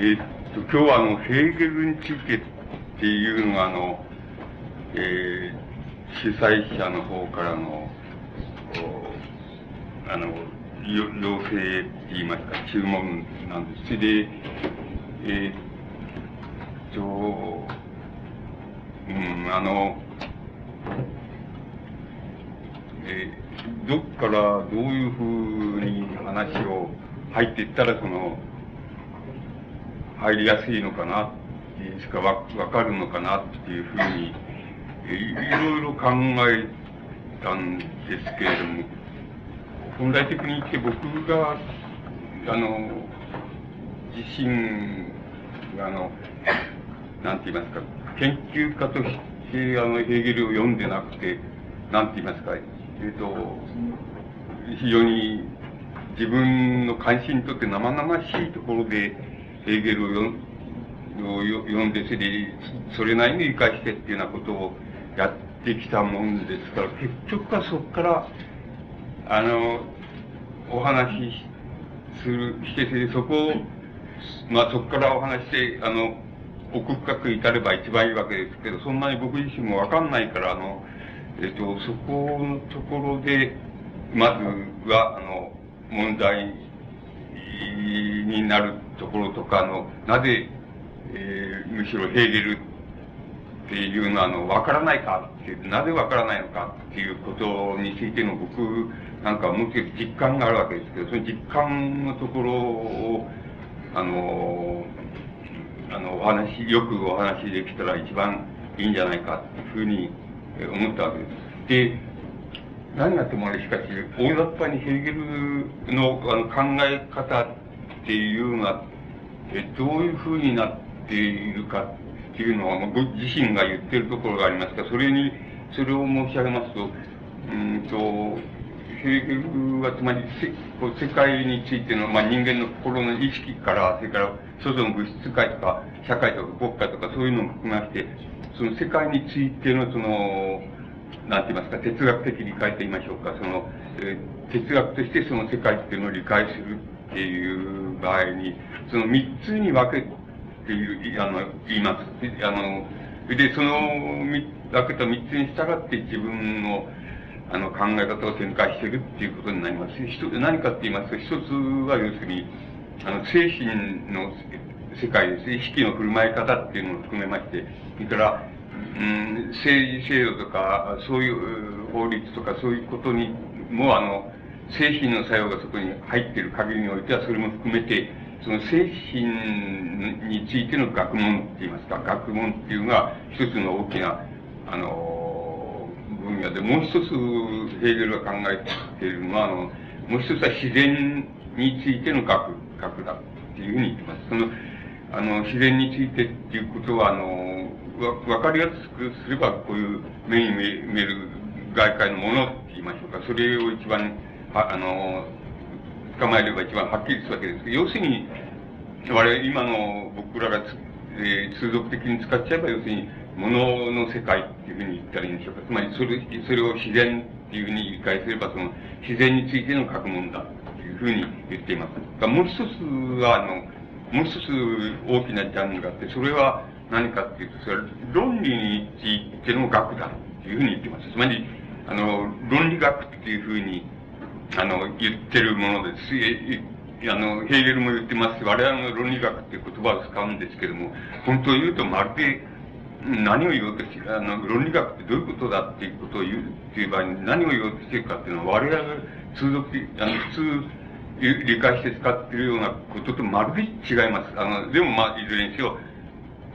えー、っと、今日はあの、ヘーゲルについてっていうのが、あの、えー、主催者の方からの、あの、要請って言いますか、注文なんです。それで、えー、っと、うん、あの、えー、どっからどういうふうに話を入っていったら、その、入りやすいのかな、しかわ、かるのかなっていうふうに、いろいろ考えたんですけれども、本来的に言って僕が、あの、自身、あの、なんて言いますか、研究家として、あの、ヘーゲルを読んでなくて、なんて言いますか、えっ、と、非常に自分の関心にとって生々しいところで、ヘーゲルを読んで、それ、それなりに理解してっていうようなことをやってきたもんですから、結局はそこから、あの、お話しする、して、そこを、まあそこからお話して、あの、奥深く至れば一番いいわけですけど、そんなに僕自身もわかんないから、あの、えっと、そこのところで、まずは、あの、問題になるところとか、あの、なぜ、えー、むしろヘーゲルっていうのは、あの、わからないかって、なぜわからないのかっていうことについての僕なんかもうちょっと実感があるわけですけど、その実感のところを、あの、あの、お話、よくお話できたら一番いいんじゃないかっていうふうに思ったわけです。で、何がってもあれしかし、大雑把にヘーゲルのあの考え方っていうのは、えどういうふうになっているかっていうのは、まあご自身が言ってるところがありますが、それに、それを申し上げますと、うんと、ヘーゲルはつまりせこう世界についての、まあ、人間の心の意識から、それから外の物質界とか、社会とか国家とかそういうのも含めまして、その世界についてのその、なんて言いますか、哲学的理解と言いましょうか、その、えー、哲学としてその世界っていうのを理解するっていう場合に、その三つに分けていう、あの、言います。あの、で、その分けた三つに従って自分の、あの、考え方を展開してるっていうことになります。一つ、何かって言いますと、一つは要するに、あの、精神の世界です。意識の振る舞い方っていうのを含めまして、それから、うん、政治制度とか、そういう法律とかそういうことにも、あの、精神の作用がそこに入っている限りにおいては、それも含めて、その精神についての学問って言いますか、学問っていうのが一つの大きな、あの、分野で、もう一つ、ヘーゲルが考えているのは、あの、もう一つは自然についての学、学だっていうふうに言ってます。その、あの、自然についてっていうことは、あの、わ、かりやすくすれば、こういう目に見える外界のものって言いましょうか。それを一番、は、あの、捕まえれば一番はっきりするわけですけど、要するに、我々今の僕らが、えー、通俗的に使っちゃえば、要するに、ものの世界っていうふうに言ったらいいんでしょうか。つまり、それ、それを自然っていうふうに理解すれば、その、自然についての学問だっていうふうに言っています。もう一つは、あの、もう一つ大きなジャンルがあって、それは何かっていうと、それは論理についての学だっていうふうに言ってます。つまり、あの、論理学っていうふうに、あの、言ってるものです。あの、ヘーゲルも言ってます我々の論理学っていう言葉を使うんですけども、本当を言うとまるで、何を言おうとして、あの、論理学ってどういうことだっていうことを言うっていう場合に何を言おうとしてるかっていうのは、我々が通俗、あの、普通、理解して使っているようなこととまるで違います。あの、でもまあ、いずれにしろ、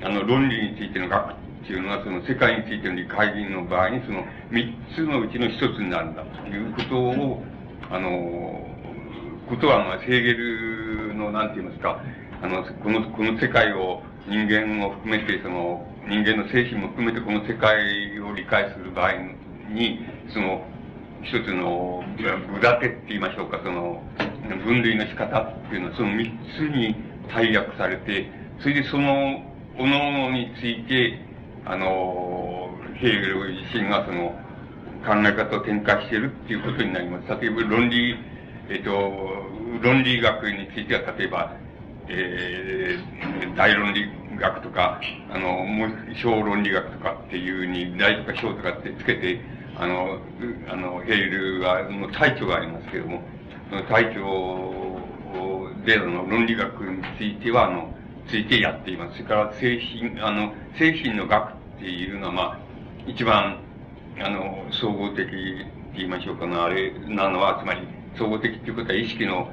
あの、論理についての学っていうのは、その世界についての理解人の場合に、その三つのうちの一つになるんだということを、あの、ことは、まあ、ヘーゲルの、なんて言いますか、あの、この、この世界を、人間を含めて、その、人間の精神も含めてこの世界を理解する場合に、その、一つの、裏手って言いましょうか、その、分類の仕方っていうのは、その三つに大役されて、それでその、おのおのについて、あの、ヘーゲル自身がその、考え方を展開しているっていうことになります。例えば論理、えっと、論理学については、例えば、えー、大論理学とか、あの、もう、小論理学とかっていうに、大とか小とかってつけて、あの、あの、ヘーゲルは、の体調がありますけれども、その体調で、あの、論理学については、あの、ついてやっています。それから精神、あの、精神の学っていうのは、まあ、一番、あの、総合的って言いましょうかな、あれなのは、つまり、総合的っていうことは意識の、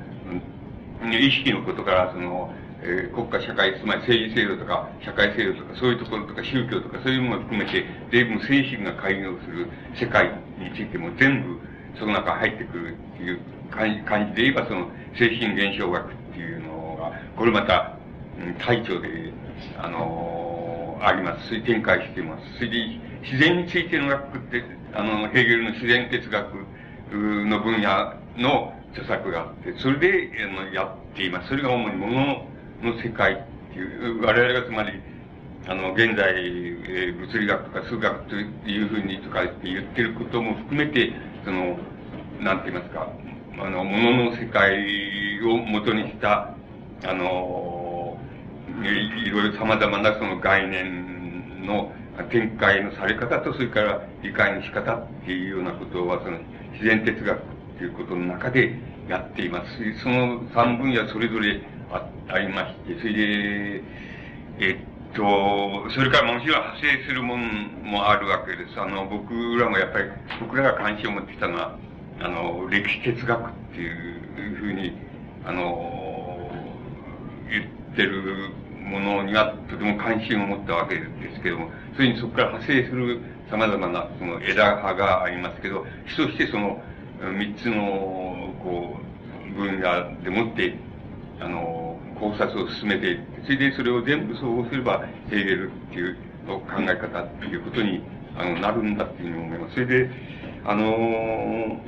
うん、意識のことから、その、えー、国家社会、つまり政治制度とか、社会制度とか、そういうところとか、宗教とか、そういうものを含めて、全部精神が開業する世界についても全部、その中入ってくるっていう感じで言えば、その、精神現象学っていうのが、これまた、体調で、あのー、あります。それ展開しています。それで、自然についての学って、あの、ヘーゲルの自然哲学の分野の著作があって、それで、あの、やっています。それが主に物の世界っていう、我々がつまり、あの、現在、えー、物理学とか数学というふうにとか言ってることも含めて、その、なんて言いますか、あの、物の世界を元にした、あの、いいろいろ様々なその概念の展開のされ方と、それから理解の仕方っていうようなことは、その、自然哲学っていうことの中でやっています。その三分野それぞれあありまして、それで、えっと、それからもちろん派生するものもあるわけです。あの、僕らもやっぱり、僕らが関心を持ってきたのは、あの、歴史哲学っていうふうに、あの、言ってるものにはとても関心を持ったわけですけども、それにそこから派生する様々なその枝葉がありますけど、そしてその三つの、こう、分野でもって、あの、考察を進めていって、それでそれを全部総合すれば、ヘーゲルっていう考え方っていうことに、あの、なるんだっていうふうに思います。それで、あの、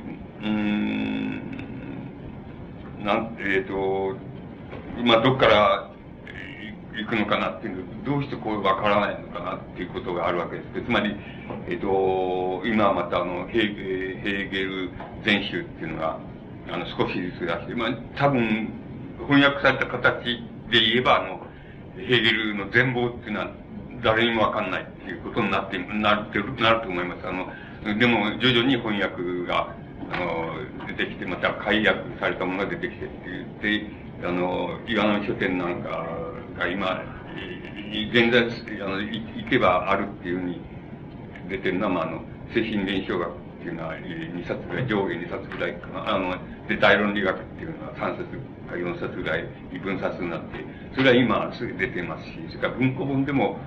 うん、なん、えっ、ー、と、まあ、どっから行くのかなっていうどうしてこうわからないのかなっていうことがあるわけですつまり、えっ、ー、と、今はまたあの、ヘーヘーゲル全集っていうのが、あの、少しずつ出して、まあ、多分、翻訳された形で言えば、あの、ヘーゲルの全貌っていうのは、誰にもわかんないっていうことになって、なってる、なると思います。あの、でも、徐々に翻訳が、あの、出てきて、また解約されたものが出てきてっていう、で、あの、岩波書店なんかが今、現在、あの、行けばあるっていうふうに出てるのは、まあ、あの、精神現象学っていうのは、2冊ぐらい、上下2冊ぐらいか。あの、で、大論理学っていうのは3冊か4冊ぐらい分冊になって、それは今すぐ出てますし、それから文庫本でも、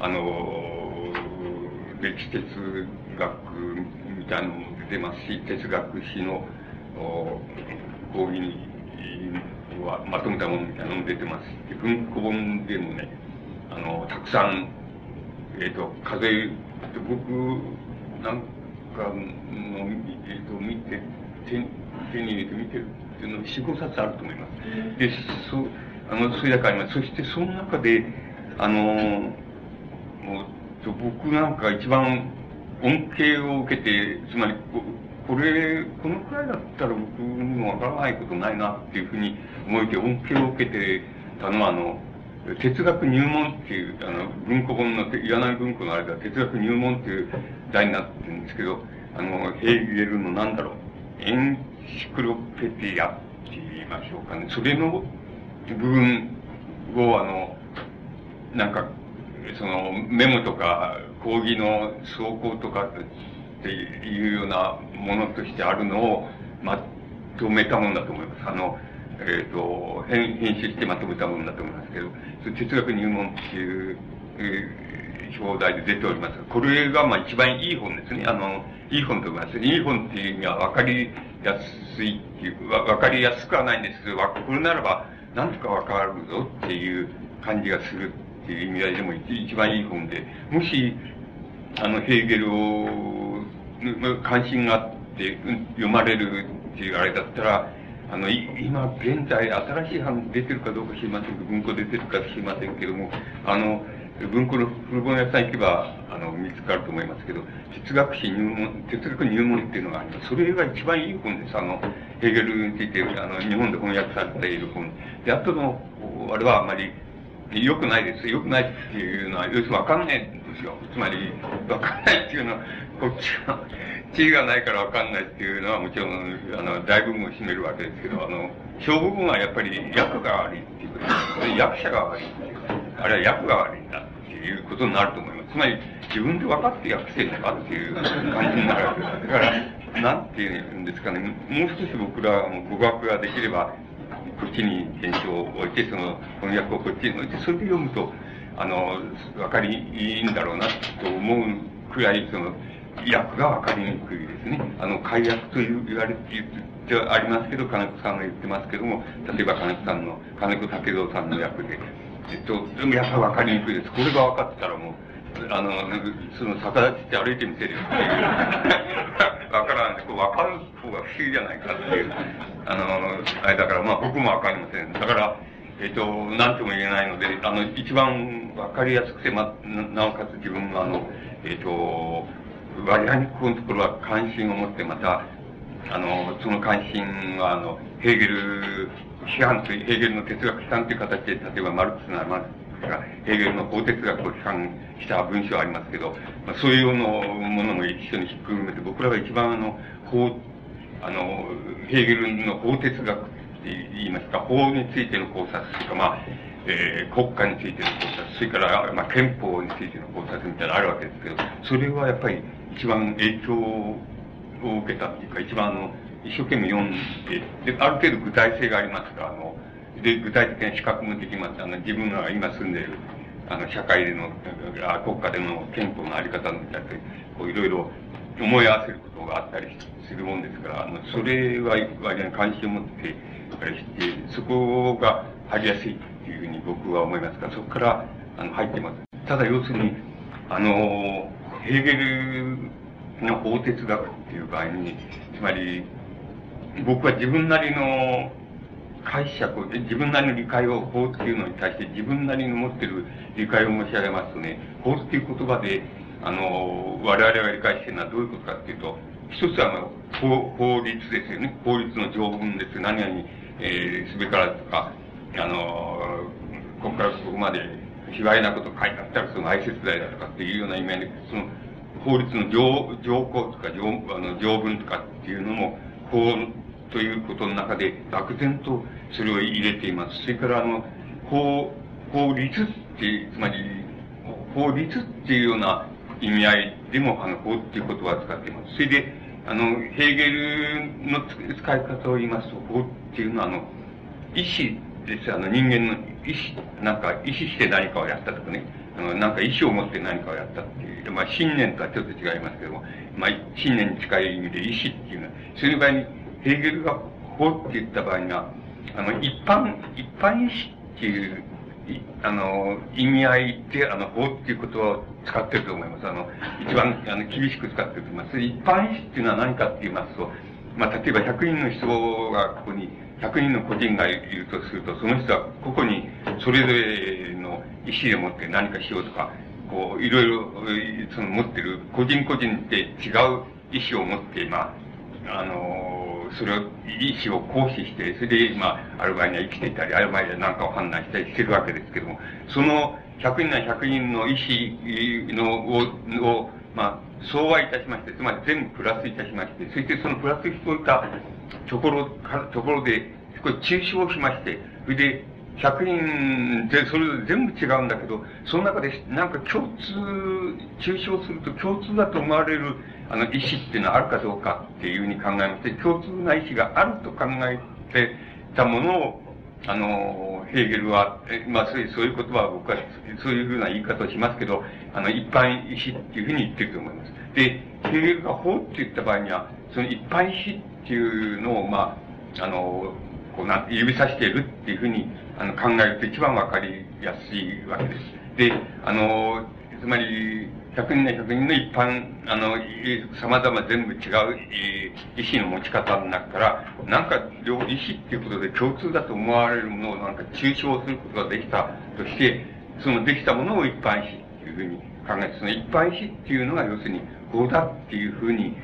あの、歴史哲学みたいなのも出てますし、哲学史の講義にはまとめたものみたいなのも出てますし、文庫本でもね、あの、たくさん、えっ、ー、と、数え、僕なんかの、えっ、ー、と、見て、手手に入れて見てるっていうの4、5冊あると思います。で、そう、あの、それだけあります。そしてその中で、あの、もう僕なんか一番恩恵を受けて、つまりこ、れ、このくらいだったら僕もわからないことないなっていうふうに思いて恩恵を受けてたのは、あの、哲学入門っていう、あの、文庫本の、岩波文庫のあれでは哲学入門っていう題になってるんですけど、あの、ヘーゲルのなんだろう、エンシクロペディアって言いましょうかね。それの部分を、あの、なんか、その、メモとか、講義の走行とかっていうようなものとしてあるのをまとめたものだと思います。あの、えっ、ー、と編、編集してまとめたものだと思いますけど、哲学入門っていう、えー、表題で出ておりますこれがまあ一番いい本ですね。あの、いい本と思います。いい本っていうには分かりやすいっていう、分かりやすくはないんですけど、これならば何とか分かるぞっていう感じがするっていう意味合いでも一番いい本で、もし、あの、ヘーゲルを、関心があって読まれるっていうあれだったら、あの、今現在新しい版出てるかどうか知りませんけど、文庫出てるか知りませんけども、あの、文庫の古本屋さん行けば、あの、見つかると思いますけど、哲学史入門、哲学入門っていうのがあります。それが一番いい本です。あの、ヘーゲルについて、あの、日本で翻訳されている本。で、後のあれはあまり良くないです。良くないっていうのは、要するにわかんないんですよ。つまり、わかんないっていうのは、こっちが、地位がないからわかんないっていうのはもちろん、あの、大部分を占めるわけですけど、あの、小部分はやっぱり役が悪いっていうことで、役者が悪いっていう、あるいは役が悪いんだっていうことになると思います。つまり、自分で分かって訳してるのかっていう感じになるわけです。だから、なんていうんですかね、もう少し僕らも語学ができれば、こっちに現象を置いて、その翻訳をこっちに置いて、それで読むと、あの、わかりいいんだろうなと思うくらい、その、訳がわかりにくいですね。あの、解約という言われて言ってありますけど、金子さんが言ってますけども、例えば金子さんの、金子武道さんの訳で、えっと、訳がわかりにくいです。これが分かってたらもう、あの、その逆立ちって歩いてみせるっていう。わからない。こう分かる方が不思議じゃないかっていう。あの、あれだから、まあ僕もわかりません。だから、えっ、と、なんとも言えないので、あの、一番わかりやすくて、ま、なおかつ自分があの、えっ、と、割合にここのところは関心を持って、また、あの、その関心は、あの、ヘーゲル批判という、ヘーゲルの哲学批判という形で、例えばマルクスならマルクスが、ヘーゲルの法哲学を批判した文章ありますけど、まあ、そういうようなものも一緒にひっくるめて、僕らが一番あの、法、あの、ヘーゲルの法哲学って言いますか、法についての考察というか、まあ、えー、国家についての考察、それから、まあ、憲法についての考察みたいなのあるわけですけど、それはやっぱり一番影響を受けたっていうか、一番あの、一生懸命読んで、で、ある程度具体性がありますから、あの、で、具体的な資格もできます。あの、自分が今住んでる、あの、社会での、国家での憲法のあり方みたいな、こう、いろいろ思い合わせることがあったりするもんですから、あの、それは割に関心を持ってたりして、そこが入りやすいっていうふうに僕は思いますから、そこから、あの、入ってます。ただ、要するに、あの、ヘーゲルの法哲学っていう場合に、つまり、僕は自分なりの解釈を、自分なりの理解を法っていうのに対して自分なりの持ってる理解を申し上げますとね、法っていう言葉で、あの、我々が理解してるのはどういうことかっていうと、一つは、あの、法、法律ですよね。法律の条文です。何々、えー、すべからとか、あの、ここからここまで、卑猥なこと書いてあったら、その愛説罪だとかっていうような意味で、その、法律の条、条項とか条、あの、条文とかっていうのも、法ということの中で、漠然とそれを入れています。それから、あの、法、法律って、つまり、法律っていうような意味合いでも、あの、法っていう言葉を使っています。それで、あの、ヘーゲルの使い方を言いますと、法っていうのは、あの、意志です。あの、人間の意志、なんか、意志して何かをやったとかね、あの、なんか意志を持って何かをやったっていう、まあ、信念とはちょっと違いますけども、まあ、信念に近い意味で意志っていうのは、そういう場合に、ヘーゲルが法って言った場合には、あの、一般、一般意志っていう、あの、意味合いで、あの、法っていう言葉を使ってると思います。あの、一番、あの、厳しく使ってると思います。一般意志っていうのは何かって言いますと、まあ、例えば100人の人がここに、100人の個人がいるとすると、その人は個々にそれぞれの意思でもって何かしようとか、こう、いろいろ、その持ってる、個人個人って違う意思を持って、まあ、あのそれを、意志を行使して、それで、まあ、ある場合には生きていたり、ある場合には何かを判断したりしてるわけですけども、その100人な100人の意志のを、を、まあ、相和いたしまして、つまり全部プラスいたしまして、そしてそのプラスしておいたところ、ところで、これ抽象しまして、それで、100人で、それぞれ全部違うんだけど、その中で、なんか共通、抽象すると共通だと思われる、あの、意思っていうのはあるかどうかっていうふうに考えまして、共通な意思があると考えてたものを、あの、ヘーゲルは、まあそういう、そういう言葉は僕は、そういうふうな言い方をしますけど、あの、一般意思っていうふうに言ってると思います。で、ヘーゲルが法って言った場合には、その一般意思っていうのを、まあ、あの、こうな、指さしているっていうふうに、あの、考えると一番わかりやすいわけです。で、あの、つまり、100人の100人の一般、あの、様々全部違う、えー、意思の持ち方の中から、なんか、両意思っていうことで共通だと思われるものをなんか抽象することができたとして、そのできたものを一般意思っていうふうに考えて、その一般意思っていうのが要するに、法だっていうふうに、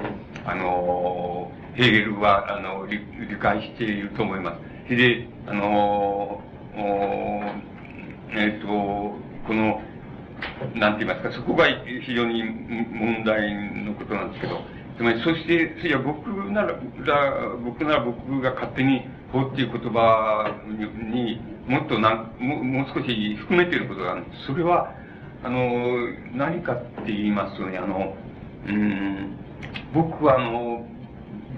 あの、ヘーゲルは、あの、理解していると思います。で、あの、えっ、ー、と、この、なんて言いますか、そこが非常に問題のことなんですけど、つまり、そして、いや、僕なら、僕なら僕が勝手に法っていう言葉にもっとなんももう少し含めていることがあるんです。それは、あの、何かって言いますとね、あの、うん、僕はあの、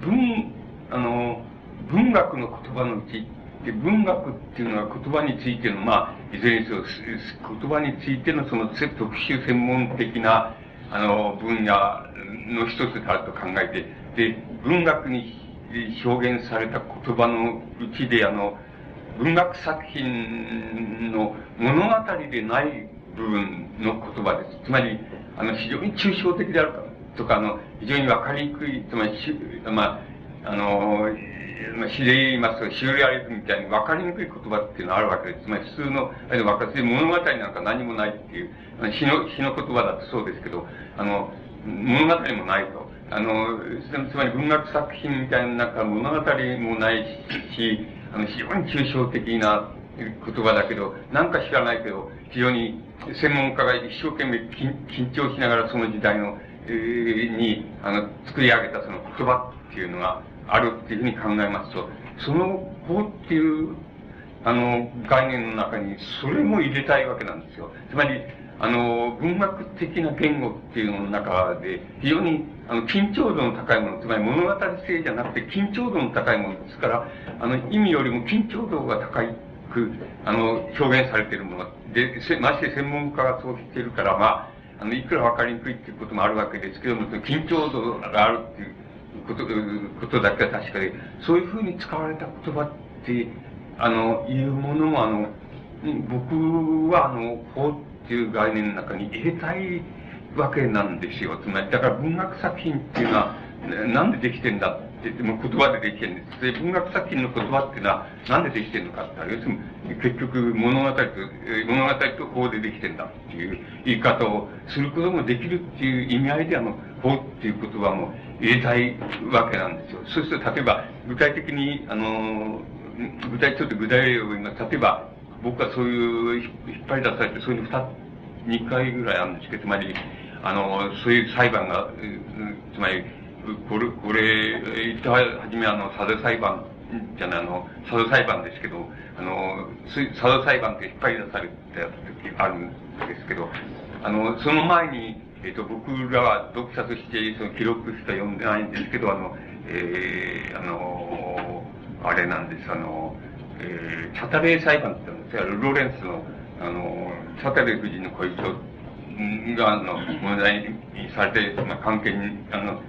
文、あの、文学の言葉のうちで、文学っていうのは言葉についての、まあ、いずれにせよ、言葉についてのその特殊専門的な、あの、分野の一つであると考えて、で、文学に表現された言葉のうちで、あの、文学作品の物語でない部分の言葉です。つまり、あの、非常に抽象的であるとか、あの、非常にわかりにくい、つまり、まあ、あの、まあ、詩で言いますと、シューレアリズムみたいに分かりにくい言葉っていうのはあるわけです。つまり普通の、あれ分かり物語なんか何もないっていう、詩の、詩の言葉だとそうですけど、あの、物語もないと。あの、つまり文学作品みたいな中物語もないし、あの、非常に抽象的な言葉だけど、なんか知らないけど、非常に専門家が一生懸命緊張しながらその時代の、えー、に、あの、作り上げたその言葉っていうのが、あるっていうふうに考えますと、その法っていう、あの、概念の中に、それも入れたいわけなんですよ。つまり、あの、文学的な言語っていうのの中で、非常に、あの、緊張度の高いもの、つまり物語性じゃなくて、緊張度の高いものですから、あの、意味よりも緊張度が高く、あの、表現されているもので、まして専門家がそうしているから、まあ、あの、いくらわかりにくいっていうこともあるわけですけども、緊張度があるっていうこと、ことだけは確かで、そういうふうに使われた言葉って、あの、いうものも、あの、僕は、あの、法っていう概念の中に入れたいわけなんですよ。つまり、だから文学作品っていうのは、なんでできてんだって言っても言葉でできてるんです。で、文学作品の言葉っていうのは、なんでできてるのかって、要するに、結局物語と、物語と法でできてんだっていう言い方をすることもできるっていう意味合いで、あの、法っていう言葉も入れたいわけなんですよ。そうすると、例えば、具体的に、あの、具体、ちょっと具体例を言います。例えば、僕はそういう、引っ張り出されて、そういうの二、二回ぐらいあるんですけど、つまり、あの、そういう裁判が、つまり、これ、これ、言ったはじめあの、佐渡裁判じゃない、あの、佐渡裁判ですけど、あの、佐渡裁判って引っ張り出された時あるんですけど、あの、その前に、えっ、ー、と、僕らは読者としてその記録しか読んでないんですけど、あの、えー、あの、あれなんです、あの、えー、チャタレー裁判って言うんですよ。ローレンスの、あの、チャタレー夫人の恋人が、あの、問題にされて、まあ、関係に、あの、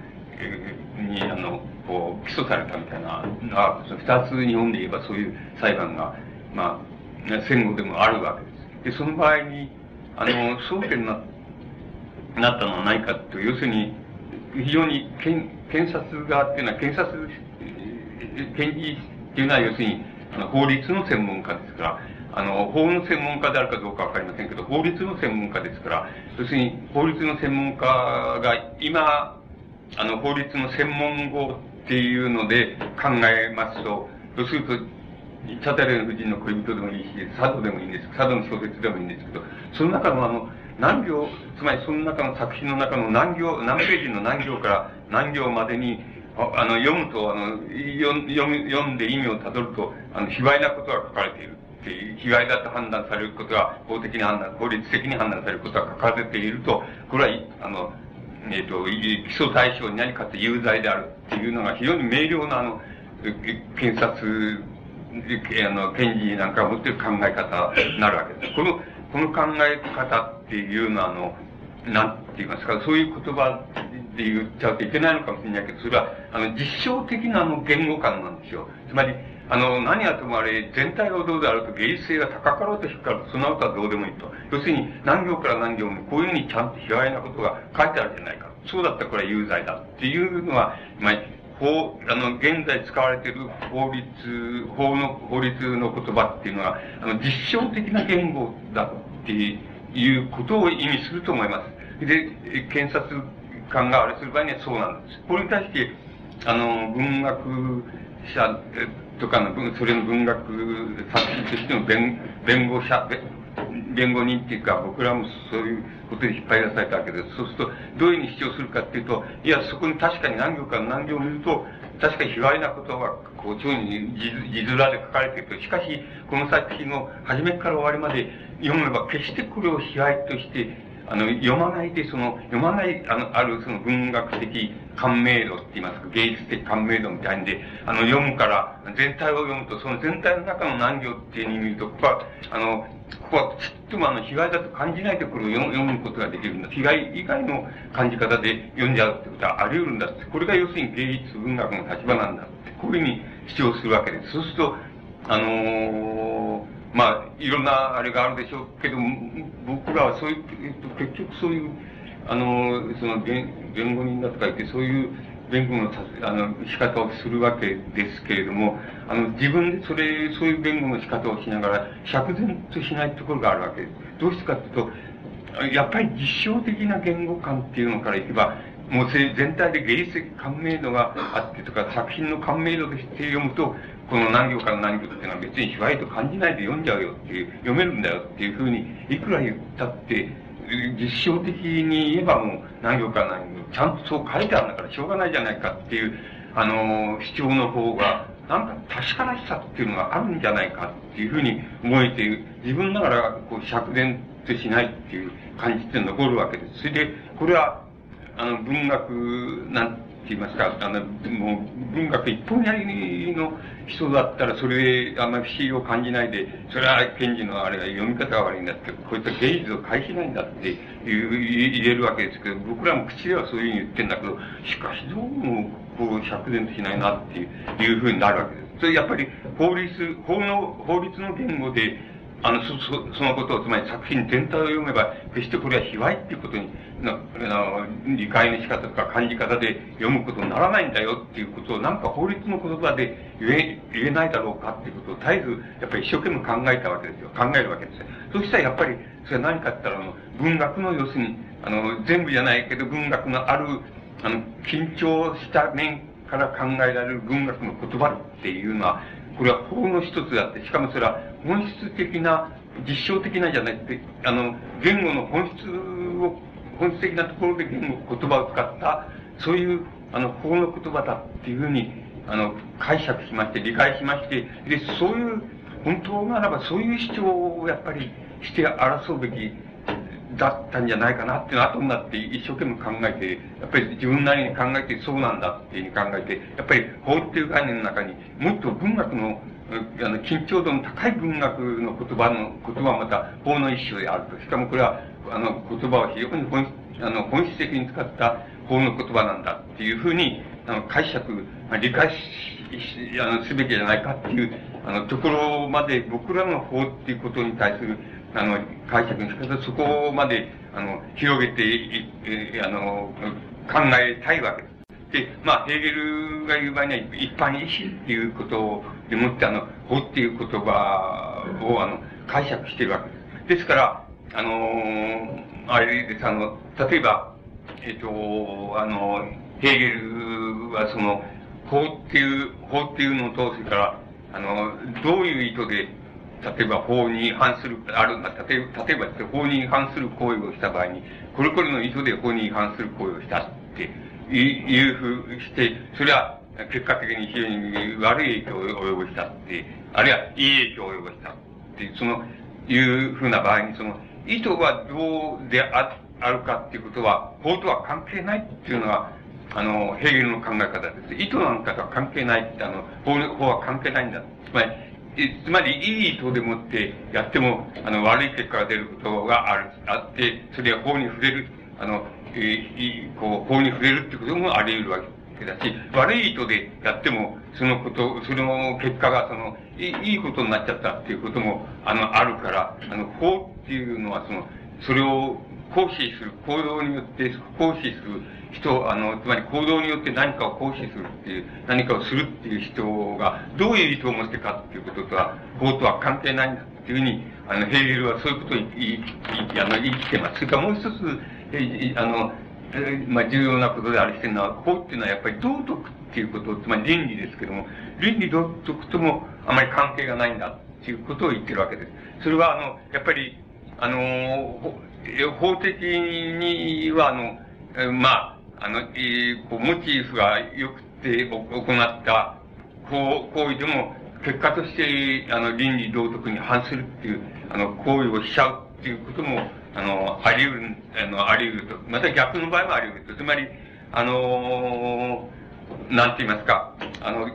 に、あの、こう、起訴されたみたいな、あ二つ日本で言えばそういう裁判が、まあ、戦後でもあるわけです。で、その場合に、あの、争点になって、なったのはないかという、要するに、非常に検検察側っていうのは、検察、検事っていうのは要するに、あの法律の専門家ですから、あの、法の専門家であるかどうかわかりませんけど、法律の専門家ですから、要するに法律の専門家が今、あの、法律の専門語っていうので考えますと、そうすると、チャタレン夫人の恋人でもいいし、佐渡でもいいんです。佐渡の小説でもいいんですけど、その中のあの、何行、つまりその中の作品の中の何行、何ページの何行から何行までに、あの、読むと、あの、読、読んで意味をたどると、あの、卑猥なことが書かれているっていう、卑猥だと判断されることが、法的に判断、法律的に判断されることが書かれていると、これは、あの、えっ、ー、と、起訴対象に何かと有罪であるっていうのが非常に明瞭な、あの、検察、あの、検事なんかを持っている考え方になるわけです。この、この考え方っていうのは、あの、なんて言いますか、そういう言葉で言っちゃうといけないのかもしれないけど、それは、あの、実証的なあの言語感なんですよ。つまり、あの、何はともあれ、全体がどうであると芸術性が高かろうと低かろうと、そのことはどうでもいいと。要するに、何行から何行もこういうふうにちゃんと卑猥なことが書いてあるじゃないか。そうだったらこれは有罪だっていうのは、まあ、法、あの、現在使われている法律、法の、法律の言葉っていうのは、あの、実証的な言語だっていうことを意味すると思います。で、検察官があれする場合にはそうなんです。これに対して、あの、文学者とかの、それの文学作品としての弁、弁護者、弁護人っていうか、僕らもそういうことで引っ張り出されたわけです。そうすると、どういうふうに主張するかっていうと、いや、そこに確かに何行か何行を見ると、確かに卑猥なことは、こう、長に字面で書かれていると、しかし、この作品の初めから終わりまで読めば、決してこれを卑猥として、あの、読まないで、その、読まない、あの、あるその文学的感銘度って言いますか、芸術的感銘度みたいんで、あの、読むから、全体を読むと、その全体の中の何行っていう意味見ると、ここは、あの、ここはちっともあの、被害だと感じないところを読むことができるんだ。被害以外の感じ方で読んじゃうってことはあり得るんだって。これが要するに芸術文学の立場なんだって。こういうふうに主張するわけです。そうすると、あのーまあ、いろんなあれがあるでしょうけど、僕らはそういう、えっと、結局そういう、あの、その弁、弁護人だとか言って、そういう弁護のさあの仕方をするわけですけれども、あの、自分でそれ、そういう弁護の仕方をしながら、釈然としないところがあるわけです。どうしてかというと、やっぱり実証的な言語感っていうのからいけば、もう全体で芸術的感銘度があってとか、作品の感銘度として読むと、この何行から何行っていうのは別に卑猥と感じないで読んじゃうよっていう、読めるんだよっていうふうに、いくら言ったって、実証的に言えばもう何行から何行、ちゃんとそう書いてあるんだからしょうがないじゃないかっていう、あの、主張の方が、なんか確からしさっていうのがあるんじゃないかっていうふうに思えて、自分ながらこう釈然としないっていう感じって残るわけです。それで、これは、あの、文学なんて言いますか、あの、もう、文学一本やりの人だったら、それであんまり不思議を感じないで、それは検事のあれが読み方が悪いんだって、こういつは芸術を返しないんだって言言えるわけですけど、僕らも口ではそういうふうに言ってんだけど、しかしどうも、こう、釈然としないなっていうふうになるわけです。それやっぱり、法律、法の、法律の言語で、あの、そ、そ、そのことを、つまり作品全体を読めば、決してこれは卑猥っていうことに、な、あの、理解の仕方とか感じ方で読むことにならないんだよっていうことを、なんか法律の言葉で言え、言えないだろうかっていうことを絶えず、やっぱり一生懸命考えたわけですよ。考えるわけですよ。そしたらやっぱり、それは何かって言ったら、あの、文学の要するに、あの、全部じゃないけど、文学のある、あの、緊張した面から考えられる文学の言葉っていうのは、これは法の一つであって、しかもそれは本質的な、実証的なじゃなくて、あの、言語の本質を、本質的なところで言語、言葉を使った、そういう、あの、法の言葉だっていうふうに、あの、解釈しまして、理解しまして、で、そういう、本当ならばそういう主張をやっぱりして争うべきだったんじゃないかなっていうの後になって一生懸命考えて、やっぱり自分なりに考えてそうなんだっていうふうに考えて、やっぱり法っていう概念の中にもっと文学のあの、緊張度の高い文学の言葉の、言葉はまた法の一種であると。しかもこれは、あの、言葉を非常に本あの本質的に使った法の言葉なんだっていうふうに、あの、解釈、理解し、あの、すべきじゃないかっていう、あの、ところまで僕らの法っていうことに対するあの、解釈の仕方、そこまで、あの、広げて、あの、考えたいわけです。で、まあ、ヘーゲルが言う場合には、一般意思っていうことでもって、あの、法っていう言葉を、あの、解釈してるわけです。ですから、あのあれです、あの、例えば、えっ、と、あの、ヘーゲルはその、法っていう、法っていうのと、それから、あの、どういう意図で、例えば法に違反する、ある、例えば、例えば法に違反する行為をした場合に、これこれの意図で法に違反する行為をしたっていうふうして、それは結果的に非常に悪い影響を及ぼしたって、あるいはいい影響を及ぼしたっていう、その、いうふうな場合に、その、意図はどうでああるかっていうことは、法とは関係ないっていうのは、あの、ヘーゲルの考え方です。意図なんかとは関係ないって、あの、法法は関係ないんだ。つまり、つまり、いい意図でもってやっても、あの、悪い結果が出ることがある、あって、それは法に触れる、あの、えー、こう、法に触れるってこともあり得るわけだし、悪い意図でやっても、そのこと、その結果が、その、いいいことになっちゃったっていうことも、あの、あるから、あの、法っていうのは、その、それを行使する、行動によって行使する人、あの、つまり行動によって何かを行使するっていう、何かをするっていう人が、どういう意図を持ってかっていうこととは、法とは関係ないんだっていうふうに、あの、ヘーゲルはそういうことを言い、あの、言い切ってます。それからもう一つ、えあの、まあ、重要なことであるしてるのは、法っていうのはやっぱり道徳っていうこと、つまり倫理ですけども、倫理道徳ともあまり関係がないんだっていうことを言ってるわけです。それは、あの、やっぱり、あの、法的には、あの、まあ、あの、えー、こう、モチーフが良くて行った行為でも、結果として、あの、倫理道徳に反するっていう、あの、行為をしちゃうっていうことも、あの、あり得る、あの、あり得ると。また逆の場合もあり得ると。つまり、あのー、なんて言いますか、あの、図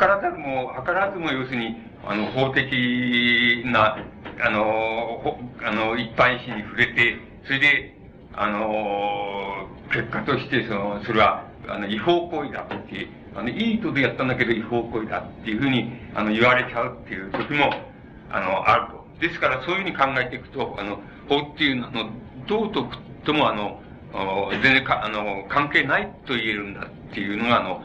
らざるも、図らずも要するに、あの、法的な、あの、あの、一般意思に触れて、それで、あの、結果として、その、それは、あの、違法行為だって、あの、いい意図でやったんだけど違法行為だっていうふうに、あの、言われちゃうっていう時も、あの、あると。ですから、そういうふうに考えていくと、あの、法っていうのは、道徳とも、あの、全然か、あの、関係ないと言えるんだっていうのが、あの、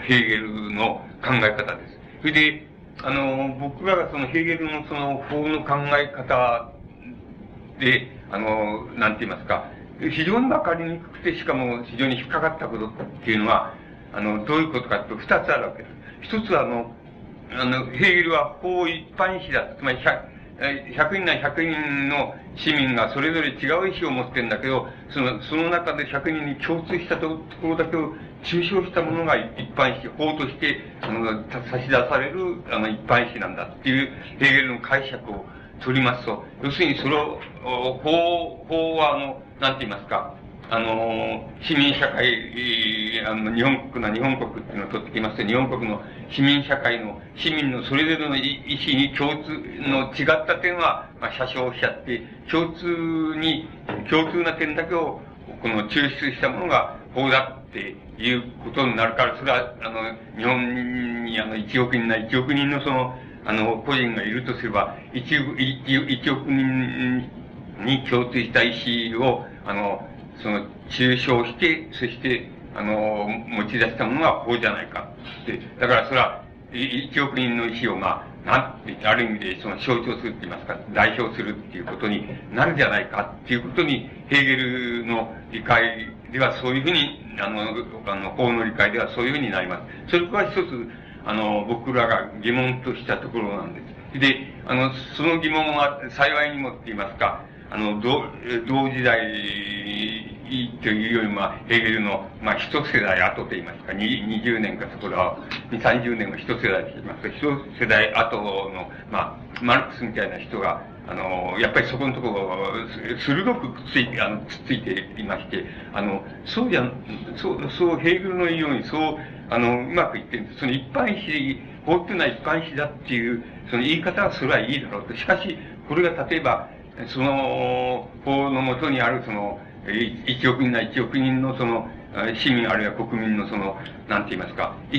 ヘーゲルの考え方です。それで、あの、僕らがそのヘーゲルのその法の考え方で、あの、なんて言いますか、非常にわかりにくくて、しかも非常に引っかかったことっていうのは、あの、どういうことかというと、二つあるわけです。一つは、あの、あの、ヘーゲルは法一般意思だ。つまり、100人な100人の市民がそれぞれ違う意思を持ってるんだけど、その、その中で100人に共通したところだけを抽象したものが一般意思、法として、あの、差し出される、あの、一般意思なんだっていう、ヘーゲルの解釈を取りますと、要するにそれを、法、法は、あの、なんて言いますか、あの、市民社会、あの、日本国の日本国っていうのを取ってきますと、日本国の市民社会の、市民のそれぞれの意思に共通の違った点は、まあ、写真しちゃって、共通に、共通な点だけを、この抽出したものが法だっていうことになるから、それは、あの、日本にあの、1億人な1億人のその、あの、個人がいるとすれば、1億 ,1 億人に共通した意思を、あの、その、抽象して、そして、あの、持ち出したものが法じゃないか。で、だからそれは、一億人の意思を、まあ、なんて言って、ある意味でその象徴するって言いますか、代表するっていうことになるじゃないかっていうことに、ヘーゲルの理解ではそういうふうに、あの、あの、法の理解ではそういうふうになります。それは一つ、あの、僕らが疑問としたところなんです。で、あの、その疑問は幸いにもって言いますか、あの、同、同時代というよりも、ヘーゲルの、まあ、一世代後と言いますか、20年かそこら、30年を一世代と言いますか、一世代後の、まあ、マルクスみたいな人が、あの、やっぱりそこのところ、鋭くくっついて、あの、くっついていまして、あの、そうじゃ、そう、そう、ヘーゲルの言うように、そう、あの、うまくいってるんです。その一般意思、法っていうのは一般意思だっていう、その言い方はそれはいいだろうと。しかし、これが例えば、その法のもとにあるその、一億人な一億人のその、市民あるいは国民のその、なんて言いますか、意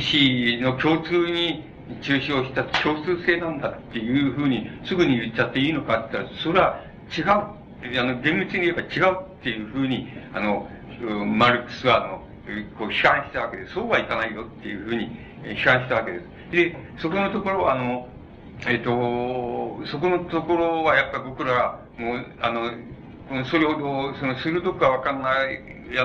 思の共通に抽象した共通性なんだっていうふうにすぐに言っちゃっていいのかって言ったら、それは違う。あの、厳密に言えば違うっていうふうに、あの、マルクスは、あの、こう批判したわけです。そうはいかないよっていうふうに批判したわけです。で、そこのところは、あの、えっ、ー、と、そこのところはやっぱ僕ら、もう、あの、それほど、その、鋭くはわかんない、や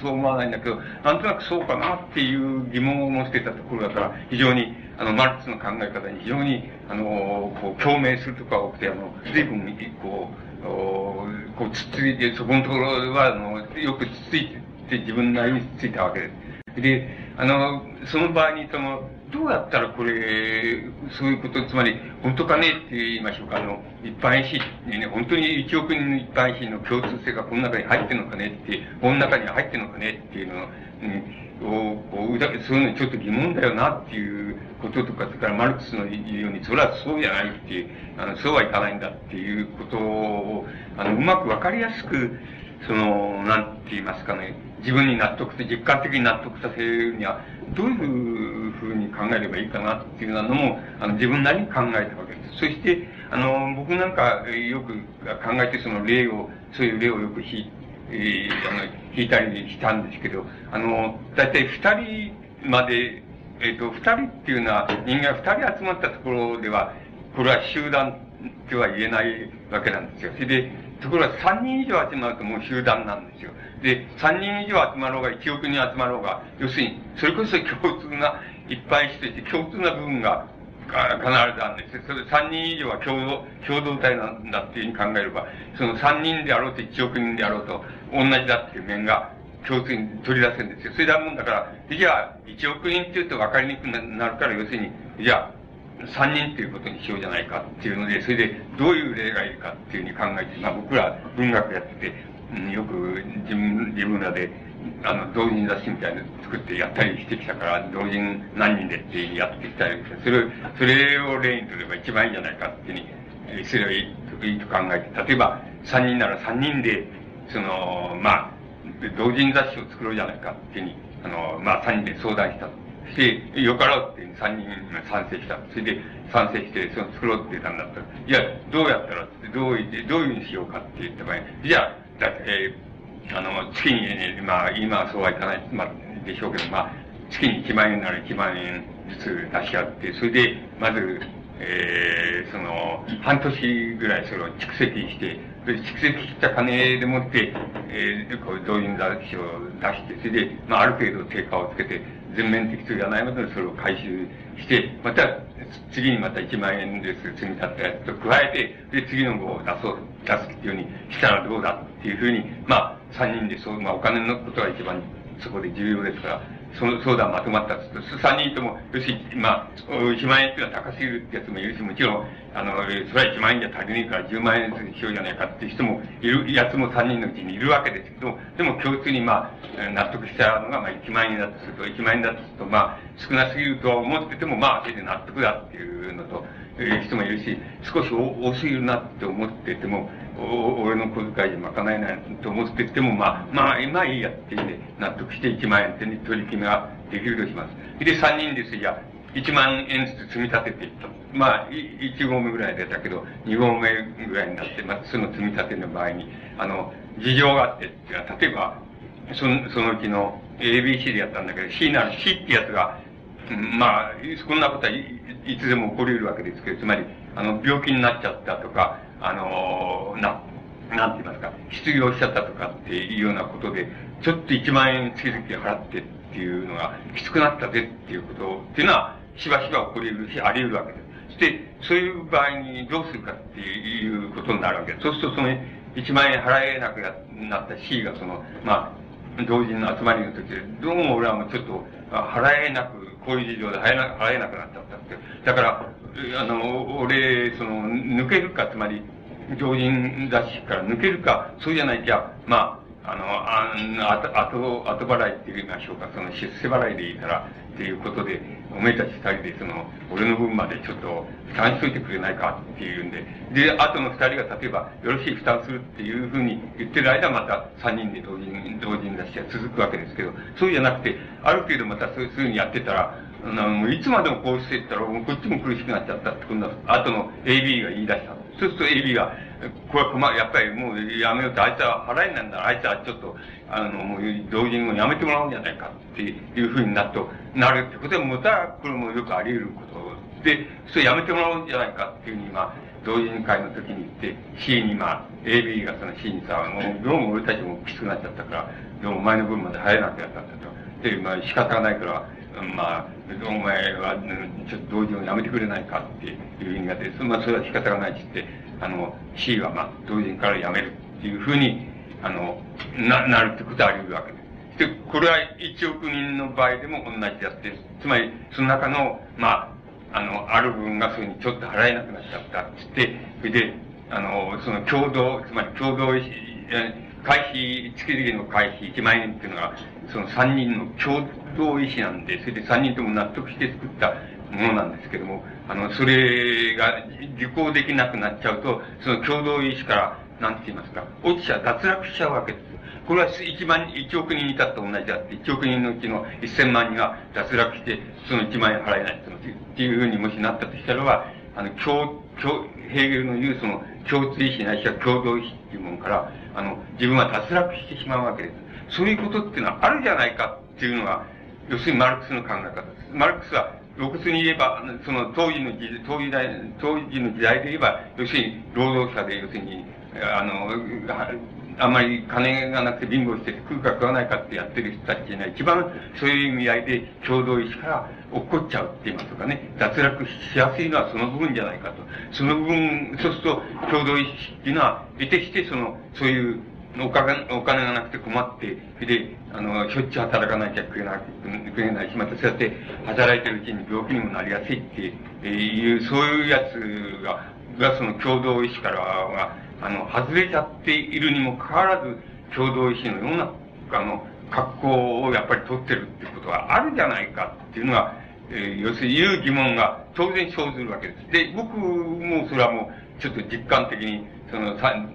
そう思わないんだけど、なんとなくそうかなっていう疑問を持ってたところだから、非常に、あの、マルクスの考え方に非常に、あの、こう、共鳴するとか多くて、あの、随分、こう、おこう、つっついて、そこのところは、あの、よくつっついて、自分なりについたわけです。で、あの、その場合に、その、どうやったらこれ、そういうこと、つまり、本当かねって言いましょうか、あの、一般意思にね、本当に1億人の一般意思の共通性がこの中に入ってるのかねって、この中に入ってるのかねっていうのを、うん、うそういうのちょっと疑問だよなっていうこととか、それからマルクスの言うように、それはそうじゃないっていう、あの、そうはいかないんだっていうことを、あの、うまくわかりやすく、その、なんて言いますかね、自分に納得して、実感的に納得させるには、どういうふうに考えればいいかなっていうのも、あの、自分なりに考えたわけです。そして、あの、僕なんかよく考えて、その例を、そういう例をよく引いえー、あの、引いたりしたんですけど、あの、だいたい二人まで、えっ、ー、と、二人っていうのは、人間二人集まったところでは、これは集団とは言えないわけなんですよ。それで、ところが3人以上集まるともう集団なんですよ。で、3人以上集まろうが、1億人集まろうが、要するに、それこそ共通な、一般人として共通な部分が必ずあるんです。それ3人以上は共同、共同体なんだっていうふうに考えれば、その3人であろうと1億人であろうと同じだっていう面が共通に取り出せるんですよ。それだもんだから、じゃあ1億人って言うと分かりにくくなるから、要するに、じゃあ3人っていうことにしようじゃないかっていうので、それでどういう例がいるかっていうふうに考えて、まあ僕ら文学やってて、よく自分、自分らで、あの、同人雑誌みたいなの作ってやったりしてきたから、同人何人でってやってきたり、それ、それを例にすれば一番いいんじゃないかっていうふうに、すればいいと考えて、例えば3人なら3人で、その、まあ、同人雑誌を作ろうじゃないかってに、あの、まあ3人で相談した。して、よかろうって3人賛成した。それで賛成して、その作ろうって言ったんだったら、いや、どうやったらって、どういう、どういうふうにしようかって言った場合、じゃあ、だえー、あの、月に、まあ、今はそうはいかない、まあ、でしょうけど、まあ、月に1万円なら1万円ずつ出し合って、それで、まず、えー、その、半年ぐらいそれを蓄積して、で蓄積した金でもって、えー、こう、同人雑誌を出して、それで、まあ、ある程度成果をつけて、全面的じゃないので、それを回収して、また、次にまた1万円です。積み立てやつと加えて、で、次の号を出そう、出すっていうふうにしたらどうだっていうふうに、まあ、3人でそう、まあ、お金のことが一番そこで重要ですから、その相談まとまったとすると、3人とも、要するに、まあ、1万円っていうのは高すぎるってやつもいるし、もちろん、あの、それは1万円じゃ足りないから10万円ずつしようじゃないかっていう人もいる、やつも3人のうちにいるわけですけど、でも共通にまあ、納得したのが、まあ1万円だとすると、1万円だとすると、まあ、少なすぎるとは思ってても、まあ、それで納得だっていうのと、いう人もいるし、少し多すぎるなって思ってても、俺の小遣いで賄えないと思ってても、まあ、まあ、今いいやって言って納得して1万円って取り決めができるとします。で、3人ですじゃ1万円ずつ積み立てていった。まあ、1号目ぐらい出たけど、2号目ぐらいになって、まあ、その積み立ての場合に、あの、事情があって、例えば、その、そのうちの ABC でやったんだけど、C なら C ってやつが、まあ、こんなことはいいつでも起こり得るわけですけど、つまり、あの、病気になっちゃったとか、あの、な、なんて言いますか、失業しちゃったとかっていうようなことで、ちょっと1万円月々払ってっていうのがきつくなったぜっていうことっていうのは、しばしば起こり得るし、あり得るわけです。そして、そういう場合にどうするかっていうことになるわけです。そうすると、その1万円払えなくなった C が、その、まあ、同人の集まりの時で、どうも俺はもうちょっと払えなく、こういう事情で払えな払えなくなっちゃったって。だから、あの、俺、その、抜けるか、つまり、常人雑誌から抜けるか、そうじゃないきゃ、まあ、あの、あ後、後払いって言いましょうか、その出世払いでいいから、っていうことで、おめえたち二人で、その、俺の分までちょっと負担しといてくれないかっていうんで、で、後の二人が例えば、よろしい負担するっていうふうに言ってる間、また三人で同人、同人雑誌が続くわけですけど、そうじゃなくて、ある程度またそういうふうにやってたら、あの、いつまでもこうしていったら、もうこっちも苦しくなっちゃったって、今度は、後の AB が言い出した。そうすると AB が、これは困やっぱりもうやめようと、あいつは払いなんだあいつはちょっと、あの、もう同人をやめてもらうんじゃないかっていうふうになると、なるってことは、また、これもよくあり得ることで、それやめてもらうんじゃないかっていうふうに、まあ、同人会の時に言って、C にまあ、AB がその C にさ、もう、どうも俺たちもきつくなっちゃったから、どうもお前の分まで入らなくなったんだと。で、まあ、仕方がないから、まあ、お前は、ちょっと同時をやめてくれないかっていう意味が出て、まあ、それは仕方がないって言って、あの、C はまあ、同人からやめるっていうふうに、あの、な、なるってことはあり得るわけです。で、これは1億人の場合でも同じであって、つまり、その中の、まあ、あの、ある部分がそういうふうにちょっと払えなくなっちゃったって言って、それで、あの、その共同、つまり共同、会費、月々の会費1万円っていうのが、その3人の共同意思なんで、それで3人とも納得して作ったものなんですけども、あの、それが受講できなくなっちゃうと、その共同意思から、なんて言いますか、落ちちゃう、脱落しちゃうわけです。これは1万、1億人に至った同じであって、1億人のうちの1000万人が脱落して、その1万円払えないっていうふうにもしなったとしたらば、あの、共、共、ヘーゲルの言うその共通意思ないしは共同意思っていうものから、あの、自分は脱落してしまうわけです。そういうことっていうのはあるじゃないかっていうのが、要するにマルクスの考え方です。マルクスは、露骨に言えば、その当時の時当時代、当時の時代で言えば、要するに労働者で、要するに、あの、あんまり金がなくて貧乏してて食うか食わないかってやってる人たちが一番そういう意味合いで共同意志から落っこっちゃうって言いますかね、脱落しやすいのはその部分じゃないかと。その部分、そうすると共同意志っていうのは、得てしてその、そういうお金お金がなくて困って、で、あの、しょっちゅう働かなきゃ食えな食えないし、またそうやって働いてるうちに病気にもなりやすいっていう、そういうやつが、がその共同意志からは、あの、外れちゃっているにもかかわらず、共同意志のような、あの、格好をやっぱり取ってるってことはあるじゃないかっていうのが、えー、要するに言う疑問が当然生ずるわけです。で、僕もそれはもう、ちょっと実感的に、その、三、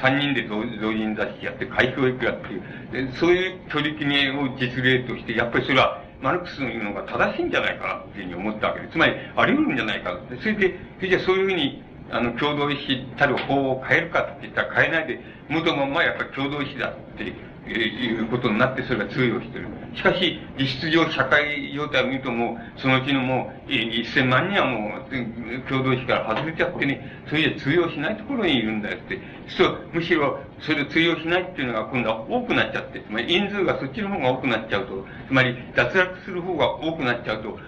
三人で同人雑誌やって、会教育やっていう、そういう取り決めを実例として、やっぱりそれは、マルクスの言うのが正しいんじゃないかなっていうふうに思ったわけです。つまり、あり得るんじゃないか。それで、それじゃそういうふうに、あの、共同意志たる法を変えるかって言ったら変えないで、元のままやっぱり共同意志だっていうことになって、それが通用してる。しかし、実質上、社会状態を見るともう、そのうちのもう、1000万人はもう、共同意志から外れちゃってね、それじゃ通用しないところにいるんだよって。そう、むしろ、それで通用しないっていうのが今度は多くなっちゃって、つまり人数がそっちの方が多くなっちゃうと、つまり脱落する方が多くなっちゃうと、もう、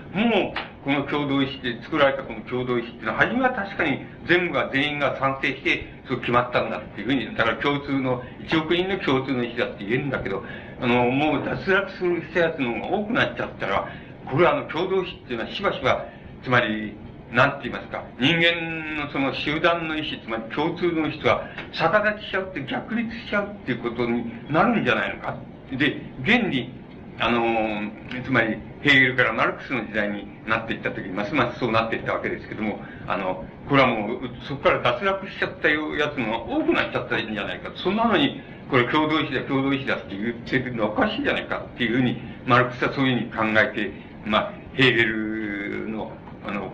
この共同意志で作られたこの共同意志っていうのは、初めは確かに全部が全員が賛成して、そう決まったんだっていうふうに、だから共通の、1億人の共通の意思だって言えるんだけど、あの、もう脱落する人やつの方が多くなっちゃったら、これはあの、共同意志っていうのはしばしば、つまり、なんて言いますか、人間のその集団の意思、つまり共通の意思とは逆立ちしちゃうって逆立しちゃうっていうことになるんじゃないのか。で、現に、あのつまり、ヘーゲルからマルクスの時代になっていった時に、ますますそうなっていったわけですけども、あの、これはもう、そこから脱落しちゃったやつが多くなっちゃったんじゃないか。そんなのに、これ共同意志だ、共同意志だって言ってるのはおかしいじゃないかっていうふうに、マルクスはそういうふうに考えて、まあ、ヘーゲル、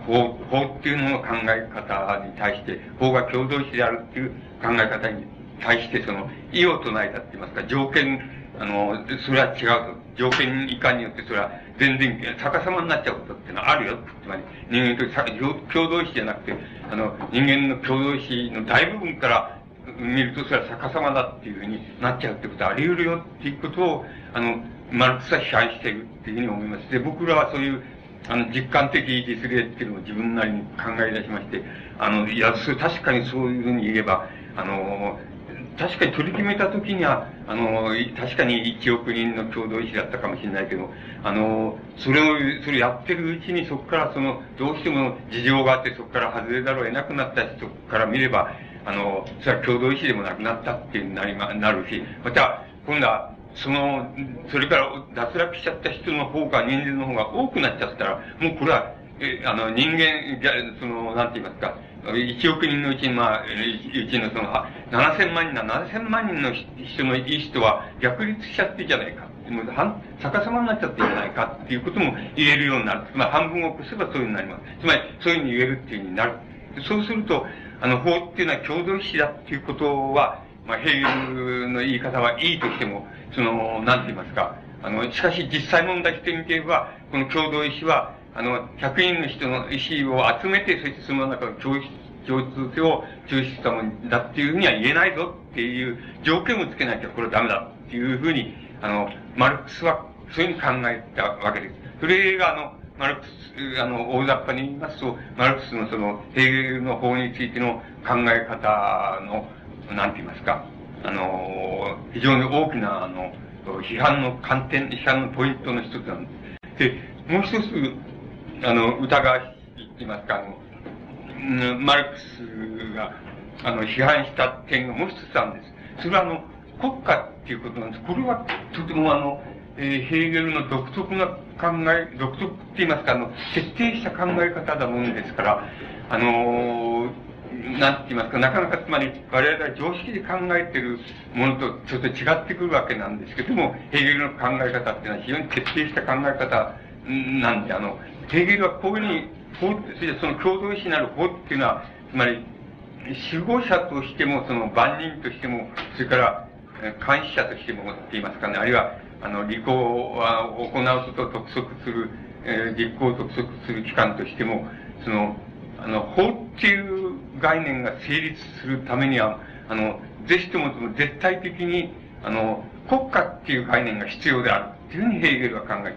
法、法っていうのの考え方に対して、法が共同意志であるっていう考え方に対して、その、異を唱えたって言いますか、条件、あの、それは違うと。条件以下によってそれは全然逆さまになっちゃうことっていうのはあるよ。つまり人間と共同意志じゃなくて、あの、人間の共同意志の大部分から見るとそれは逆さまだっていうふうになっちゃうってことはあり得るよっていうことを、あの、マルクスは批判しているっていうふうに思います。で、僕らはそういう、あの、実感的実例っていうのを自分なりに考え出しまして、あの、いや、そ確かにそういうふうに言えば、あの、確かに取り決めた時には、あの、確かに1億人の共同意思だったかもしれないけど、あの、それを、それやってるうちにそこからその、どうしても事情があってそこから外れざるを得なくなった人から見れば、あの、それは共同意思でもなくなったっていうなりま、なるし、また、今度は、その、それから脱落しちゃった人の方が、人数の方が多くなっちゃったら、もうこれは、え、あの、人間、その、なんて言いますか、1億人のうちに、まあ、うちのその、7000万人な、7000万人の人のいい人は逆立しちゃってじゃないか。もう半逆さまになっちゃってじゃないかっていうことも言えるようになる。まあ、半分を越せばそういうふうになります。つまり、そういうふうに言えるっていうふうになる。そうすると、あの、法っていうのは共同意志だっていうことは、まあ、ヘーゲルの言い方はいいとしても、その、なんて言いますか、あの、しかし実際問題してみていれば、この共同意志は、あの、100人の人の意思を集めて、そしてその中の共通性を抽出したものだっていうふうには言えないぞっていう条件をつけなきゃこれはダメだっていうふうに、あの、マルクスはそういうふうに考えたわけです。それが、あの、マルクス、あの、大雑把に言いますと、マルクスのその、ヘーゲルの法についての考え方の、なんて言いますか、あの、非常に大きな、あの、批判の観点、批判のポイントの一つなんです。で、もう一つ、あの、疑わしいって言いますか、あの、マルクスが、あの、批判した点がもう一つあるんです。それはあの、国家っていうことなんです。これはとてもあの、えー、ヘーゲルの独特な考え、独特って言いますか、あの、徹底した考え方だもんですから、あのー、なんて言いますか、なかなかつまり我々が常識で考えているものとちょっと違ってくるわけなんですけども、ヘーゲルの考え方っていうのは非常に徹底した考え方なんで、あの、ヘーゲルはこういうふうに、法、その共同意志なる法っていうのは、つまり、守護者としても、その万人としても、それから、監視者としてもって言いますかね、あるいは、あの、履行は行うことを督促する、えー、実行督促する機関としても、その、あの、法っていう概念が成立するためには、あの、ぜひともその絶対的に、あの、国家っていう概念が必要であるっていうふうにヘーゲルは考えたんで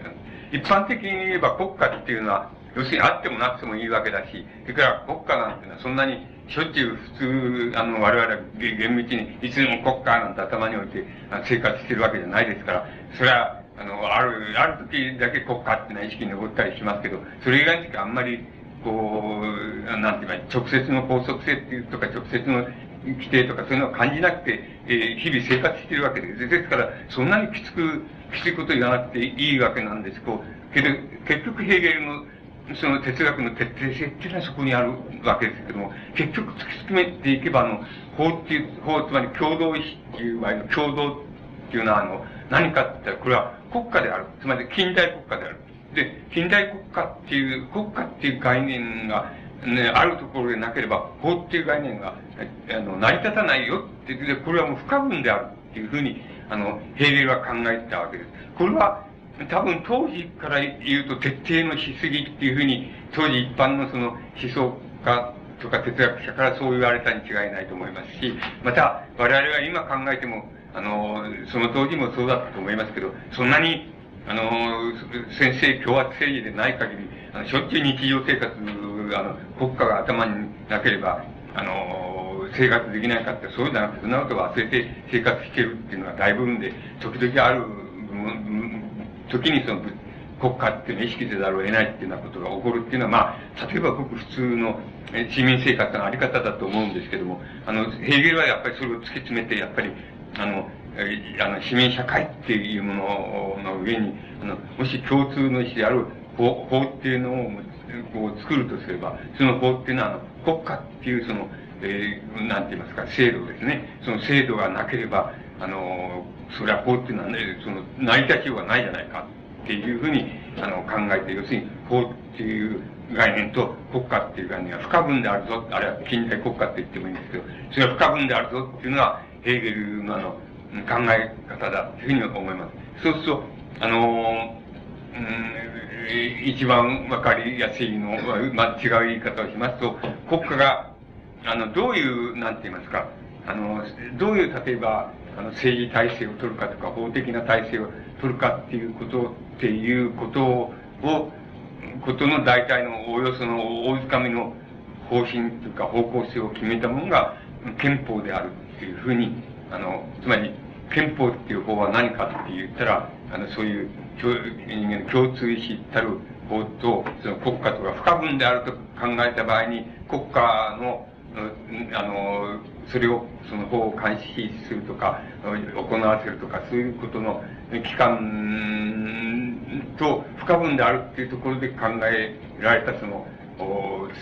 す。一般的に言えば国家っていうのは、要するにあってもなくてもいいわけだし、それから国家なんていうのはそんなにしょっちゅう普通、あの、我々は厳密にいつでも国家なんて頭に置いて生活してるわけじゃないですから、それは、あの、ある、ある時だけ国家っていうのは意識に残ったりしますけど、それ以外についてあんまり、こう、なんていうか、直接の法則性っていうとか、直接の規定とかそういうのを感じなくて、えー、日々生活しているわけです。ですから、そんなにきつく、きついこと言わなくていいわけなんです、けど、結局ヘーゲルのその哲学の徹底性っていうのはそこにあるわけですけども、結局突き詰めていけば、あの、法っていう、法、つまり共同意志っていう場合の共同っていうのは、あの、何かって言ったら、これは国家である。つまり近代国家である。で、近代国家っていう、国家っていう概念が、ね、あるところでなければ、法っていう概念が、あの、成り立たないよってで、これはもう不可分であるっていうふうに、あの、ヘーゲルは考えてたわけです。これは、多分当時から言うと徹底のしすぎっていうふうに、当時一般のその思想家とか哲学者からそう言われたに違いないと思いますし、また我々は今考えても、あの、その当時もそうだったと思いますけど、そんなに、あの、先生共和政治でない限り、あのしょっちゅう日常生活、あの、国家が頭になければ、あの、生活できないかって、そういうのはなくて、そんなこと忘れて生活してるっていうのが大部分で、時々ある時にその国家っていうのを意識せざるを得ないっていうようなことが起こるっていうのは、まあ、例えばごく普通の市民生活のあり方だと思うんですけども、あの、ヘーゲルはやっぱりそれを突き詰めて、やっぱり、あの、あの、市民社会っていうものの上に、あの、もし共通の意思である法、法っていうのを、こう作るとすれば、その法っていうのは、あの、国家っていうその、えー、なんて言いますか、制度ですね。その制度がなければ、あの、それは法っていうのはね、その、成り立ちようがないじゃないかっていうふうに、あの、考えて、要するに、法っていう概念と国家っていう概念は不可分であるぞ、あるいは近代国家って言ってもいいんですけど、それは不可分であるぞっていうのが、ヘーゲルのあの、考え方だというふうに思います。そうすると、あの、うん、一番わかりやすいのは、まあ、違う言い方をしますと、国家が、あの、どういう、なんて言いますか、あの、どういう、例えば、あの、政治体制を取るかとか、法的な体制を取るかっていうことっていうことを、ことの大体のおおよその大掴みの方針というか方向性を決めたものが憲法であるっていうふうに、あの、つまり憲法っていう法は何かって言ったら、あの、そういう人間の共通意志たる法と、その国家とか不可分であると考えた場合に、国家のあの、それを、その法を監視するとか、行わせるとか、そういうことの機関と不可分であるっていうところで考えられたその、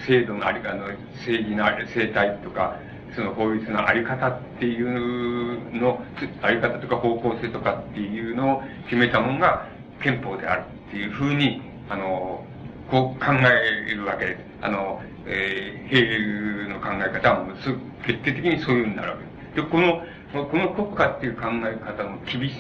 制度のあり、あの、政治のあり生態とか、その法律のあり方っていうの、あり方とか方向性とかっていうのを決めたものが憲法であるっていうふうに、あの、こう考えるわけです。あの、えー、ヘーゲルの考え方はもう決定的にそういうふうになるわけです。で、この、この国家っていう考え方の厳しい、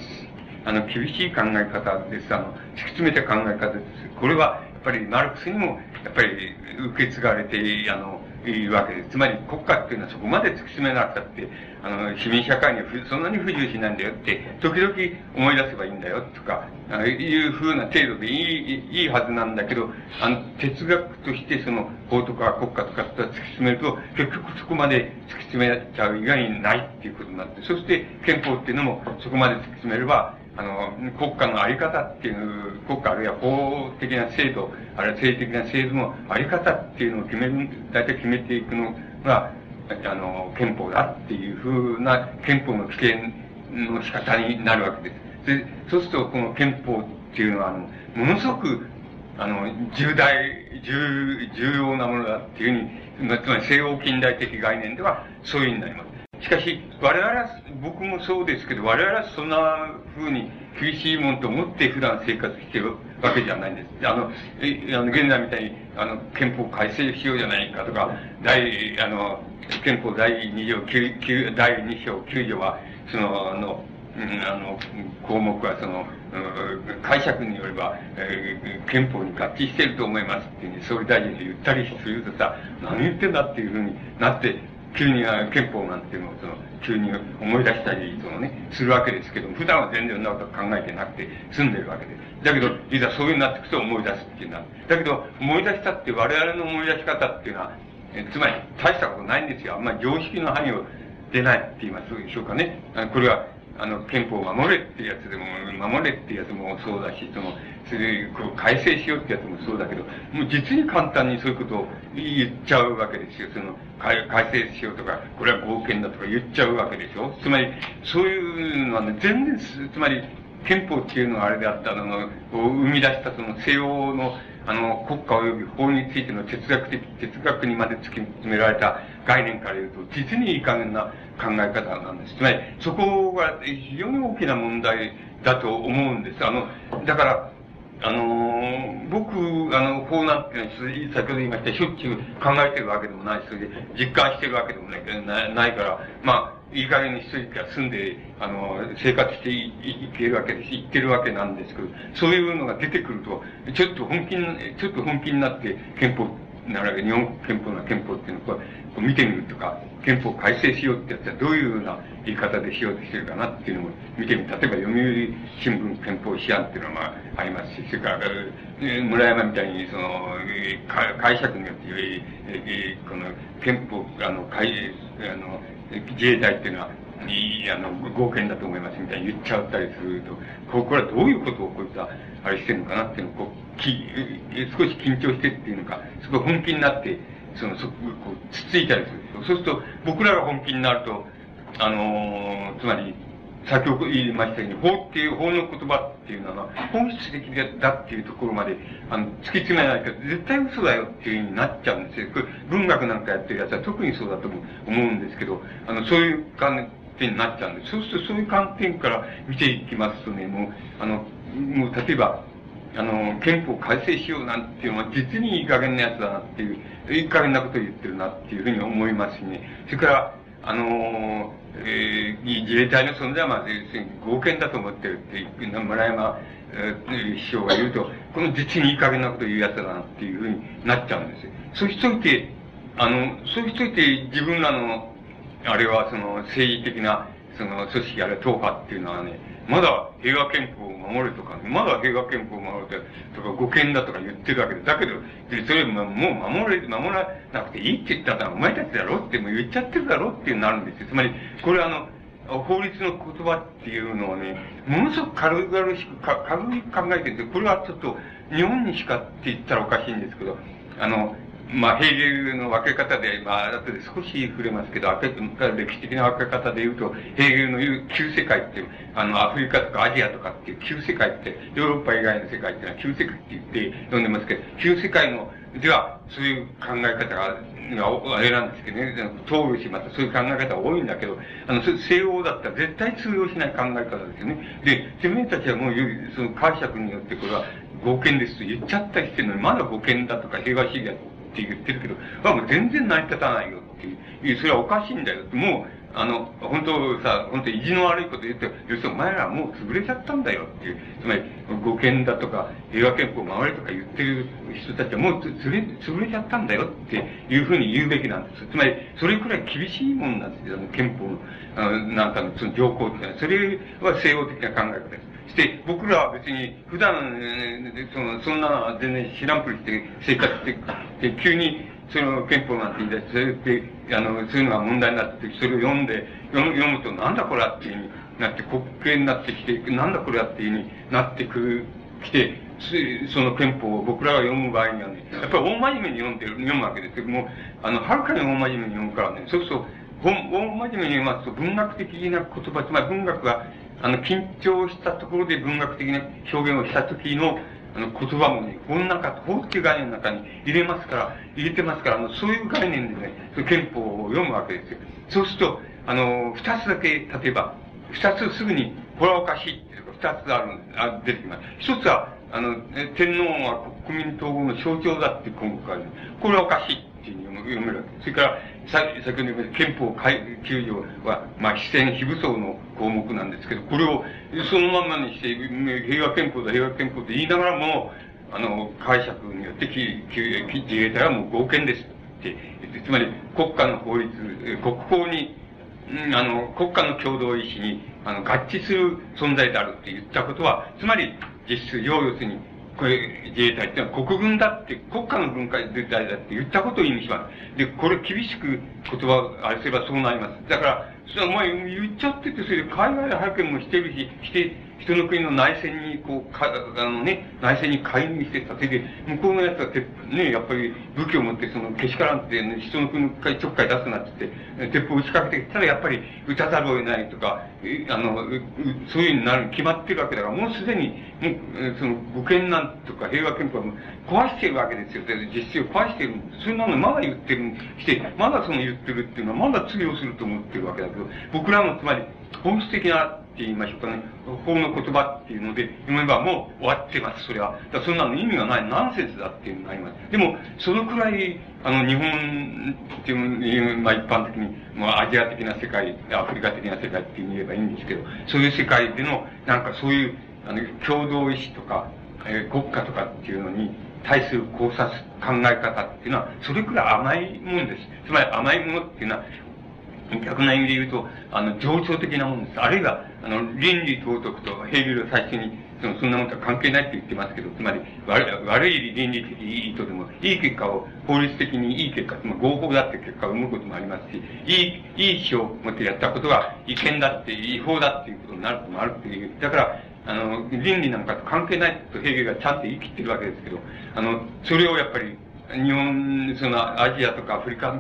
あの、厳しい考え方です。あの、突き詰めた考え方です。これは、やっぱりマルクスにも、やっぱり受け継がれて、あの、いるわけです。つまり国家っていうのはそこまで突き詰めなくたって、あの、市民社会にはそんなに不自由しないんだよって、時々思い出せばいいんだよとか、いうふうな程度でいい、いいはずなんだけど、あの、哲学としてその法とか国家とかって突き詰めると、結局そこまで突き詰めちゃう以外にないっていうことになって、そして憲法っていうのもそこまで突き詰めれば、あの、国家のあり方っていう、国家あるいは法的な制度、あるいは政治的な制度のあり方っていうのを決める、大体決めていくのが、あの、憲法だっていうふうな憲法の規定の仕方になるわけです。で、そうするとこの憲法っていうのは、あの、ものすごく、あの、重大、重、重要なものだっていうふうに、つまり西欧近代的概念ではそういうふうになります。しかし、我々は、僕もそうですけど、我々はそんな風に厳しいもんと思って普段生活してるわけじゃないんです。あの、えあの現在みたいに、あの、憲法改正しようじゃないかとか、第、あの、憲法第2条9、9第2章9条は、その、あの、あの、項目はその、解釈によれば、えー、憲法に合致していると思いますっていうふうに総理大臣が言ったりするとさ、何言ってんだっていうふうになって、急に憲法なんていうのをその、急に思い出したり、そのね、するわけですけど、普段は全然そんなこと考えてなくて済んでるわけです。だけど、いざそういうになっていくと思い出すっていうのは。だけど、思い出したって我々の思い出し方っていうのは、えつまり大したことないんですよ。あんまり常識の範囲を出ないって言いますでしょうかね。あこれは、あの、憲法を守れってやつでも、守れってやつもそうだし、その、それ、こう、改正しようってやつもそうだけど、もう実に簡単にそういうことを言っちゃうわけですよ。その、改正しようとか、これは合憲だとか言っちゃうわけでしょ。つまり、そういうのはね、全然、つまり、憲法っていうのはあれであったのを生み出したその西欧のあの国家及び法についての哲学的、哲学にまで突き詰められた概念から言うと、実にいい加減な考え方なんです。つまり、そこが非常に大きな問題だと思うんです。あの、だから、あの、僕、あの、こうなっていうのは、先ほど言いました、しょっちゅう考えてるわけでもないし、それで実感してるわけでもないないから、まあ、いい加減に一人が住んで、あの、生活していけるわけです。行ってるわけなんですけど、そういうのが出てくると、ちょっと本気に、ちょっと本気になって憲法なら日本憲法な憲法っていうのをこう見てみるとか、憲法改正しようってやつはどういうような言い方でしようとしてるかなっていうのも見てみる。例えば読売新聞憲法試案っていうのはまあありますし、それから、村山みたいにその、解釈によって、この憲法、あの、改、あの、自衛隊っていうのは、いい、あの、合憲だと思いますみたいに言っちゃったりすると、ここれはどういうことをこいつは、あれしてるのかなっていうの、こう、き、少し緊張してっていうのか、すごい本気になって、その、そこ、こう、つついたりする。そうすると、僕らが本気になると、あのー、つまり、先ほど言いましたように、法っていう、法の言葉っていうのは、本質的だっていうところまで、あの、突き詰めないと、絶対嘘だよっていうふうになっちゃうんですよ。これ、文学なんかやってるやつは特にそうだと思うんですけど、あの、そういう観点になっちゃうんです。そうすると、そういう観点から見ていきますとね、もう、あの、もう、例えば、あの、憲法改正しようなんていうのは実にいい加減なやつだなっていう、いい加減なことを言ってるなっていうふうに思いますしね。それから、あのえー、自衛隊の存在はまあ、合憲だと思ってるっていう、村山、えー、首相が言うと、この実にいい加減なことを言うやつだなっていうふうになっちゃうんですよ。そうしといて、あの、そうしといて自分らの、あれはその政治的な、その組織あるいは党派っていうのはね、まだ平和憲法を守るとか、まだ平和憲法を守るとか、護憲だとか言ってるわけで、だけど、それももう守れ、守らなくていいって言ったら、お前たちだろってもう言っちゃってるだろってなるんですよ。つまり、これあの、法律の言葉っていうのはね、ものすごく軽々しく、軽く考えてるんで。これはちょっと、日本にしかって言ったらおかしいんですけど、あの、まあ、ヘーゲルの分け方で、まあ、後で少し触れますけど、歴史的な分け方で言うと、ヘーゲルの言う旧世界っていう、あの、アフリカとかアジアとかっていう旧世界って、ヨーロッパ以外の世界っていうのは旧世界って言って呼んでますけど、旧世界の、では、そういう考え方が、あれなんですけどね、通るし、またそういう考え方が多いんだけど、あの、西洋だったら絶対通用しない考え方ですよね。で、自分たちはもう、その解釈によってこれは合憲ですと言っちゃったりしてるのに、まだ合憲だとか平和主義だとって言ってるけど、あ、もう全然成り立たないよっていう。それはおかしいんだよ。もう、あの、本当さ、本当意地の悪いこと言って、要するにお前らもう潰れちゃったんだよっていう。つまり、護憲だとか、平和憲法守れとか言ってる人たちはもうつれ、潰れちゃったんだよっていうふうに言うべきなんです。つまり、それくらい厳しいもんなんですよ。憲法の、なんかの、その条項っていうのは。それは西洋的な考え方です。して、僕らは別に普段、その、そんな全然知らんぷりして生活して、急にその憲法なんて言い出して、それで、あの、そういうのが問題になって、それを読んで、読む読むとなんだこれはっていうふうになって、国慶になってきて、なんだこれはっていうふうになってくる、来て、その憲法を僕らが読む場合にはね、やっぱり大真面目に読んでる、読むわけですけども、あの、はるかに大真面目に読むからね、そうすると、大真面目に読ますと、文学的な言葉、つまり文学があの、緊張したところで文学的な表現をした時の、あの、言葉もね、この中、法っていう概念の中に入れますから、入れてますから、あの、そういう概念でね、その憲法を読むわけですよ。そうすると、あの、二つだけ、例えば、二つすぐに、これはおかしいっていうか、二つある、あ出てきます。一つは、あの、天皇は国民統合の象徴だっていう項目がある。これはおかしい。っていうふうに読めるわけ。それから、さ先ほど言った憲法9条は、まあ、非戦非武装の項目なんですけど、これをそのまんまにして、平和憲法だ、平和憲法と言いながらも、あの、解釈によって、自衛隊はもう合憲ですって、つまり国家の法律、国法に、あの、国家の共同意志に、あの、合致する存在であるって言ったことは、つまり、実質上、要するに、これ、自衛隊ってのは国軍だって、国家の軍隊だって言ったことを意味します。で、これ厳しく言葉をあれすればそうなります。だから、その前言っちゃってて、それで海外派遣もしてるし、して、人の国の内戦に、こう、か、あのね、内戦に介入してた。それで、向こうのやつはて、ね、やっぱり武器を持って、その、けしからんって、ね、人の国のちょっかい出すなって言って、鉄砲を仕掛けてきたら、やっぱり、撃たざるを得ないとか、あの、そういうふうになる、決まってるわけだから、もうすでに、もう、その、武権なんとか平和憲法は壊してるわけですよ。実質を壊してる。そんなのまだ言ってる、して、まだその言ってるっていうのは、まだ通用すると思ってるわけだけど、僕らもつまり、本質的なって言いましょうかね、法の言葉っていうので読めばもう終わってます、それは。だそんなの意味がない、ナンセンスだっていうのがあります。でも、そのくらい、あの、日本っていう、まあ一般的に、まあアジア的な世界、アフリカ的な世界って言えばいいんですけど、そういう世界での、なんかそういう、あの、共同意志とか、えー、国家とかっていうのに、対する考察、考え方っていうのは、それくらい甘いもんです。つまり甘いものっていうのは、逆な意味で言うと、あの、情緒的なもんです。あるいは、あの、倫理道徳とヘーゲルは最初に、その、そんなものとは関係ないって言ってますけど、つまり、悪悪い倫理的意図でも、いい結果を、法律的にいい結果、つまり合法だって結果を生むこともありますし、いい、いい意思を持ってやったことが、違憲だって、違法だっていうことになることもあるっていう。だから、あの、倫理なんかと関係ないとヘーゲルがちゃんと言い切ってるわけですけど、あの、それをやっぱり、日本、そのアジアとかアフリカ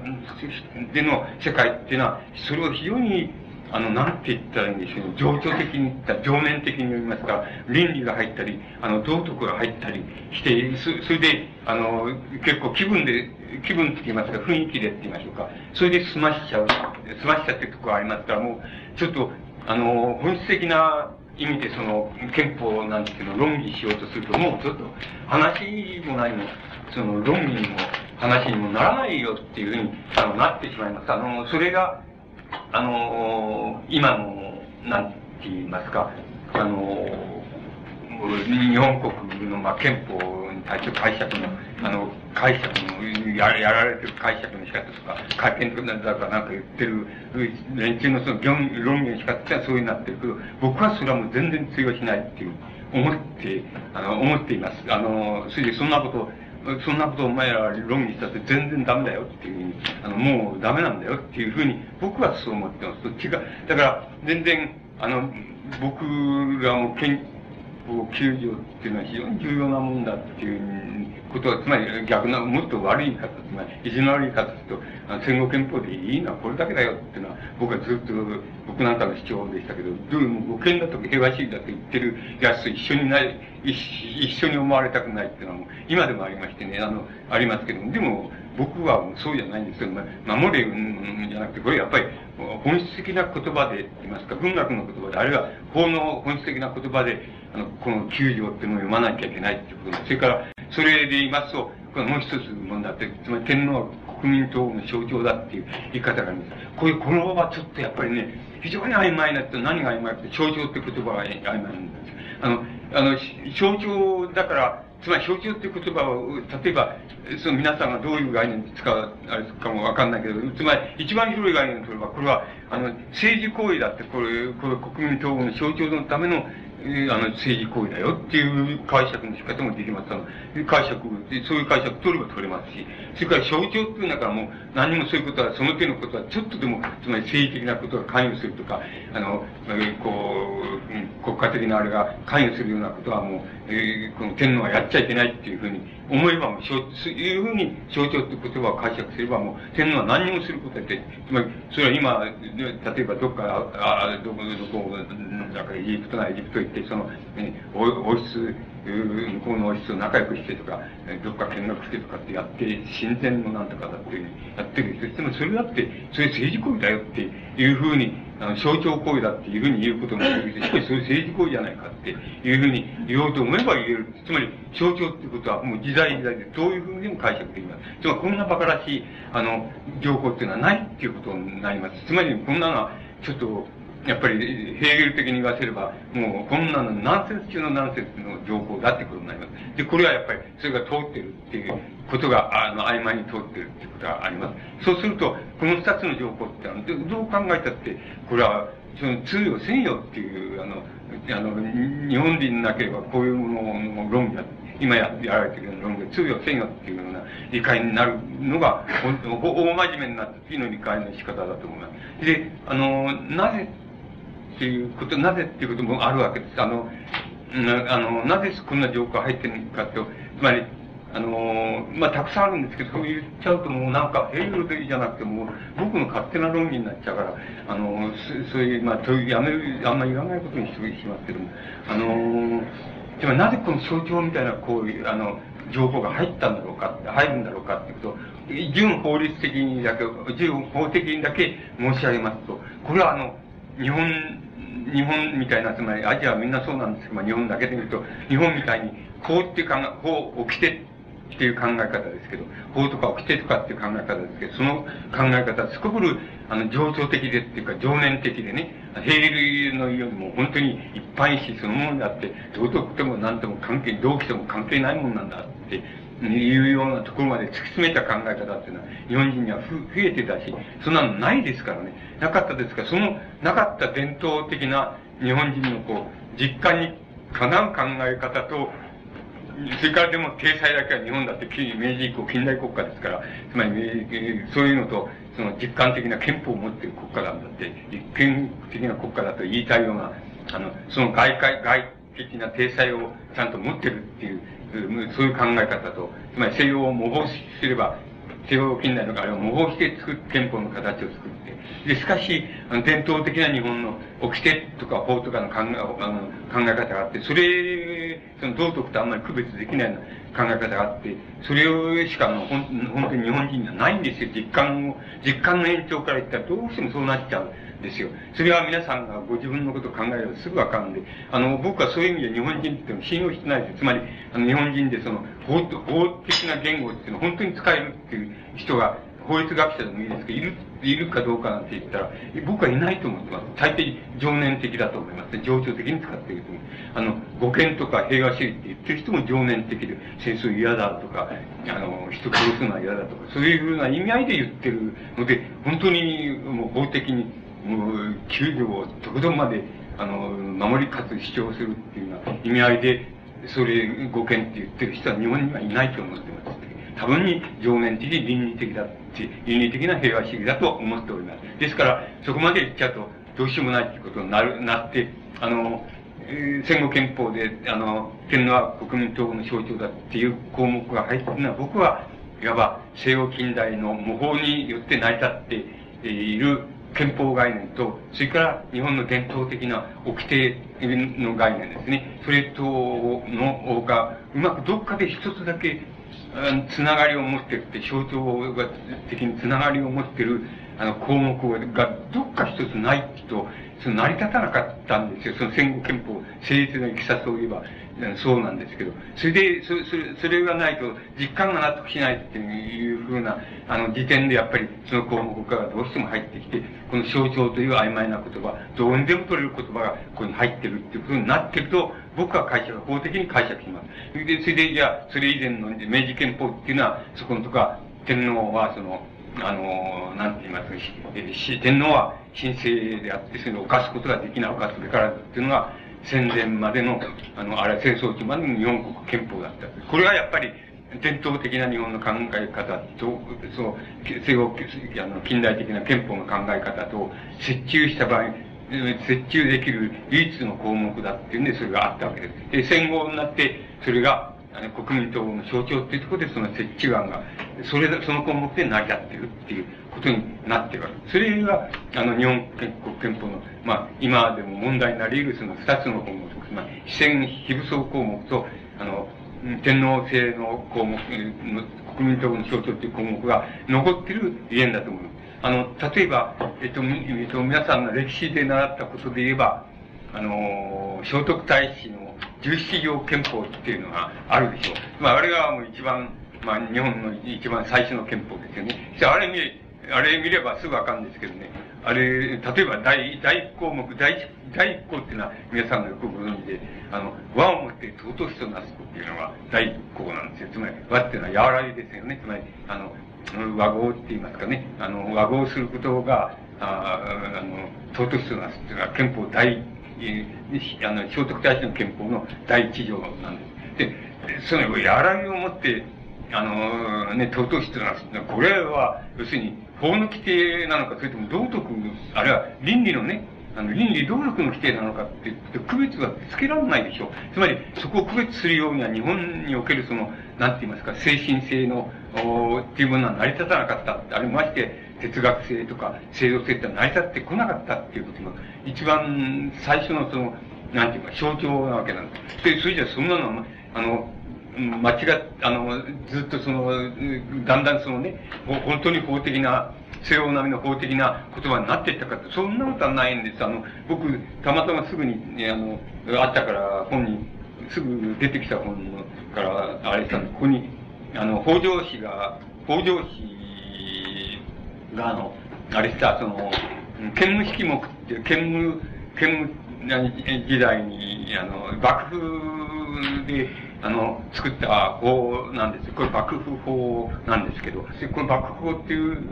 での世界っていうのは、それを非常に、あの、なんて言ったらいいんでしょう、情緒的に言った、情念的に言いますか、倫理が入ったり、あの、道徳が入ったりして、そそれで、あの、結構気分で、気分って言いますか、雰囲気でって言いましょうか、それで済ましちゃう、済ましちゃってるところがありますから、もう、ちょっと、あの、本質的な意味でその憲法なんていうのを論議しようとすると、もうちょっと話もないの、その論議にも話にもならないよっていうふうにあのなってしまいます。あの、それが、あの、今の、なんて言いますか、あの、日本国の、まあ、憲法に対する解釈の、あの、解釈の、ややられてる解釈の仕方とか、会見とかなんかなんか言ってる連中のその論議の仕方ってそういうになってるけど、僕はそれはもう全然通用しないっていう、思って、あの、思っています。あの、それでそんなことそんなことお前ら論議したって全然ダメだよっていうふうに、あの、もうダメなんだよっていうふうに、僕はそう思ってます。違う。だから、全然、あの、僕がも憲法9条っていうのは非常に重要なもんだっていうことは、つまり逆な、もっと悪い言い方、つまり、意地の悪い言い方と、戦後憲法でいいのはこれだけだよっていうのは、僕はずっと、僕なんかの主張でしたけど、どうも護憲だとか平和主義だと言ってるやつと一緒にない、一一緒に思われたくないっていうのはもう、今でもありましてね、あの、ありますけども、でも、僕はそうじゃないんですよ。守れ、ん、じゃなくて、これやっぱり本質的な言葉で言いますか、文学の言葉で、あるいは法の本質的な言葉で、あの、この九条っていうのを読まなきゃいけないっていうこと。それから、それで言いますと、このもう一つ問題って、つまり天皇国民党の象徴だっていう言い方があります。こういう、このままちょっとやっぱりね、非常に曖昧なって、何が曖昧って、象徴って言葉が曖昧なんです。あの、あの、象徴だから、つまり象徴っていう言葉を、例えば、その皆さんがどういう概念で使う、あれかもわかんないけど、つまり一番広い概念とれば、これは、あの、政治行為だって、これ、これ国民統合の象徴のためのあの、政治行為だよっていう解釈の仕方もできます。あの、解釈、そういう解釈取れば取れますし、それから象徴っていうんだからもう何もそういうことは、その手のことはちょっとでも、つまり政治的なことが関与するとか、あの、こう、国家的なあれが関与するようなことはもう、えー、この天皇はやっちゃいけないっていうふうに思えばもう、そういうふうに象徴って言葉を解釈すればもう、天皇は何にもすることはできつまり、それは今、例えばどっか、あどこ、どこ、だからエジプトなエジプト行って、その、ね、王室、向こうの王室と仲良くしてとか、どっか見学してとかってやって、親善のなんとかだっていうやってる人しても、それだって、それ政治行為だよっていうふうにあの、象徴行為だっていうふうに言うこともできるし それ政治行為じゃないかっていうふうに言おうと思えば言える。つまり、象徴っていうことはもう時代時代でどういうふうにも解釈できます。つまり、こんな馬鹿らしい、あの、情報っていうのはないっていうことになります。つまり、こんなのは、ちょっと、やっぱり、ヘーゲル的に言わせれば、もう、こんなのナンセンス中のナンセンスの情報だってことになります。で、これはやっぱり、それが通ってるっていうことが、あの、曖昧に通ってるってことがあります。そうすると、この二つの情報っての、どう考えたって、これは、その通用せんよっていう、あの、あの、日本人なければこういうものの論議だ今ややられてるような論議通用せんよっていうような理解になるのが、大真面目になった次の理解の仕方だと思います。で、あの、なぜっていうこと、なぜっていうこともあるわけです。あの、なあのなぜこんな情報が入ってるのかと、つまり、あのまあ、たくさんあるんですけど、そう言っちゃうともうなんか、ヘイルでじゃなくてもう、僕の勝手な論議になっちゃうから、あのそそういう、まあ、とやめる、あんまり言わないことにしてしますけども、あのつまりなぜこの象徴みたいな、こういう、あの、情報が入ったんだろうか、入るんだろうかっていうことを、純法律的にだけ、純法的にだけ申し上げますと、これはあの、日本日本みたいな、つまりアジアはみんなそうなんですけど、ま、日本だけで見ると、日本みたいに法っていう考え、法、起きてっていう考え方ですけど、法とか起きてとかっていう考え方ですけど、その考え方はすこぶる、あの、情緒的でっていうか、情念的でね、ヘールのようにも本当に一般意そのものであって、道徳でも何とも関係、同期とも関係ないもんなんだっていうようなところまで突き詰めた考え方っていうのは、日本人には増えてたし、そんなのないですからね。なかったですから、その、なかった伝統的な日本人のこう、実感にかなう考え方と、それからでも、体裁だけは日本だって明治以降近代国家ですから、つまり、そういうのと、その実感的な憲法を持っている国家なんだって、立憲的な国家だと言いたいような、あの、その外界、外的な体裁をちゃんと持ってるっていう、そういう考え方と、つまり西洋を模倣すれば、西洋近代のあれを模倣して作っ憲法の形を作って、で、しかし、あの伝統的な日本の掟とか法とかの考え、あの考え方があって、それ、その道徳とあんまり区別できないような考え方があって、それしかのほん本当に日本人にはないんですよ。実感を、実感の延長から言ったらどうしてもそうなっちゃう。ですよ。それは皆さんがご自分のことを考えればすぐわかるんで、あの、僕はそういう意味で日本人って信用してないです。つまり、あの、日本人でその、法、法的な言語っていうのを本当に使えるっていう人が、法律学者でもいいですけど、いる、いるかどうかなんて言ったら、僕はいないと思ってます。大抵情念的だと思います。ね情緒的に使っていると思う。あの、護憲とか平和主義って言ってる人も情念的で、戦争嫌だとか、あの、人殺すのは嫌だとか、そういうふうな意味合いで言ってるので、本当にもう法的にもう、救助をとこまで、あの、守りかつ主張するっていうような意味合いで、それ、語権って言ってる人は日本にはいないと思ってます。多分に上面的、倫理的だって、倫理的な平和主義だと思っております。ですから、そこまで言っちゃうと、どうしようもないっていうことになる、なって、あの、戦後憲法で、あの、天皇は国民党の象徴だっていう項目が入ってるのは、僕はいわば西洋近代の模倣によって成り立っている憲法概念と、それから日本の伝統的な掟の概念ですね。それとのが、うまくどっかで一つだけ、つながりを持ってるって、象徴的につながりを持ってる、あの、項目がどっか一つないと、その成り立たなかったんですよ。その戦後憲法、成立のいきさつを言えば。そうなんですけど、それで、それ、それ、がないと、実感が納得しないっていうふうな、あの、時点でやっぱり、その項目がどうしても入ってきて、この象徴という曖昧な言葉、どうにでも取れる言葉がここに入ってるっていうことになってると、僕は解釈、法的に解釈します。で、それで、じゃあ、それ以前の明治憲法っていうのは、そこのとか、天皇は、その、あの、なんて言いますか、天皇は神聖であって、それを犯すことができない、犯すべからずっていうのが、戦前までの、あの、あれ、戦争中までの日本国憲法だった。これはやっぱり、伝統的な日本の考え方と、そう、西洋、あの、近代的な憲法の考え方と、折衷した場合、折衷できる唯一の項目だっていうんで、それがあったわけです。で、戦後になって、それが、あの国民党の象徴っていうところで、その折衷案が、それ、その項目で成り立ってるっていうことになってるわけ。それが、あの、日本国憲法の、まあ、今でも問題になり得るその二つの項目、まり、非戦非武装項目と、あの、天皇制の項目、国民党の象徴っていう項目が残ってるゆえんだと思う。あの、例えば、えっと、えっと、皆さんの歴史で習ったことで言えば、あの、聖徳太子の十七条憲法っていうのがあるでしょう。まあ、あれがもう一番、まあ、日本の一番最初の憲法ですよね。じゃあ、あれ見、あれ見ればすぐわかるんですけどね。あれ、例えば第、第一項目、第一、第一項っていうのは皆さんがよくご存知で、あの、和をもって尊しとなすっていうのが第一項なんですよ。つまり、和っていうのは和らいですよね。つまり、あの、和合って言いますかね。あの、和合することが、ああの、尊しとなすっていうのは憲法第あの、聖徳太子の憲法の第一条なんです。で、その、やらぎをもって、あの、ね、尊しとなす。これは、要するに、法の規定なのか、それとも道徳、あるいは倫理のね、あの、倫理道徳の規定なのかって区別はつけられないでしょう。つまり、そこを区別するようには日本におけるその、なんて言いますか、精神性の、おっていうものは成り立たなかった。あるまして、哲学性とか制度性って成り立ってこなかったっていうことが、一番最初のその、なんていうか、象徴なわけなんです。で、それじゃそんなのは、あの、間違っ、あの、ずっとその、だんだんそのね、本当に法的な、西欧並みの法的な言葉になっていったかって、そんなことはないんです。あの、僕、たまたますぐに、ね、あの、あったから本に、すぐ出てきた本から、あれしたんで、ここに、あの、北条氏が、北条氏が、あの、あれした、その、兼務式目って、兼務、兼務時代に、あの、幕府で、あの、作った法なんですこれ幕府法なんですけど、この幕府法っていう、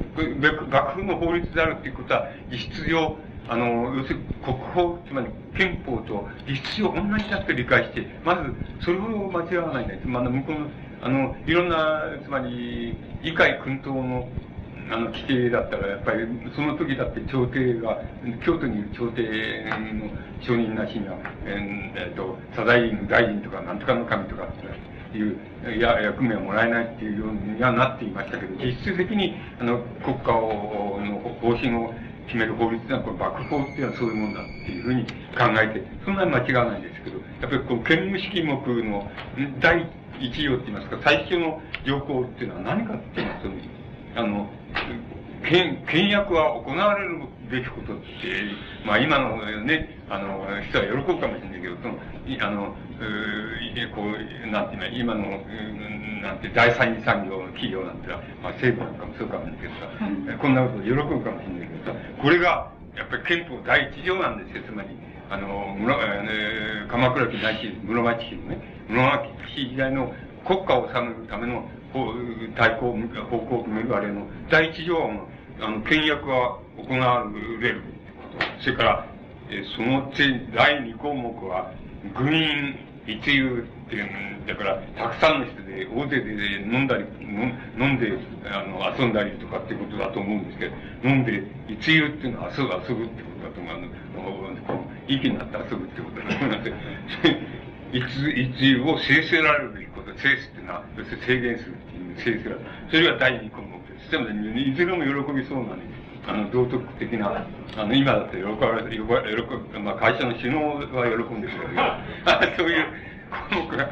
幕府の法律であるっていうことは、実質上、あの、要するに国法、つまり憲法と実質上同じだって理解して、まず、それほど間違わないんです。まあ、向こうの、あの、いろんな、つまり、議会君党のあの、規定だったら、やっぱり、その時だって朝廷が、京都にいる朝廷の承認なしには、えー、えー、と、左大臣、大臣とか、なんとかの神とかっていう、や、役目はもらえないっていうようにはなっていましたけど、実質的に、あの、国家を、の方針を決める法律は、これ、幕法っていうのはそういうもんだっていうふうに考えて、そんなに間違わないんですけど、やっぱりこの兼務式目の第一条って言いますか、最初の条項っていうのは何かって言いますと、あの、倹倹約は行われるべきことって、まあ今のね、あの、人は喜ぶかもしれないけど、その、あの、うこう、なんていうの、今の、なんて、第三次産業の企業なんてのは、まあ政府なんかもそうかもしれないけどさ、こんなこと喜ぶかもしれないけどさ、これが、やっぱり憲法第一条なんですよ、つまり。あの、村、えー、鎌倉期ないし、室町期のね、室町期時代の国家を治めるための対抗、方向を決めるあれの、第一条はあの、倹約は行われる。それから、えその第二項目は、軍員一遊っていうだから、たくさんの人で、大勢で飲んだり、飲んで、あの、遊んだりとかっていうことだと思うんですけど、飲んで、一遊っていうのは遊ぶ、遊ぶってことだと思う。あの、この、息になって遊ぶってことだと思います。一、一を制せられるべきこと、制すっていうのは、要するに制限するっていう制せられる。それが第二項目です。でもね、いずれも喜びそうなね、あの、道徳的な、あの、今だって喜ばれ、喜ば喜まあ、会社の首脳は喜んでくれるけど、そういう項目が、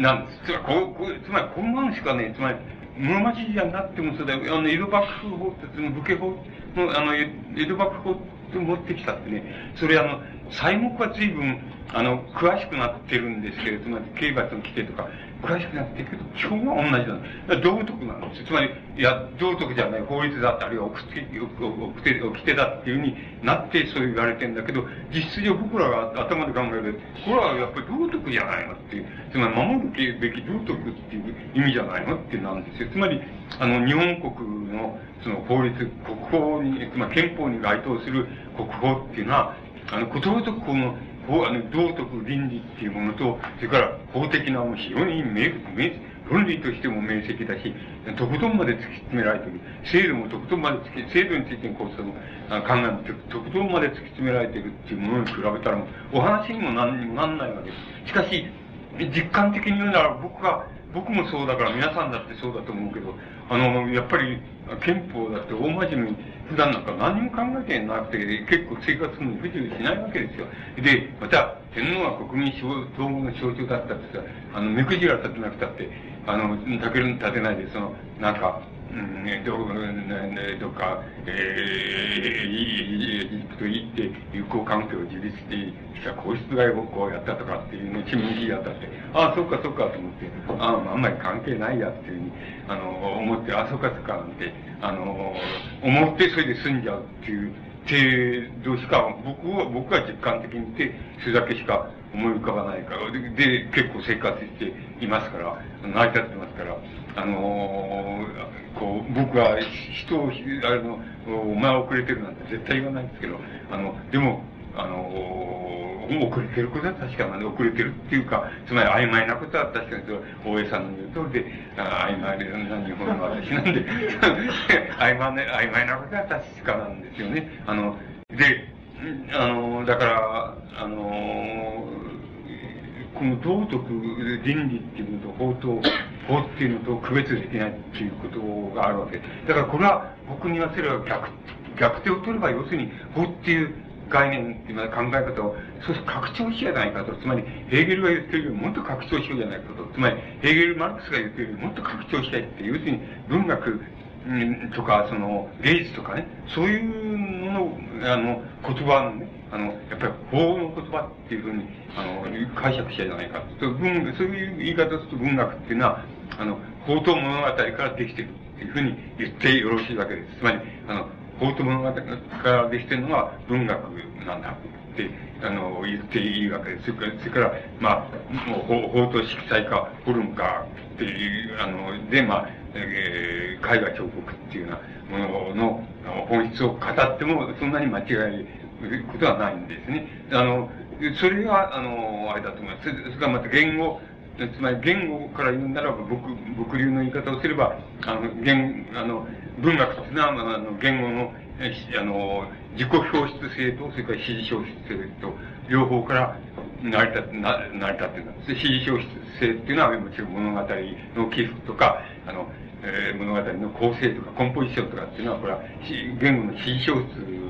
なんです。つまり、こう、こ、つまり、こんなのしかね、つまり、室町時代になってもそうだ。あの、江戸幕府法って、その武家法の、あの、江戸幕府法って持ってきたってね、それあの、細目は随分、あの、詳しくなってるんですけれども、刑罰の規定とか、詳しくなってるけど、基本は同じなの。道徳なんですつまり、いや、道徳じゃない、法律だった、あるいは掟、掟、だっていうふうになって、そう言われてんだけど、実質上僕らが頭で考えるこれはやっぱり道徳じゃないのっていう、つまり守るべき道徳っていう意味じゃないのってなんですよ。つまり、あの、日本国の、その法律、国法に、つまり憲法に該当する国法っていうのは、あの、ことごとくこの、法、あの、道徳、倫理っていうものと、それから法的なも非常に明、明、論理としても明晰だし、とことんまで突き詰められている。制度もとことんまで突き、制度についてのこうその考えもとことんまで突き詰められているっていうものに比べたら、お話にも何にもなんないわけです。しかし、実感的に言うなら僕が、僕もそうだから皆さんだってそうだと思うけど、あの、やっぱり憲法だって大真面目に普段なんか何も考えてなくて、結構生活に不自由しないわけですよ。で、また、天皇は国民統合の象徴だったんですが、あの、目くじら立てなくたって、あの、立てる、立てないで、その、なんか、うん、ど、ね、どっか、えー、エジプト行って友好関係を樹立してした皇室外国をやったとかっていうの、チムギやったって、ああ、そっかそっかと思って、ああ、あんまり関係ないやっていうふうに、あの、思って、ああ、そっかそっかなんて、あの、思ってそれで済んじゃうっていう程度しか、僕は、僕は実感的に言って、それだけしか思い浮かばないから、で、で結構生活していますから、成り立ってますから、あの、こう、僕は人を、あの、お前遅れてるなんて絶対言わないんですけど、あの、でも、あの、遅れてることは確かなんで、遅れてるっていうか、つまり曖昧なことは確かに、大江さんの言う通りで、あ曖昧な日本の私なんで、曖昧な、曖昧なことは確かなんですよね。あの、で、あの、だから、あの、この道徳、倫理っていうのと法と、法っていうのと区別できないっていうことがあるわけだからこれは僕に言わせれば逆、逆手を取れば要するに法っていう概念っていう考え方を、そうすると拡張しじゃないかと。つまり、ヘーゲルが言ってるよりもっと拡張しようじゃないかと。つまり、ヘーゲル・マルクスが言ってるよりもっと拡張したいって、要するに文学、うん、とか、その、芸術とかね、そういうのの、あの、言葉のね、あの、やっぱり法の言葉っていうふうに、あの、解釈したじゃないか。文、そういう言い方をすると文学っていうのは、あの、法と物語からできてるっていうふうに言ってよろしいわけです。つまり、あの、法と物語からできてるのは文学なんだって、あの、言っていいわけです。それから、それから、まあ、もう法と色彩か、ホルンかっていう、あの、で、まあ、えー、絵画彫刻っていうようなものの本質を語っても、そんなに間違えことはないんですね。あの、それが、あの、あれだと思います。それからまた言語、つまり言語から言うならば、僕、僕流の言い方をすれば、あの、言、あの、文学っていうの、あの、言語の、あの、自己表出性と、それから指示表出性と、両方から成り立って、成り立ってるんです。指示表出性っていうのは、もちろん物語の起伏とか、あの、えー、物語の構成とか、コンポジションとかっていうのは、これは、言語の指示表出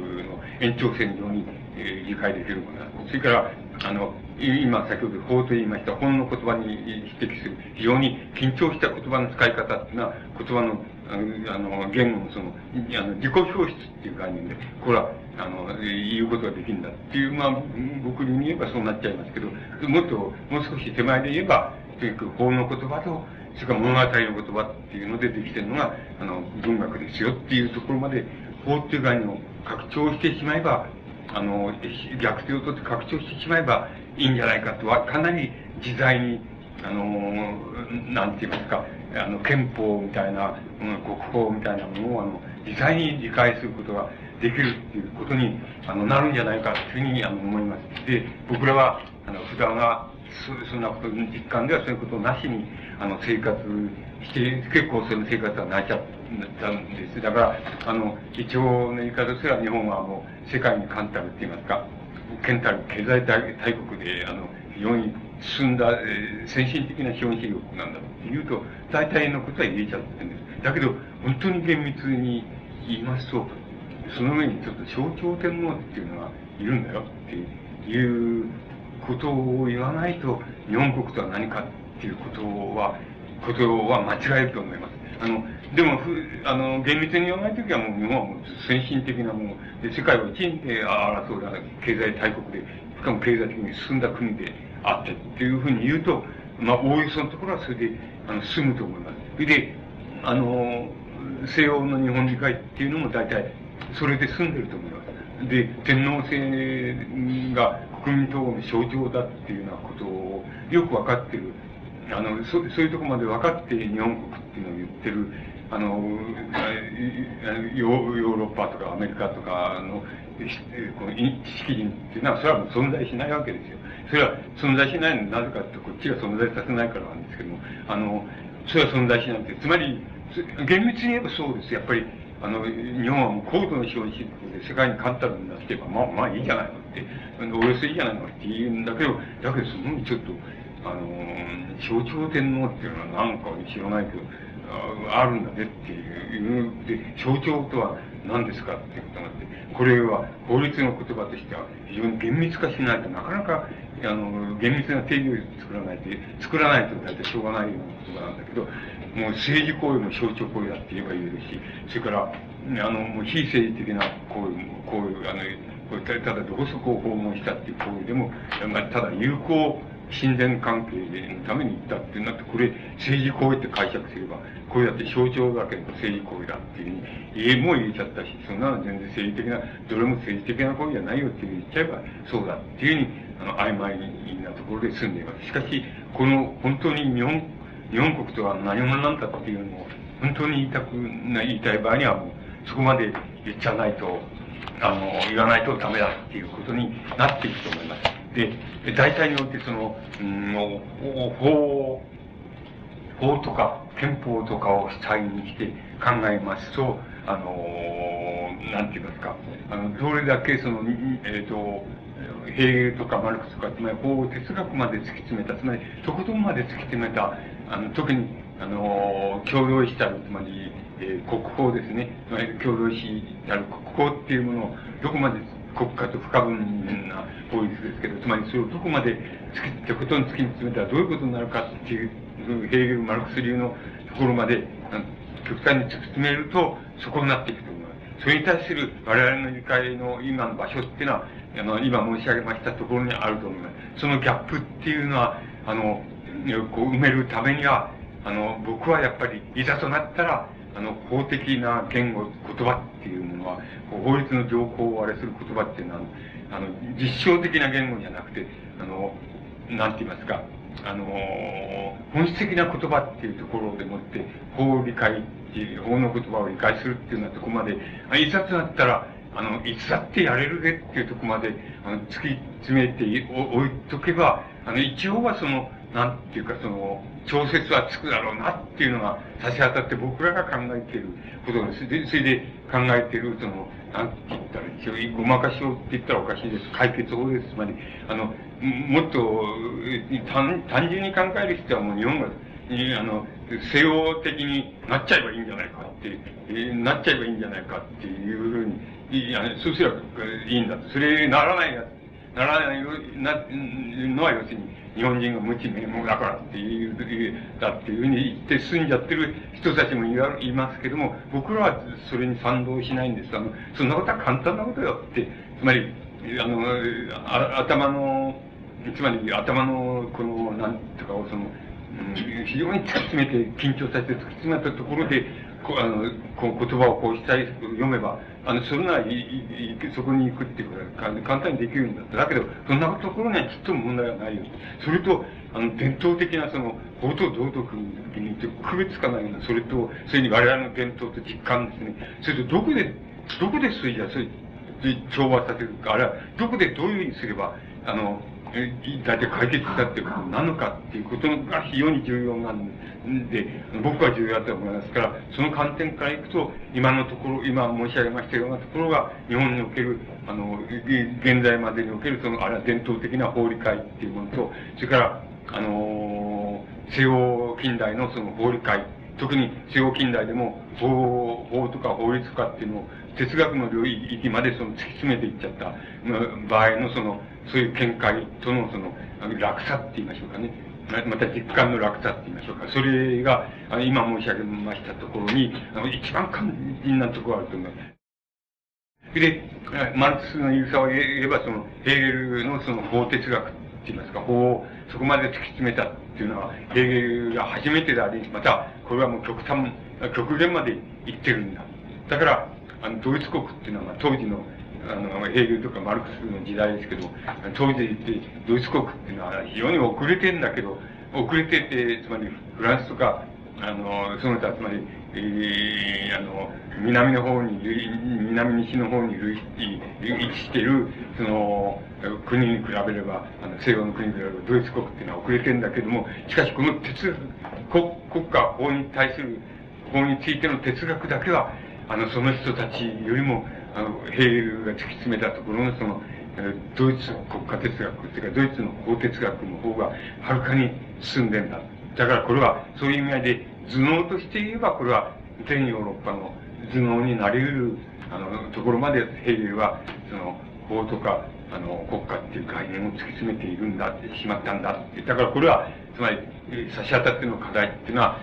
延長線上に、えー、理解できるものなんです。それから、あの、今先ほど法と言いました、本の言葉に匹敵する、非常に緊張した言葉の使い方っていうのは、言葉の、あの、言語のその、あの、自己表出っていう概念で、これは、あの、言うことができるんだっていう、まあ、僕に言えばそうなっちゃいますけど、もっと、もう少し手前で言えば、とにか法の言葉と、それから物語の言葉っていうのでできてるのが、あの、文学ですよっていうところまで、法っていう概念を拡張してしまえば、あの、逆手を取って拡張してしまえばいいんじゃないかとは、かなり自在に、あの、なんて言いますか、あの、憲法みたいな、国法みたいなものを、あの、自在に理解することができるっていうことに、あの、なるんじゃないかというふうに、あの、思います。で、僕らは、あの、普段は、そそんなこと実感ではそういうことなしに、あの、生活、結構その生活はなっちゃったんです。だから、あの、一応の言い方すら日本はもう世界に冠たるって言いますか、健たる経済大国で、あの、非常に進んだ、えー、先進的な資本主義国なんだっていうと、大体のことは言えちゃってるんです。だけど、本当に厳密に言いますと、その上にちょっと象徴天皇っていうのがいるんだよっていうことを言わないと、日本国とは何かっていうことは、ことは間違えると思います。あの、でも、あの、厳密に言わないときはもう日本はもう先進的なもので、世界を一位で争う経済大国で、しかも経済的に進んだ国であってっていうふうに言うと、まあ、おおよそのところはそれで、あの、進むと思います。それで、あの、西欧の日本理解っていうのも大体、それで済んでると思います。で、天皇制が国民統合の象徴だっていうようなことをよく分かってる。あの、そそういうとこまで分かって日本国っていうのを言ってる、あの、ヨーロッパとかアメリカとかの、この知識人っていうのは、それはもう存在しないわけですよ。それは存在しないのなぜかってこっちが存在させないからなんですけども、あの、それは存在しないって、つまり、厳密に言えばそうです。やっぱり、あの、日本はもう高度の資本主義で世界に勝ったんだってば、まあ、まあいいじゃないのって、およそいいじゃないのって言うんだけど、だけどそのちょっと、あの、象徴天皇っていうのはなんか知らないけど、あるんだねっていう、で、象徴とは何ですかっていうことがあって、これは法律の言葉としては非常に厳密化しないとなかなか、あの、厳密な定義を作らないと、作らないと大体しょうがないような言葉なんだけど、もう政治行為の象徴行為だって言えばいいですし、それから、あの、もう非政治的な行為も、行為、あの、ただどこそこを訪問したっていう行為でも、まあ、ただ友好親善関係のために行ったってなって、これ政治行為って解釈すれば、これだって象徴だけど政治行為だっていうふうに言えも言えちゃったし、そんなの全然政治的な、どれも政治的な行為じゃないよっていう言っちゃえばそうだっていうふうに、あの、曖昧なところで済んでいます。しかし、この本当に日本、日本国とは何者なんだっていうのを、本当に言いたくな、言いたい場合にはもう、そこまで言っちゃないと、あの、言わないとダメだっていうことになっていくと思います。で、大体においてその、うん、法、法とか憲法とかを主体にして考えますと、あの、なんて言いますか、あの、どれだけその、えっ、ー、と、ヘーゲルとかマルクスとか、つまり法を哲学まで突き詰めた、つまり、とことんまで突き詰めた、あの、特に、あの、共同したる、つまり、えー、国法ですね。つまり、共同したる国法っていうものを、どこまで国家と不可分な法律ですけど、つまりそれをどこまで突き、とことん突き詰めたらどういうことになるかっていう、ヘーゲル・マルクス流のところまで、極端に突き詰めると、そこになっていくと思います。それに対する我々の理解の今の場所っていうのは、あの、今申し上げましたところにあると思います。そのギャップっていうのは、あの、こう埋めるためには、あの、僕はやっぱり、いざとなったら、あの、法的な言語、言葉っていうものは、法律の条項をあれする言葉っていうのは、あの、実証的な言語じゃなくて、あの、なんて言いますか、あの、本質的な言葉っていうところでもって、法理解っていう、法の言葉を理解するっていうようなとこまで、いざとなったら、あの、いつだってやれるぜっていうとこまで、あの、突き詰めておいとけば、あの、一応はその、なんていうか、その、調節はつくだろうなっていうのが差し当たって僕らが考えていることです。で、それで考えている、その、なんて言ったら一応、ごまかしをって言ったらおかしいです。解決法です。つまり、あの、もっと単、単純に考える必要はもう日本が、あの、西洋的になっちゃえばいいんじゃないかって、なっちゃえばいいんじゃないかっていうふうに、いや、そうすればいいんだと。それならないやならないな、のは要するに、日本人が無知名門だからっていう、だっていうふうに言って済んじゃってる人たちもいますけども、僕らはそれに賛同しないんです。あの、そんなことは簡単なことよって、つまり、あの、あ頭の、つまり頭の、この、なんとかをその、非常に突き詰めて、緊張させて突き詰めたところで、こあのこう言葉をこうしたい読めば、あの、それならそこに行くっていうことは簡単にできるんだって。だけど、そんなところにはきっと問題はないよ。それと、あの、伝統的なその、法と道徳に区別かないような、それと、それに我々の伝統と実感ですね。それと、どこで、どこでそれじゃ、それ、調和させるか、あるいは、どこでどういうふうにすれば、あの、大体解決したっていうことなのかっていうことが非常に重要なんで、で僕は重要だと思いますから、その観点からいくと、今のところ、今申し上げましたようなところが、日本における、あの、現在までにおける、その、あれは伝統的な法理解っていうものと、それから、あの西洋近代のその法理解、特に西洋近代でも法、法とか法律家っていうのを哲学の領域までその突き詰めていっちゃった場合のそのそういう見解とのその、落差って言いましょうかね。また実感の落差って言いましょうか。それが、あの今申し上げましたところに、あの一番肝心なところがあると思います。で、マルクスの言うさを言えば、その、ヘーゲルのその法哲学って言いますか、法をそこまで突き詰めたっていうのは、ヘーゲルが初めてであり、また、これはもう極端、極限まで行ってるんだ。だから、あの、ドイツ国っていうのは、当時のあの、ヘーゲルとかマルクスの時代ですけど、当時で言ってドイツ国っていうのは非常に遅れてんだけど、遅れてて、つまりフランスとか、あの、その他、つまり、えー、あの、南の方に、南西の方に類位置している、その、国に比べれば、あの、西洋の国に比べれば、ドイツ国っていうのは遅れてんだけども、しかしこの哲、国国家法に対する、法についての哲学だけは、あの、その人たちよりも、あの、ヘーゲルが突き詰めたところのその、ドイツ国家哲学、っていうか、ドイツの法哲学の方がはるかに進んでんだ。だからこれは、そういう意味合いで、頭脳として言えば、これは、全ヨーロッパの頭脳になり得る、あの、ところまでヘーゲルは、その、法とか、あの、国家っていう概念を突き詰めているんだって、しまったんだって。だからこれは、つまり、差し当たっての課題っていうのは、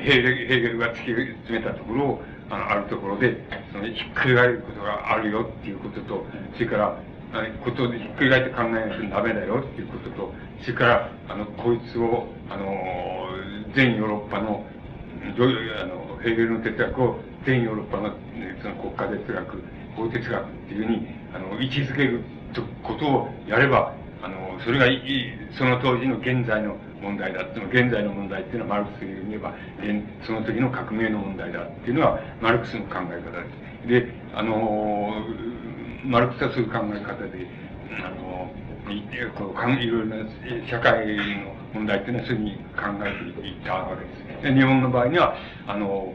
ヘーゲルヘーゲルが突き詰めたところを、あの、あるところで、その、ひっくり返ることがあるよっていうことと、それから、あことでひっくり返って考えないとダメだよっていうことと、それから、あの、こいつを、あの、全ヨーロッパの、どういう、あの、ヘーゲルの哲学を全ヨーロッパの、その国家哲学、法哲学っていうふうに、あの、位置づけることをやれば、あの、それがいい、その当時の現在の問題だっていうの現在の問題っていうのはマルクスに言えば、その時の革命の問題だっていうのはマルクスの考え方です。で、あの、マルクスはそういう考え方で、あの、いろいろな社会の問題っていうのはそういうふうに考えていったわけです。で日本の場合には、あの、もう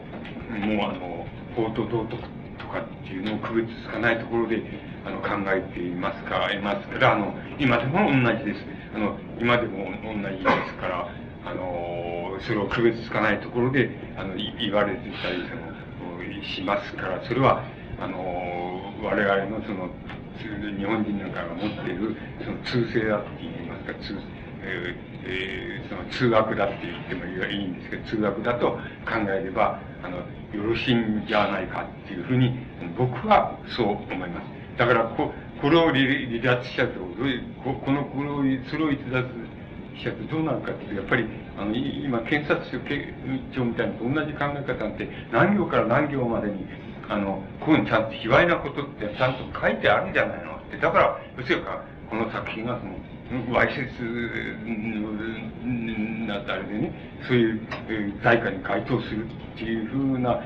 あの、法と道徳とかっていうのを区別つかないところで、あの、考えていますか、いますから、あの、今でも同じです。あの、今でも同じですから、あの、それを区別つかないところで、あの、言われてたり、その、しますから、それは、あの、我々のその、日本人なんかが持っている、その通性だって言いますか、通、えーえー、その通学だって言ってもいいんですけど、通学だと考えれば、あの、よろしいんじゃないかっていうふうに、僕はそう思います。だからこ、これを離脱しちゃうと、ここの、これを、それを逸脱しちゃうとどうなるかっていうと、やっぱり、あの、今、検察庁みたいなと同じ考え方なんて、何行から何行までに、あの、こういうちゃんと卑猥なことってちゃんと書いてあるんじゃないのって。だから、うせか、この作品がその、わいせつなあれでね、そういう、えー、代価に該当するっていうふうな、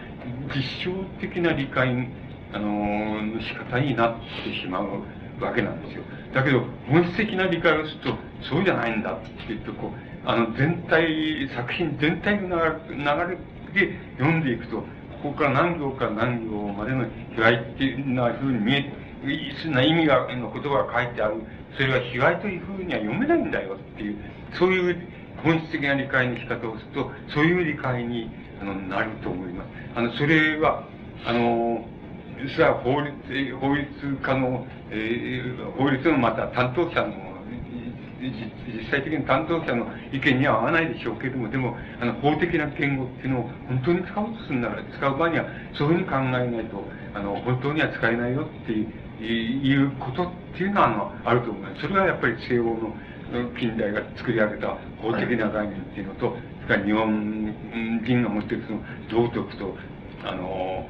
実証的な理解あの、の仕方になってしまうわけなんですよ。だけど、本質的な理解をすると、そうじゃないんだって言って、こう、あの、全体、作品全体の流れで読んでいくと、ここから何行から何行までの被害っていうなふうに見え、そんな意味が、の言葉が書いてある。それは被害というふうには読めないんだよっていう、そういう本質的な理解の仕方をすると、そういう理解にあのなると思います。あの、それは、あの、それは法律、法律家の、えー、法律のまた担当者の、実際的に担当者の意見には合わないでしょうけれども、でも、あの、法的な言語っていうのを本当に使おうとするなら、使う場合には、そういうふうに考えないと、あの、本当には使えないよっていう、ことっていうのは、あの、あると思います。それはやっぱり西欧の近代が作り上げた法的な概念っていうのと、それから日本人が持っているその道徳と、あの、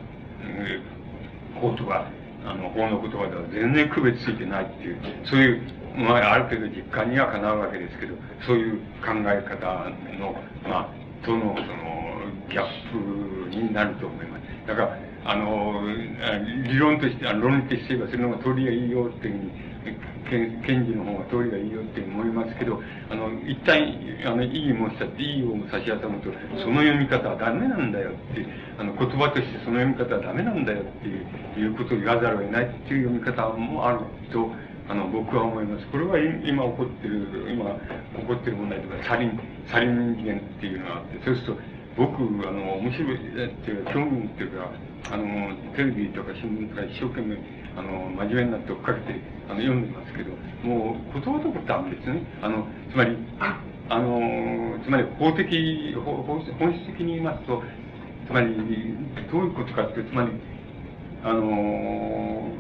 法とか、あの、法の言葉では全然区別ついてないっていう、そういう、まあ、ある程度実感にはかなうわけですけど、そういう考え方の、まあ、との、その、ギャップになると思います。だから、あの、理論として、論理として言えばそれの方が通りがいいよっていうふうに、検事の方が通りがいいよって思いますけど、あの、一体、あの、いい申したって、いいを差し当たると、その読み方はダメなんだよって、あの、言葉としてその読み方はダメなんだよっていう、いうことを言わざるを得ないっていう読み方もあると、あの、僕は思います。これは今起こってる、今起こってる問題とか、サリン、サリン事件っていうのがあって、そうすると、僕、あの、面白いっていうか、興味っていうか、あの、テレビとか新聞とか一生懸命、あの、真面目になって追っかけて、あの、読んでますけど、もう、言葉とかダメですね。あの、つまり、あの、つまり法的、本質的に言いますと、つまり、どういうことかって、つまり、あの、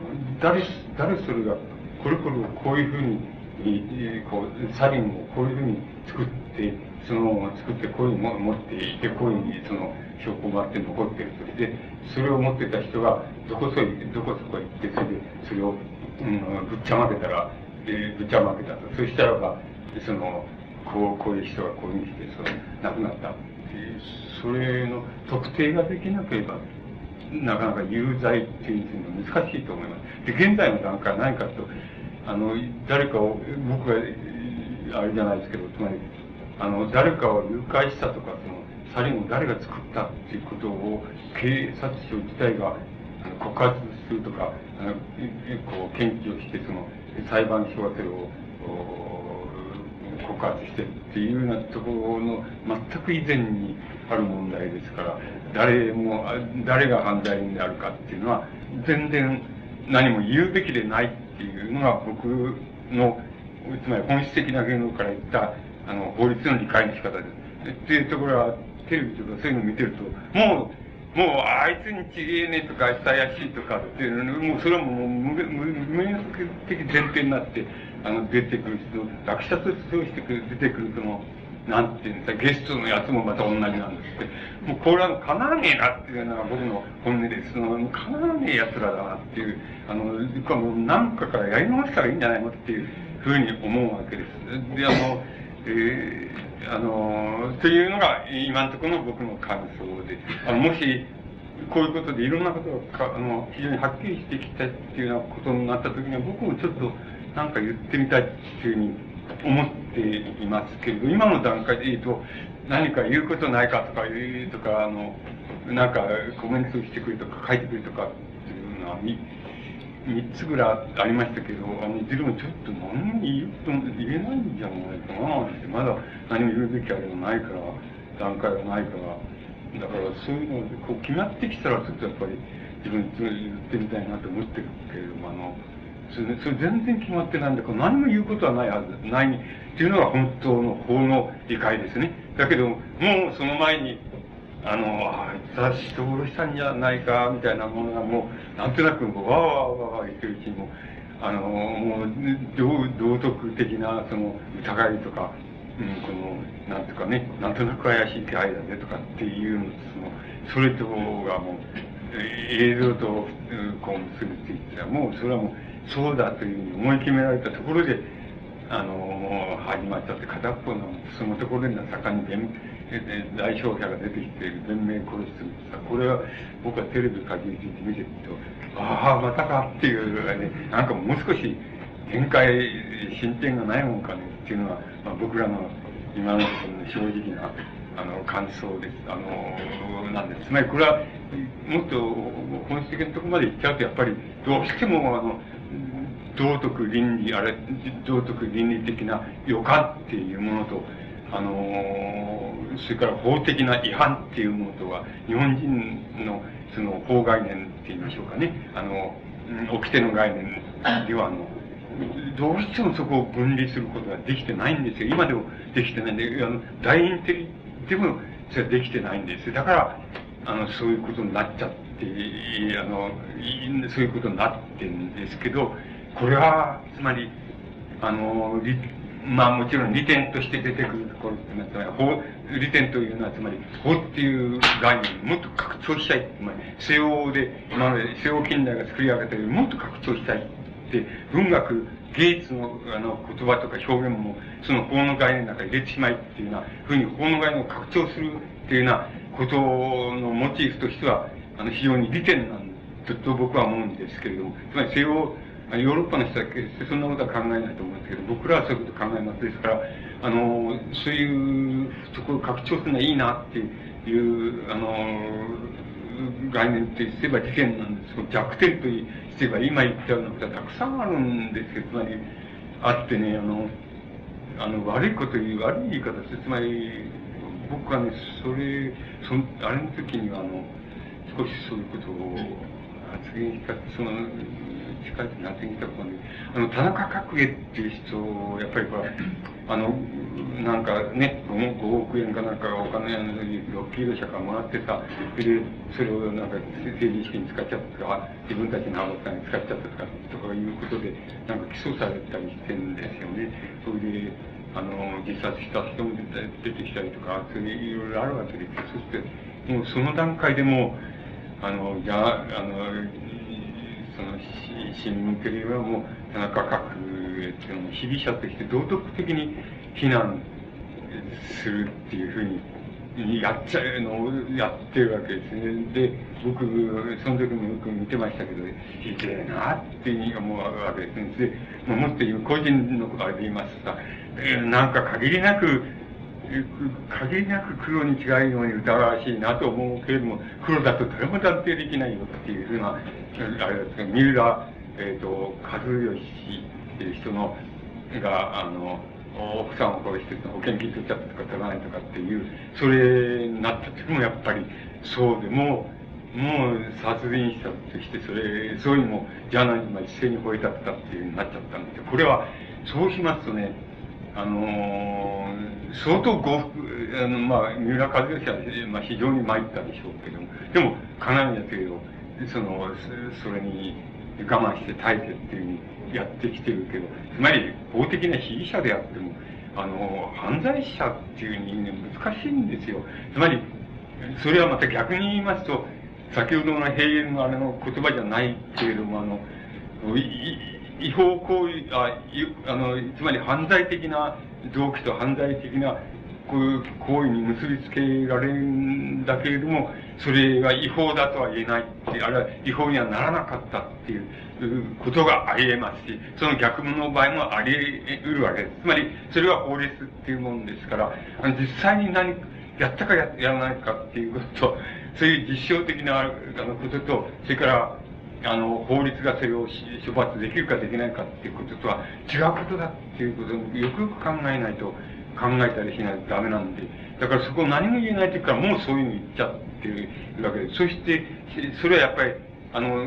誰、誰それが、これこれこういうふうに、こう、サリンをこういうふうに作って、その作ってこういうものを持っていて、こういうふうにその証拠があって残っていると。で、それを持ってた人が、どこそ、どこそこ行って、それで、それを、うん、ぶっちゃまけたら、で、ぶっちゃまけたと。そしたらば、その、こう、こういう人がこういうふうにして、その、亡くなったっていう、それの特定ができなければ、なかなか有罪っていうのは難しいと思います。で、現在の段階は何かと、あの、誰かを、僕は、あれじゃないですけど、つまり、あの、誰かを誘拐したとか、その、サリンを誰が作ったっていうことを、警察庁自体が告発するとか、あのこう検知をして、その、裁判所がそれを、告発してっていうようなところの全く以前にある問題ですから、誰も、誰が犯罪人であるかっていうのは、全然何も言うべきでないっていうのが僕の、つまり本質的な言語から言った、あの、法律の理解の仕方です。っていうところは、テレビとかそういうの見てると、もう、もう、あいつにちげえねとか、あいつ怪しいとかっていうのもうそれはもう無、無、無限的前提になって、あの、出てくる人、落車としてくる、出てくるその、なんていうんですか、ゲストのやつもまた同じなんですって。もうこれはかなわねえなっていうのが僕の本音です。その、かなわねえ奴らだなっていう、あの、これもう何かからやり直したらいいんじゃないのっていうふうに思うわけです。で、あの、えー、あの、というのが今のところの僕の感想で、あの、もし、こういうことでいろんなことがあの非常にはっきりしてきたっていうようなことになった時には僕もちょっとなんか言ってみたいっていうふうに思っていますけれど、今の段階で言うと、何か言うことないかとか言うとか、あの、なんかコメントしてくれとか書いてくれとかっていうのは見、三つぐらいありましたけど、あの、いずれもちょっと何も言うと言えないんじゃないかなって、まだ何も言うべきあれがないから、段階がないから、だからそういうのこう決まってきたらちょっとやっぱり自分言ってみたいなと思ってるけれども、あの、それそれ全然決まってないんだ。から何も言うことはないはず、ない。っていうのが本当の法の理解ですね。だけど、もうその前に、あの、あいつは人殺したんじゃないか、みたいなものがもう、なんとなくわーわーわーわ言ってるうちにも、あの、もう、道徳的な、その、疑いとか、うん、この、なんとかね、なんとなく怪しい気配だねとかっていうの、その、それとがもう、映像と、こう結びついてもうそれはもう、そうだというふうに思い決められたところで、あの、始まったって片っぽの、そのところには盛んに代表者が出てきている弁明殺しこれは僕はテレビかじりついて見てると、ああ、またかっていうね、なんかもう少し展開、進展がないもんかねっていうのは、まあ、僕らの今の正直なあの感想です。あの、なんです。つまりこれは、もっと本質的なところまで行っちゃうと、やっぱりどうしても、あの、道徳倫理、あれ、道徳倫理的な予感っていうものと、あのそれから法的な違反っていうものとは、日本人のその法概念って言いましょうかね、あの、掟の概念では、あの、どうしてもそこを分離することができてないんですよ。今でもできてないんで、あの、大インテリでも、それはできてないんです。だから、あの、そういうことになっちゃって、あの、そういうことになってるんですけど、これは、つまり、あの、まあもちろん利点として出てくるところっていうのは、法、利点というのは、つまり、法っていう概念をもっと拡張したい。つまり、西欧で、今まで西欧近代が作り上げたよりもっと拡張したいって、文学、芸術のあの言葉とか表現も、その法の概念の中に入れてしまいっていうようなふうに法の概念を拡張するっていうようなことのモチーフとしては、あの、非常に利点なんだと僕は思うんですけれども、つまり西欧、ヨーロッパの人は決してそんなことは考えないと思うんですけど、僕らはそういうこと考えます。ですから、あの、そういうところを拡張するのはいいなっていう、あの、概念とすれば事件なんですけど、弱点とすれば今言ったようなことはたくさんあるんですけど、つまり、あってね、あの、あの、悪いこと言う、悪い言い方です。つまり、僕はね、それ、そあれの時には、あの、少しそういうことを発言した、その、近い夏に来た子に、あの、田中角栄っていう人、やっぱりこれ、あの、なんかね、5, 5億円かなんかお金、あの、6キロ社からもらってさ、それで、それをなんか政治資金に使っちゃったとか、自分たちの派閥に使っちゃったとか、とかいうことで、なんか起訴されたりしてるんですよね。それで、あの、自殺した人も出てきたりとか、そういういろいろあるわけです。そして、もうその段階でもあの、じゃあ、あの、その、新聞テレビはもう、田中角栄っていうのを被疑者として道徳的に非難するっていうふうに、やっちゃうのをやってるわけですね。で、僕、その時もよく見てましたけど、ひでえなって思うわけですね。で、もっと言う、個人のあれで言いますとさ、なんか限りなく、限りなく黒に違うように疑わしいなと思うけれども、黒だと誰も断定できないよっていうふうな、あれですけど、三浦、えっ、ー、と、和義っていう人の、が、あの、奥さんを殺して保険金取っちゃったとか取らないとかっていう、それになった時もやっぱりそうでも、もう殺人したとして、それ、そういうのもジャーナリズムは一斉に吠えたったっていうになっちゃったんで。これは、そうしますとね、あのー、相当呉服、あの、まあ、三浦和義は、まあ、非常に参ったでしょうけども、でも、かなりだけど、その、それに我慢して耐えてっていうふうにやってきてるけど、つまり、法的な被疑者であっても、あの、犯罪者っていうふうにね、難しいんですよ。つまり、それはまた逆に言いますと、先ほどの平原のあれの言葉じゃないけれども、あの、違法行為、あ、あの、つまり犯罪的な動機と犯罪的なこういう行為に結びつけられるんだけれども、それが違法だとは言えないって、あるいは違法にはならなかったっていうことがあり得ますし、その逆の場合もあり得るわけです。つまり、それは法律っていうもんですから、あの実際に何、やったかややらないかっていうことと、そういう実証的なあのことと、それから、あの、法律がそれを処罰できるかできないかっていうこととは違うことだっていうことをよくよく考えないと考えたりしないとダメなんで、だからそこを何も言えない時からもうそういうの言っちゃってるわけで、そして、それはやっぱり、あの、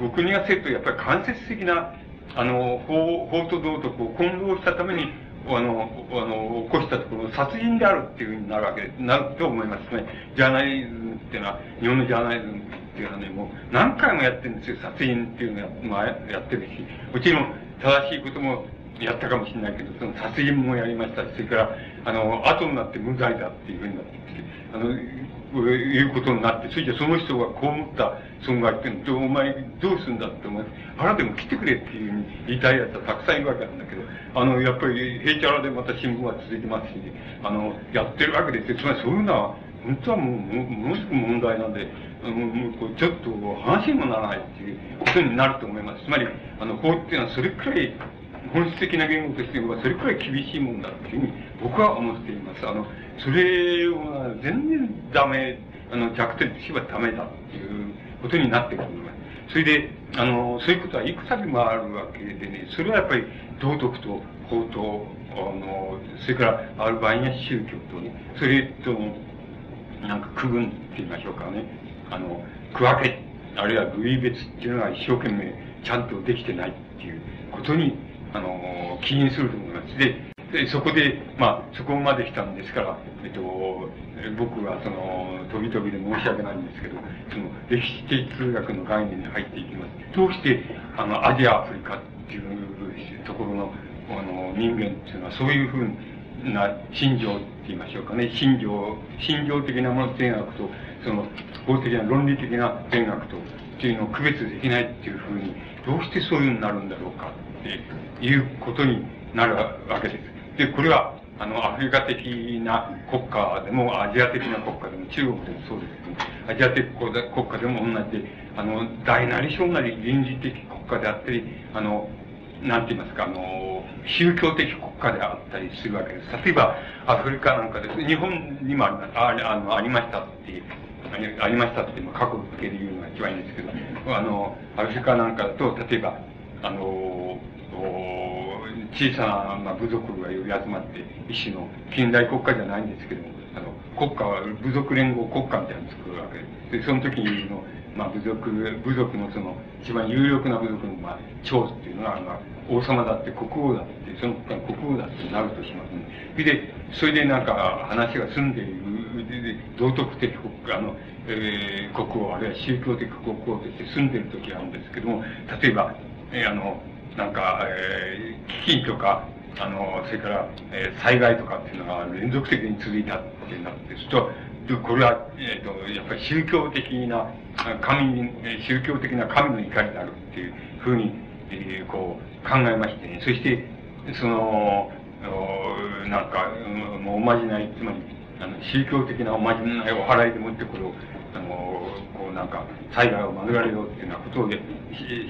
僕に言わせるとやっぱり間接的な、あの、法、法と道徳を混同したために、あの、あの、起こしたところ、殺人であるっていうふうになるわけで、なると思いますね。ジャーナリズムっていうのは、日本のジャーナリズムていうのはね、もう何回もやってるんですよ。殺人っていうのをまあ、やってるし。もちろん、正しいこともやったかもしれないけど、その殺人もやりましたし、それから、あの、後になって無罪だっていうふうになってきて、あの、いうことになって、それじゃその人が被った損害っていうのお前どうするんだって思う。腹でも来てくれっていうふうに言いたい奴はたくさんいるわけなんだけど、あの、やっぱり、平チャラでまた新聞は続いてますし、あの、やってるわけですよ。つまりそういうのは、本当はもう、もものすごく問題なんで、あの、もうこうちょっと話にもならないっていうことになると思います。つまり、あの、法っていうのはそれくらい、本質的な言語としてはそれくらい厳しいもんだっていうふうに僕は思っています。あの、それを全然ダメ、あの、弱点としてはダメだっていうことになってくるそれで、あの、そういうことはいくつもあるわけでね、それはやっぱり道徳と法と、あの、それからある場合には宗教とね、それと、なんか区分って言いましょうかね、あの、区分け、あるいは部位別っていうのが一生懸命ちゃんとできてないっていうことにあの、起因すると思います。で、でそこで、まあ、そこまで来たんですから、えっと、僕はその、飛び飛びで申し訳ないんですけど、その、歴史的通学の概念に入っていきます。どうして、あの、アジア、アフリカっていうところの、あの、人間っていうのは、そういうふうな心情って言いましょうかね、心情、心情的なもの善悪と、その、法的な論理的な善悪と、っていうのを区別できないっていうふうに、どうしてそういうふうになるんだろうかっていうことになるわけです。で、これは、あの、アフリカ的な国家でも、アジア的な国家でも、中国でもそうですけど、アジア的国家でも同じで、あの、大なり小なり臨時的国家であったり、あの、なんて言いますか、あの、宗教的国家であったりするわけです。例えば、アフリカなんかです。日本にもあああのありましたって、ありましたっていうの過去付けで言うのが一番いいんですけど、あの、アフリカなんかだと、例えば、あの、小さな、まあ、部族が寄り集まって、一種の近代国家じゃないんですけども、あの、国家は部族連合国家みたいなのを作るわけです。で、その時の、まあ、部族、部族のその、一番有力な部族の、まあ、長っていうのは、まあ、王様だって国王だって、その国家国王だってなるとしますね。で、それでなんか話が済んでいる、道徳的国、あの、えー、国王、あるいは宗教的国王として住んでる時があるんですけども、例えば、えー、あの、なんか、えー、飢饉とか、あの、それから、えー、災害とかっていうのが連続的に続いたってなって、ると、これは、えっ、ー、と、やっぱり宗教的な、神、宗教的な神の怒りであるっていうふうに、えー、こう、考えましてね。そして、その、なんか、もうおまじない、つまり、あの、宗教的なおまじないを払いでもってこれを、あの、こうなんか、災害を免れようっていうようなことを、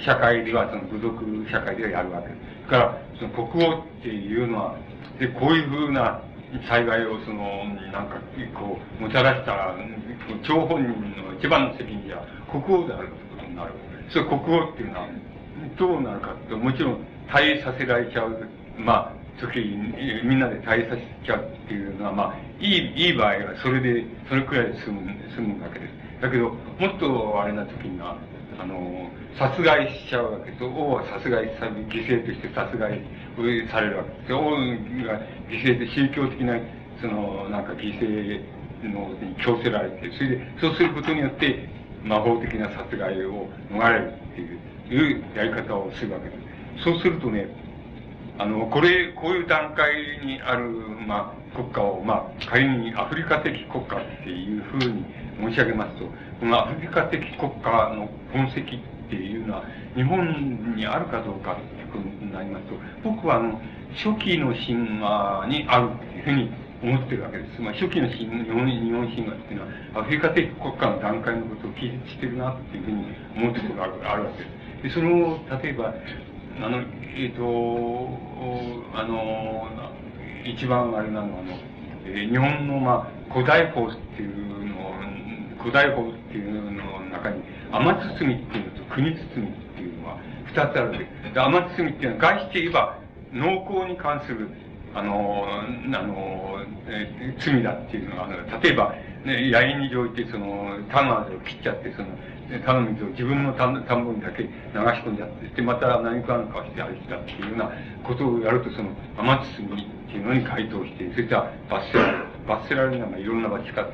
社会では、その部族社会ではやるわけです。から、その国王っていうのは、で、こういうふうな災害を、その、なんか、こう、もたらした、張本人の一番の責任は国王であるということになる。それ国王っていうのは、どうなるかって、もちろん、退位させられちゃう。まあ、時みんなで退位させちゃうっていうのは、まあ、いい、いい場合は、それで、それくらいで済む、済むわけです。だけど、もっとあれな時には、あの、殺害しちゃうわけと、王は殺害され、犠牲として殺害されるわけです。王が犠牲で宗教的な、その、なんか犠牲のに強せられて、それで、そうすることによって、魔法的な殺害を逃れるっていう、いうやり方をするわけです。そうするとね、あの、これ、こういう段階にある、まあ、国家を、まあ、仮にアフリカ的国家っていうふうに申し上げますと、このアフリカ的国家の痕跡っていうのは、日本にあるかどうかっていうことになりますと、僕はあの、初期の神話にあるっていうふうに思ってるわけです。まあ、初期の神日本日本神話っていうのは、アフリカ的国家の段階のことを記述してるなっていうふうに思ってることがあるわけです。で、その、例えば、あの、えっ、ー、と、あの、一番あれなのは、あの、えー、日本の、まあ、古代法っていうの古代法っていうのの中に、天包っていうのと国包っていうのは二つあるわけです。天包っていうのは、外して言えば、農耕に関する、あの、あの、えー、罪だっていうのは、あの例えば、ね、野営に上いて、その、田のを切っちゃって、その、田の水を自分の田んぼにだけ流し込んじゃって、また何かなんかして歩いたっていうようなことをやると、その、雨包みっていうのに該当して、それじゃ罰せられる。罰せられるのがいろんな罰から、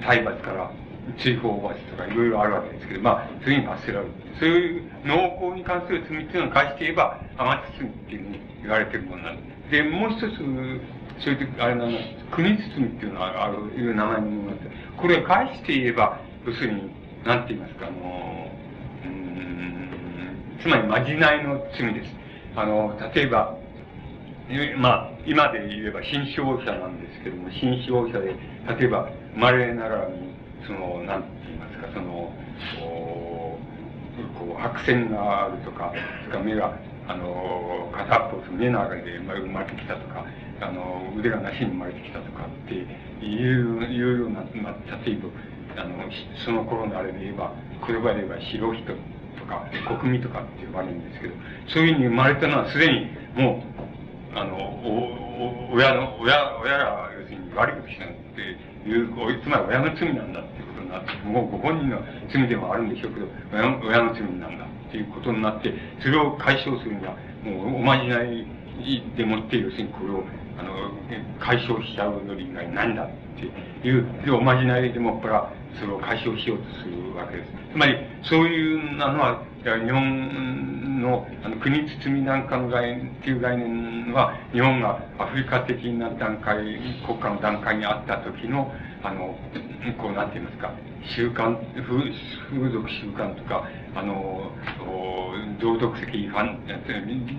体罰から、追放罰とかいろいろあるわけですけど、まあ、次に罰せられる。そういう農耕に関する罪っていうのを返して言えば、雨包みっていうふうに言われてるものなんです。で、もう一つ、そういう、あれなの、国包みっていうのはある、いう名前のものがあって、これ返して言えば、要するに、なんて言いますか、あの、うん、つまりまじないの罪です。あの、例えば、まあ、今で言えば新商者なんですけども、新商者で、例えば、生まれながらに、その、なんて言いますか、その、こう、白線があるとか、それから目が、あの、片っぽ、目の中で生まれてきたとか、あの、腕がなしに生まれてきたとかっていう、いうような、まあ、例えば、あの、その頃のあれで言えば、言葉で言えば白人とか、国民とかって呼ばれるんですけど、そういうふうに生まれたのはすでにもう、あの、お、お、親の、親、親が要するに悪いことしたっていう、つまり親の罪なんだっていうことになって、もうご本人の罪でもあるんでしょうけど、親の親の罪なんだっていうことになって、それを解消するには、もうおまじないでもって、要するにこれを、あの、解消しちゃうの以外なんだっていう、おまじないでもっぱら、それを解消しようとするわけです。つまり、そういうのは、日本のあの国包みなんかの概念っていう概念は、日本がアフリカ的な段階、国家の段階にあった時の、あの、こう、なんて言いますか、習慣、風風俗習慣とか、あの、道徳的違反、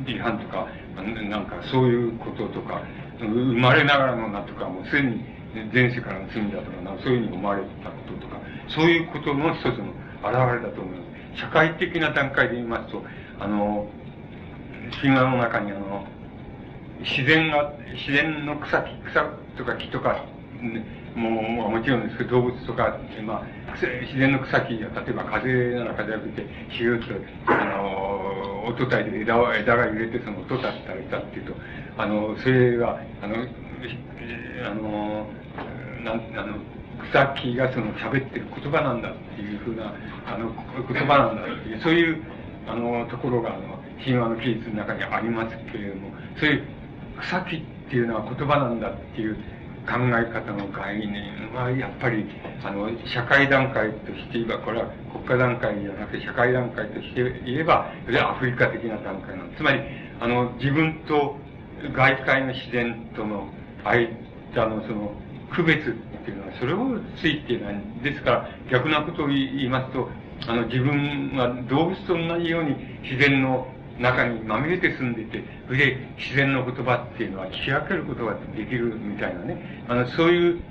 違反とか、なんかそういうこととか、生まれながらのなんとか、もうすでに前世からの罪だとか、そういうふうに思われたこととか、そういうことの一つの表れだと思います。社会的な段階で言いますと、あの、神話の中にあの、自然が、自然の草木、草とか木とか、もう、もちろんですけど、動物とか、まあ、自然の草木が、例えば風なら風が吹いて、シューッと、あの、音たいで枝枝が揺れて、その音立ったりしたっていうと、あの、それが、あの、あの、なん、あの、草木がその喋ってる言葉なんだっていうふうな、あの、言葉なんだっていう、そういう、あの、ところが、あの、神話の記述の中にありますけれども、そういう草木っていうのは言葉なんだっていう考え方の概念は、やっぱり、あの、社会段階として言えば、これは国家段階じゃなくて社会段階として言えば、それはアフリカ的な段階なん。つまり、あの、自分と外界の自然との間のその区別っていうのは、それをついてない。ですから、逆なことを言いますと、あの、自分は動物と同じように自然の中にまみれて住んでいて、それで自然の言葉っていうのは聞き分けることができるみたいなね、あの、そういう、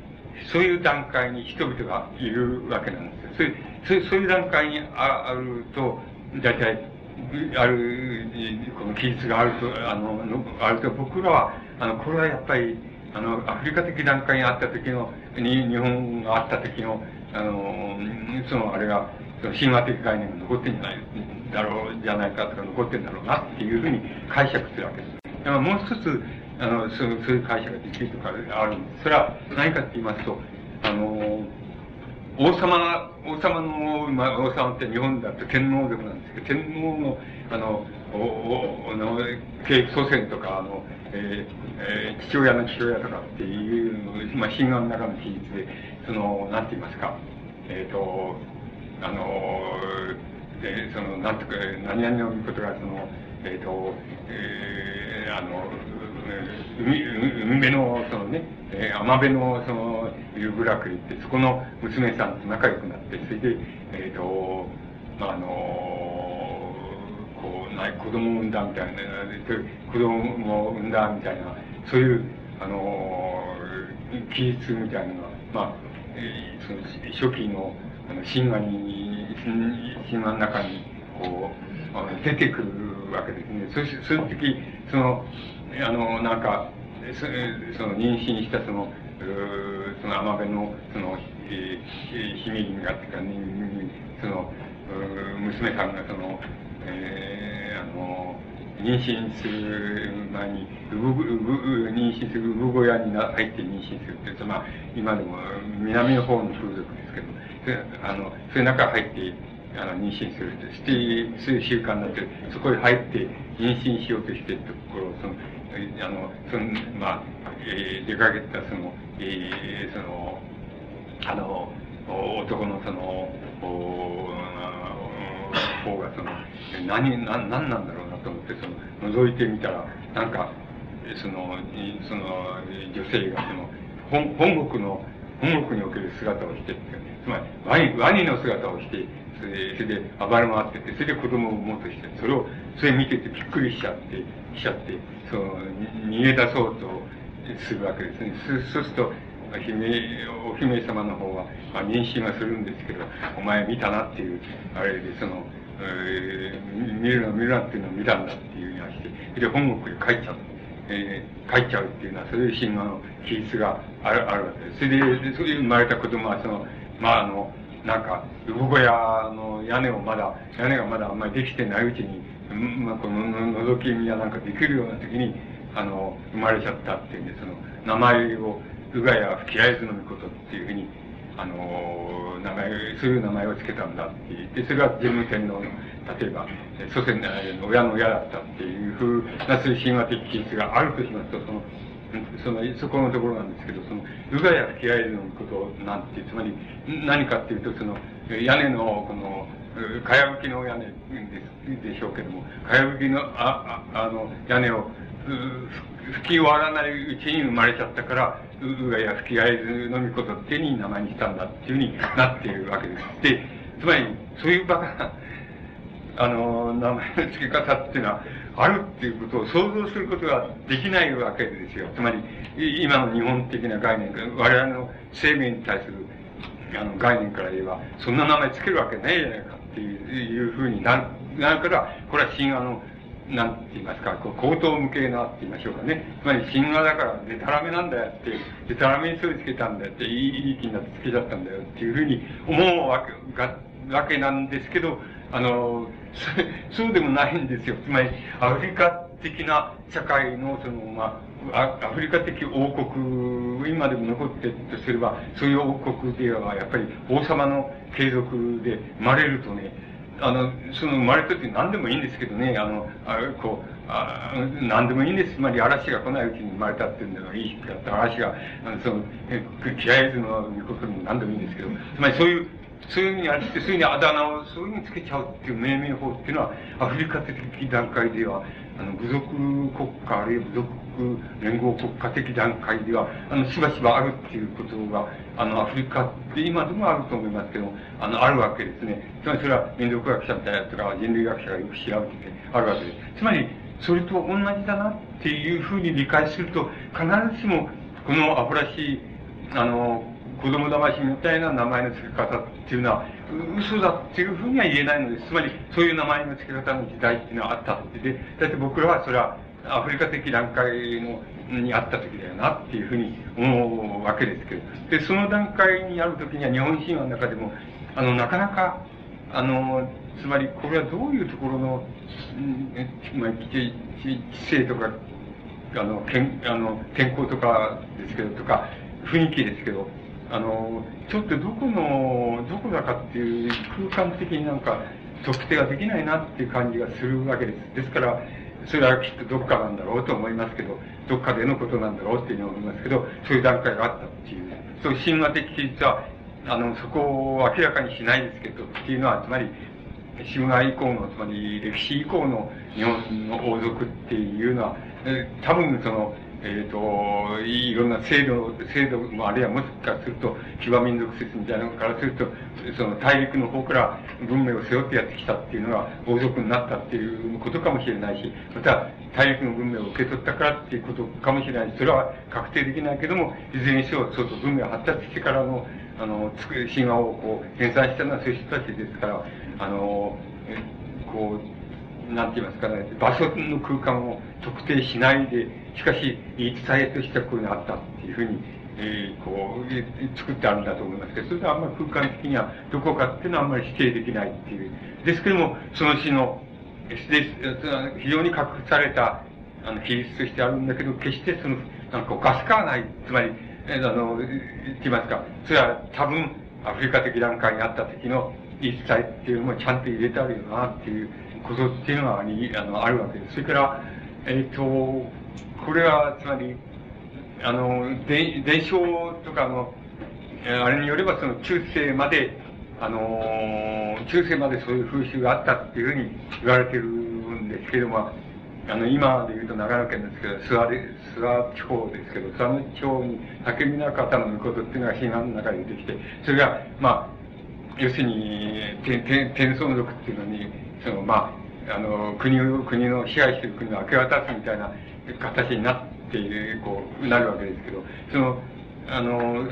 そういう段階に人々がいるわけなんですよ。そういう、そういう段階にあると、大体、ある、この記述があると、あの、あると僕らは、あの、これはやっぱり、あの、アフリカ的段階にあった時の、に、日本があった時の、あの、その、あれが、その神話的概念が残ってんじゃない、だろう、じゃないかとか残ってんだろうなっていうふうに解釈するわけです。だからもう一つ、あの、そうそういう解釈ができるとかあるんです。それは何かって言いますと、あの、王様、王様の、まあ、王様って日本だと天皇でもなんですけど、天皇の、あの、お、お、の、系祖先とか、あの、えー、えー、父親の父親とかっていう、まあ、神話の中の記述で、その、なんて言いますか、えっ、ー、と、あの、で、その、なんとか、何々のことが、その、えっ、ー、と、えー、あの、海、海辺の、そのね、えー、浜辺の、その、遊具楽行って、そこの娘さんと仲良くなって、それで、えっ、ー、と、まあ、あの、ない、子供を産んだみたいな、子供を産んだみたいな、そういう、あの、記述みたいなのは、まあ、え、その、初期の、あの、神話に、神話の中に、こう、あの出てくるわけですね。そしそういう時、その、あの、なんか、そその妊娠したその、その甘辺の、その、えー、姫君がっていうか、その、娘さんがその、えー、あの、妊娠する前に、産ぶ、妊娠する産小屋に入って妊娠するって、まあ、今でも南の方の風俗ですけど、あの、そういう中入って、あの、妊娠するして、そういう習慣になって、そこへ入って妊娠しようとしてるところ、その、あの、その、まあ、えー、出かけたその、えー、その、あの、男のその、お方がその、何、何、何なんだろうなと思って、その、覗いてみたら、なんか、その、その、女性がその、本本国の、本国における姿をしてつまり、ワニ、ワニの姿をして、それそれで暴れ回ってて、それで子供を産もうとして、それを、それ見ててびっくりしちゃって、しちゃって、その、逃げ出そうとするわけですね。そうすると、姫、お姫様の方は、まあ、妊娠はするんですけど、お前見たなっていう、あれで、その、えー、見るな見るなっていうのを見たんだっていうふうにはして、で、本国に帰っちゃう。えー、帰っちゃうっていうのは、そういう神話の記述がある、あるわけです。それで、そういう生まれた子供は、その、まあ、あの、なんか、産小屋の屋根をまだ、屋根がまだあんまりできてないうちに、まあ、この覗き見やなんかできるような時に、あの、生まれちゃったっていうんで、その、名前を、うがや吹き合図のみことっていうふうに、あの、名前、そういう名前を付けたんだって言って、それは神武天皇の、例えば、祖先の親の親だったっていうふうな、そういう神話的記述があるとしますと、その、その、そこのところなんですけど、その、うがや吹き合図のみことなんて、つまり、何かっていうと、その、屋根の、この、かやぶきの屋根でしょうけども、かやぶきの、あ、ああの、屋根を、吹き終わらないうちに生まれちゃったから、うがや吹き合図のみことってに名前にしたんだっていうふうになっているわけです。で、つまり、そういうバカな、あの、名前の付け方っていうのは、あるっていうことを想像することができないわけですよ。つまり、今の日本的な概念、我々の生命に対するあの概念から言えば、そんな名前つけるわけないじゃないかっていうふうになるなるから、これは神話の、なんて言いますか、こう口頭無形なって言いましょうかね。つまり神話だから、でたらめなんだよって、でたらめにそれつけたんだよって、いい気になってつけちゃったんだよっていうふうに思うわけが、わけなんですけど、あの、そうでもないんですよ。つまり、アフリカ的な社会の、その、まあ、アフリカ的王国、今でも残ってるとすれば、そういう王国では、やっぱり王様の継続で生まれるとね、あの、その生まれた時何でもいいんですけどね、あの、あこう、あ何でもいいんです。つまり嵐が来ないうちに生まれたっていうのがいい日だった。嵐が、あの、その、気合図の御事に何でもいいんですけど、つまりそういう、そういうふうにあって、そういうふうにあだ名をそういうふうにつけちゃうっていう命名法っていうのは、アフリカ的段階では、あの、部族国家、あるいは部族連合国家的段階では、あの、しばしばあるっていうことが、あの、アフリカって今でもあると思いますけど、あの、あるわけですね。つまりそれは民族学者みたいなとか人類学者がよく調べててあるわけです。つまり、それと同じだなっていうふうに理解すると、必ずしも、このアホらしい、あの、子供騙しみたいな名前の付け方っていうのは、嘘だっていうふうには言えないのです。つまり、そういう名前の付け方の時代っていうのはあったってで、だって僕らはそれは、アフリカ的段階の、にあった時だよなっていうふうに思うわけですけど。で、その段階にある時には日本神話の中でも、あの、なかなか、あの、つまり、これはどういうところの、まあ、知性とか、あの、健あの天候とかですけど、とか、雰囲気ですけど、あの、ちょっとどこの、どこだかっていう空間的になんか特定ができないなっていう感じがするわけです。ですから、それはきっとどっかなんだろうと思いますけど、どっかでのことなんだろうっていうふうに思いますけど、そういう段階があったっていう。そういう神話的記述は、あの、そこを明らかにしないですけど、っていうのは、つまり、神話以降の、つまり歴史以降の日本の王族っていうのは、多分その、えっ、ー、と、いろんな制度、制度も、あるいはもしかすると、騎馬民族説みたいなのからすると、その大陸の方から文明を背負ってやってきたっていうのが王族になったっていうことかもしれないし、また大陸の文明を受け取ったからっていうことかもしれないし、それは確定できないけども、いずれにしろ、そうそう文明が発達してからの、あの、神話をこう、編纂したのはそういう人たちですから、あの、こう、なんて言いますかね、場所の空間を特定しないで、しかし、言い伝えとしてはこういうのあったっていうふうに、えー、こう、作ってあるんだと思いますけど、それであんまり空間的にはどこかっていうのはあんまり否定できないっていう。ですけども、その詩の、非常に隠された、あの、比率としてあるんだけど、決してその、なんかおかしくはない。つまり、えー、あの、言ってますか、それは多分、アフリカ的段階にあった時の言い伝えっていうのもちゃんと入れてあるよなっていうことっていうのがあのあるわけです。それから、えっ、ー、と、これは、つまり、あの、伝伝承とかの、あれによれば、その中世まで、あの、中世までそういう風習があったっていうふうに言われてるんですけども、あの、今で言うと長野県ですけど、諏訪で、諏訪地方ですけど、諏訪地方に竹見中方のことっていうのが神話の中に出てきて、それが、まあ、要するに、天、天孫族っていうのに、その、まあ、あの、国を、国の支配している国を明け渡すみたいな形になっている、こう、なるわけですけど、その、あの、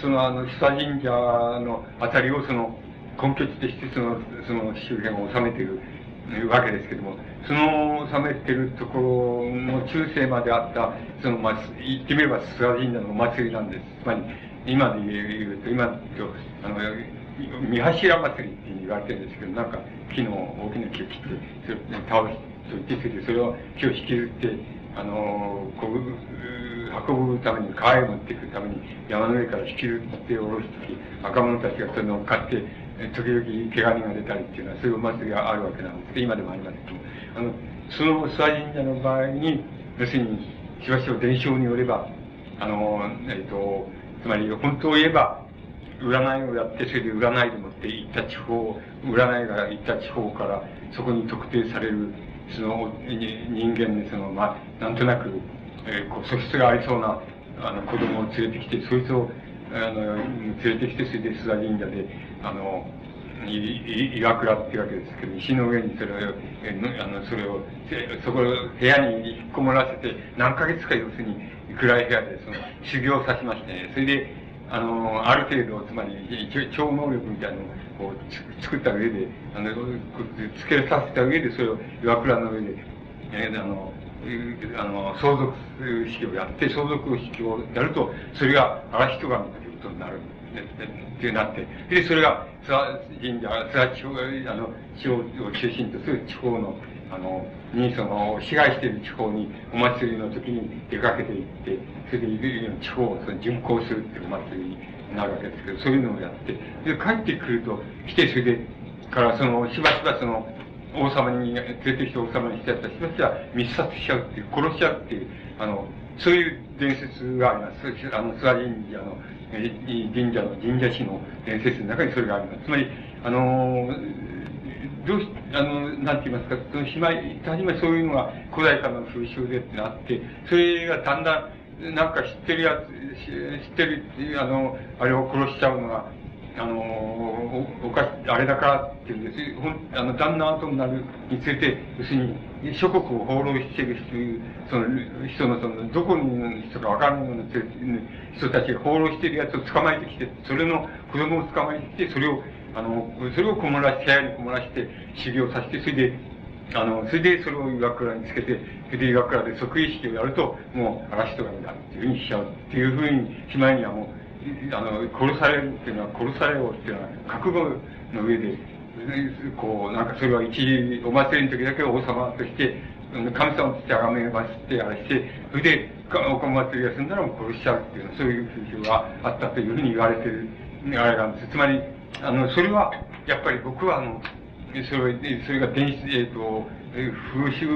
その、あの、須田神社のあたりをその、根拠地としてその、その周辺を治めているわけですけども、その治めてるところの中世まであった、その、まあ、言ってみれば諏訪神社のお祭りなんです。つまり、今で言うと、今と、あの、三柱祭りって言われてるんですけど、なんか木の大きな木を切って、それ倒して、それでそれを木を引きずって、あの、こう、運ぶために、川へ持っていくために、山の上から引きずって下ろすとき、若者たちがそれ乗っかって、時々怪我人が出たりっていうのは、そういうお祭りがあるわけなんですけど、今でもありますけど、あの、その諏訪神社の場合に、要するに、しばしば伝承によれば、あの、えっ、ー、と、つまり、本当を言えば、占いをやって、それで占いでもって行った地方、占いが行った地方から、そこに特定される、その人間で、その、まあ、なんとなく、えー、こう素質がありそうな、あの、子供を連れてきて、そいつを、あの、連れてきて、それで須田神社で、あの、岩倉っていうわけですけど、石の上にそれを、えあの、それを、そこ、部屋に引っこもらせて、何ヶ月か要するに、暗い部屋で、その、修行させましてね、それで、あの、ある程度、つまり、超能力みたいなのをこう作った上で、あの、つけさせた上で、それを岩倉の上で、えー、あの、あの、相続式をやって、相続式をやると、それが嵐人神ということになる。ってなって、で、それが、諏訪神社、諏訪地方、あの、地方を中心とする地方のあの、にその、支配している地方にお祭りの時に出かけていって、それでいる地方をその巡行するっていうお祭りになるわけですけど、そういうのをやって、で、帰ってくると、来て、それで、からその、しばしばその、王様に、連れてきて王様にしてやったしばしば密殺しちゃうっていう、殺しちゃうっていう、あの、そういう伝説があります。あの、諏訪神社の、神社の神社史の伝説の中にそれがあります。つまり、あのどうし、あの、なんて言いますか、そのしまい、初めそういうのが古代からの風習でってなって、それがだんだん、なんか知ってるやつ、知ってる、あの、あれを殺しちゃうのが、あの、お、かし、あれだからっていうんです。ほん、あの、旦那後になるにつれて、要するに、諸国を放浪してる人、その、人の、その、どこに人かわからないような人たちが放浪してるやつを捕まえてきて、それの子供を捕まえてきて、それを、あの、それをこもらして、部屋にこもらして、修行させて、それで、あの、それでそれを岩倉につけて、それで岩倉で即位式をやると、もう嵐とかになるっていうふうにしちゃうっていうふうに、しまいにはもう、あの、殺されるっていうのは、殺されようっていうのは、覚悟の上で、こう、なんかそれは一時、お祭りの時だけ王様として、神様として崇めまして、あれして、それで、お祭りが済んだらもう殺しちゃうっていう、そういう風習があったというふうに言われてる、あれなんです。つまり、あの、それは、やっぱり僕は、あの、それ、それが電子、えっ、ー、と、風習、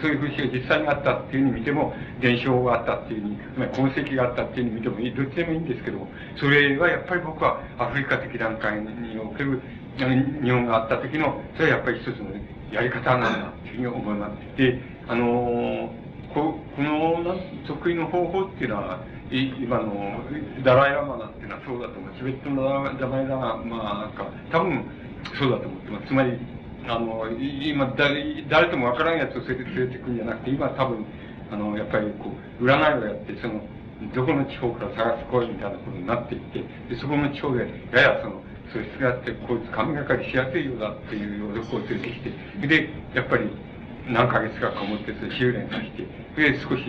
そういう風習が実際にあったっていうふうに見ても、伝承があったっていうふうに、つまり痕跡があったっていうふうに見てもいい、どっちでもいいんですけども、それはやっぱり僕はアフリカ的段階における、日本があった時の、それはやっぱり一つのやり方なんだっていうふうに思います。で、あのここの得意の方法っていうのは、今のダライラマなんていうのはそうだと思う。チベットのダライラマ、まあなんか、多分そうだと思ってます。つまり、あの、今誰、誰ともわからんやつを連れて連れてくるんじゃなくて、今多分、あの、やっぱりこう、占いをやって、その、どこの地方から探す来いみたいなことになっていって、で、そこの地方で、ややその、素質があって、こいつ神がかりしやすいようだっていう男を連れてきて、で、やっぱり、何ヶ月かこもって、それ修練させて、で、少し、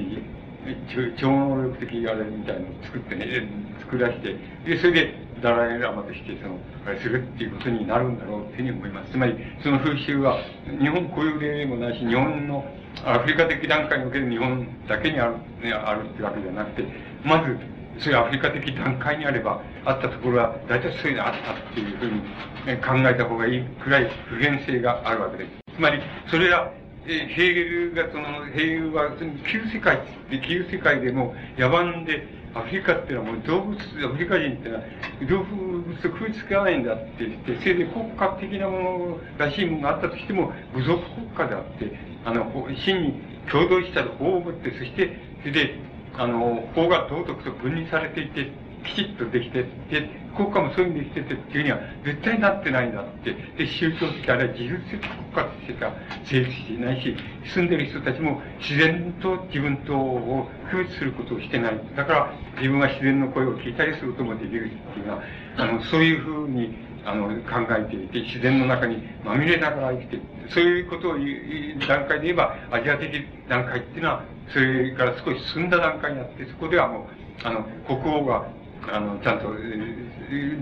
超能力的あれみたいなのを作ってね、作らして、で、それで、ダライラマとして、その、あれするっていうことになるんだろうっていうふうに思います。つまり、その風習は、日本固有でもないし、日本の、アフリカ的段階における日本だけにある、ね、あるってわけじゃなくて、まず、そういうアフリカ的段階にあれば、あったところは、大体そういうのあったっていうふうに考えた方がいいくらい普遍性があるわけです。つまり、それら、えヘーゲルがその、ヘーゲルは、その旧世界で、旧世界でも野蛮で、アフリカっていうのはもう動物、アフリカ人っていうのは動物と食いつかないんだって言って、せいで国家的なものらしいものがあったとしても、部族国家であって、あの、真に共同した法を持って、そして、それで、あの、法が道徳と分離されていて、きちっとできてて、国家もそういうふうにできててっていうには絶対なってないんだって。で、宗教的あれは自律的国家としてか成立していないし、住んでる人たちも自然と自分とを区別することをしてない。だから自分は自然の声を聞いたりすることもできるっていうのは、あの、そういうふうにあの、考えていて、自然の中にまみれながら生きてる。そういうことを言う段階で言えば、アジア的段階っていうのは、それから少し進んだ段階にあって、そこではもう、あの、国王が、あの、ちゃんと、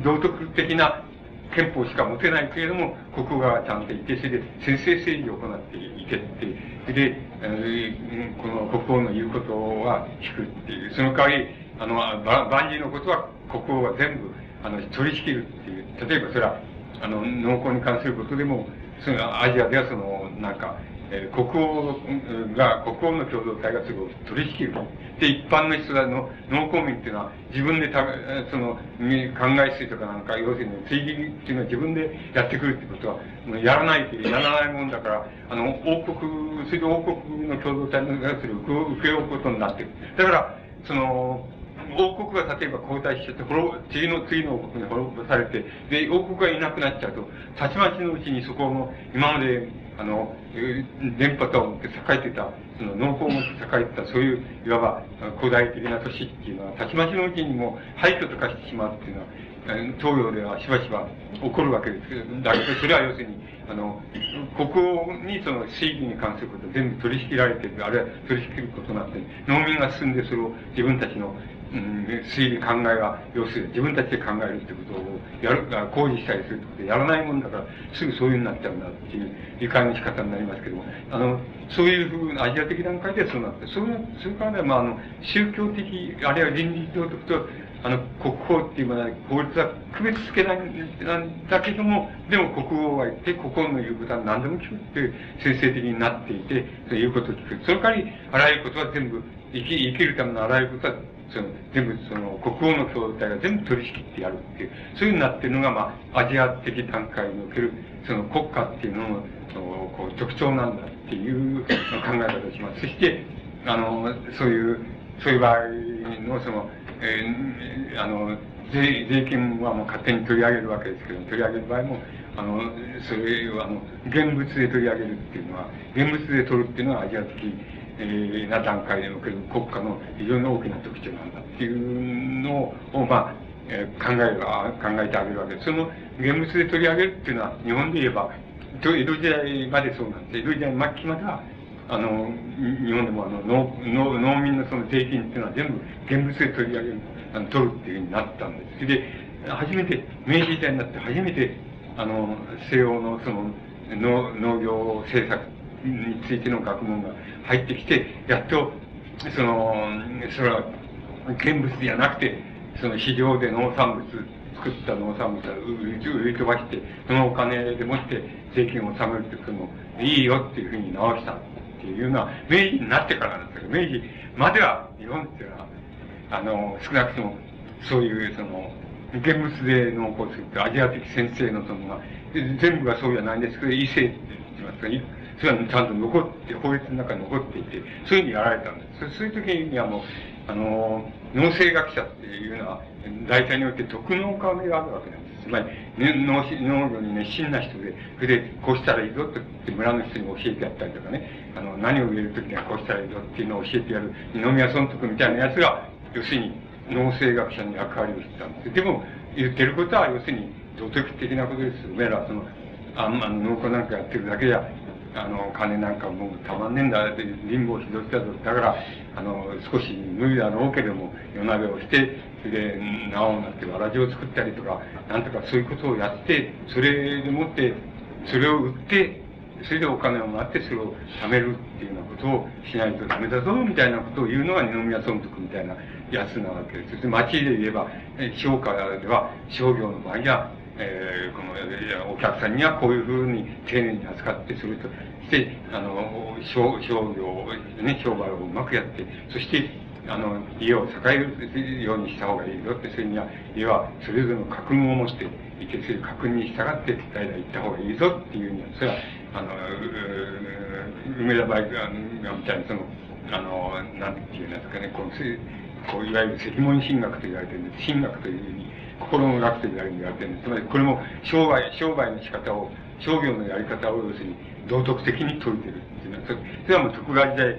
道徳的な憲法しか持てないけれども、国王がちゃんといて、それで先制政治を行っていけって、で、この国王の言うことは聞くっていう、その代わり、あの、万事のことは国王が全部、あの、取り仕切るっていう、例えばそれは、あの、農耕に関することでも、そのアジアではその、なんか、えー、国王が、国王の共同体がそれを取り仕切る。で、一般の人らの農耕民っていうのは、自分でた、その、考え水とかなんか、要するに、追撃っていうのは自分でやってくるってことは、やらないとやらないもんだから、あの、王国、それで王国の共同体のやつを受け負うことになってる。だから、その、王国が例えば交代しちゃって、滅次の次の王国に滅ぼされて、で、王国がいなくなっちゃうと、たちまちのうちにそこの、今まであの、電波と栄えてた、その農耕も栄えてた、そういう、いわば古代的な都市っていうのは、たちまちのうちにも廃墟とかしてしまうっていうのは、東洋ではしばしば起こるわけです。けど、だけど、それは要するに、あの、国王にその正義に関すること全部取り仕切られてる、あるいは取り仕切ることになって、農民が進んでそれを自分たちのうん、推理考えは、要するに自分たちで考えるってことをやる、工事したりするってことやらないもんだから、すぐそういうになっちゃうんだっていう理解の仕方になりますけども、あの、そういうふうなアジア的段階ではそうなって、それそれからね、まあ、あの、宗教的、あるいは倫理道徳と、あの、国法っていうものは、法律は区別つけないんだけども、でも国王がいて、国王の言うことは何でも聞くっていう先生的になっていて、そういうことを聞く。その代わり、あらゆることは全部、生き、生きるためのあらゆることはその、全部その、国王の共同体が全部取り仕切ってやるっていう、そういうふうになってるのが、まあ、アジア的段階における、その国家っていうのの、こう、特徴なんだっていう考え方をします。そして、あの、そういう、そういう場合の、その、えー、あの、税、税金はもう勝手に取り上げるわけですけど、取り上げる場合も、あの、それを、あの、現物で取り上げるっていうのは、現物で取るっていうのはアジア的えな段階における国家の非常に大きな特徴なんだっていうのを、まあ、えー、考える、考えてあげるわけです。その現物で取り上げるっていうのは、日本で言えば、江戸時代までそうなんで。江戸時代末期までは、あの、日本でもあの農農農民のその税金っていうのは全部現物で取り上げる、あの取るっていうふうになったんです。で、初めて、明治時代になって初めて、あの、西洋のその農農業政策についての学問が入ってきて、やっとその、それは、見物じゃなくて、その市場で農産物、作った農産物を売り飛ばして、そのお金でもって税金を納めるってその、いいよっていうふうに直したっていうのは、明治になってからなんですけど、明治までは日本っていうのは、あの、少なくとも、そういう、その、現物で農耕するってアジア的先生のそのが、全部がそうじゃないんですけど、異性って言いますか、それはちゃんと残って、法律の中に残っていて、そういうふうにやられたんです。そういう時にはもう、あの、農政学者っていうのは、大体において特能家目があるわけなんです。つまり、ね、農農業に熱心な人で、それで、こうしたらいいぞって村の人に教えてやったりとかね、あの、何を植える時にはこうしたらいいぞっていうのを教えてやる、二宮尊徳みたいなやつが、要するに、農政学者の役割をしてたんです。でも、言ってることは、要するに、道徳的なことです。おら、その、あんま農家なんかやってるだけじゃ、あの、金なんかもうたまんねえんだって、貧乏ひどしたぞ。だから、あの、少し無理だろうけども、夜鍋をして、それで、なおなってわらじを作ったりとか、なんとかそういうことをやって、それでもって、それを売って、それでお金をもらってそれを貯めるっていうようなことをしないとダメだぞ、みたいなことを言うのが二宮尊徳みたいなやつなわけです。そして町で言えば、商家では商業の場合は、えー、この、お客さんにはこういうふうに丁寧に扱ってするとして、あの、商商業、ね、商売をうまくやって、そして、あの、家を栄えるようにした方がいいぞって、それには、家はそれぞれの格運を持っていて、それ格運に従って代々行った方がいいぞっていうには、それは、あの、梅田バイクがみたいにその、あの、なんていうんですかね、こう、こういわゆる責問神学と言われてるんです。神学というふうに、心の学と言われてるんです。つまり、これも商売、商売の仕方を、商業のやり方を要するに道徳的に説いてるっていうのは、それはもう徳川時代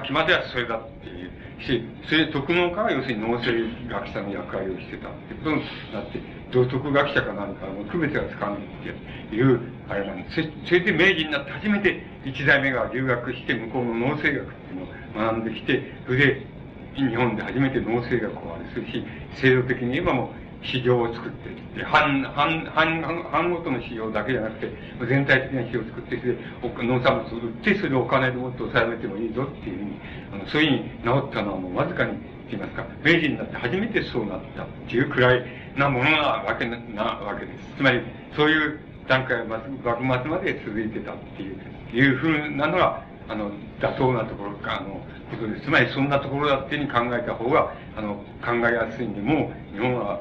末期まではそれだっていう。し、それで徳能家は要するに農政学者の役割をしてたってことになって、道徳学者か何かの区別がつかないっていう、あれなんです。それで明治になって初めて一代目が留学して向こうの農政学っていうのを学んできて、それで日本で初めて農政学をあれするし、制度的に言えばもう市場を作って、藩、藩、藩、藩ごとの市場だけじゃなくて、全体的な市場を作って、で農産物を売って、それでお金でもっと抑えてもいいぞっていうふうに、あのそういうふうに治ったのはもうわずかに、って言いますか、明治になって初めてそうなったっていうくらいなものなわけなわけです。つまり、そういう段階は幕末まで続いてたっていう、いうふうなのが、あの、妥当なところか、あの、ことです。つまり、そんなところだっていうふうに考えた方が、あの、考えやすいんで、もう、日本は、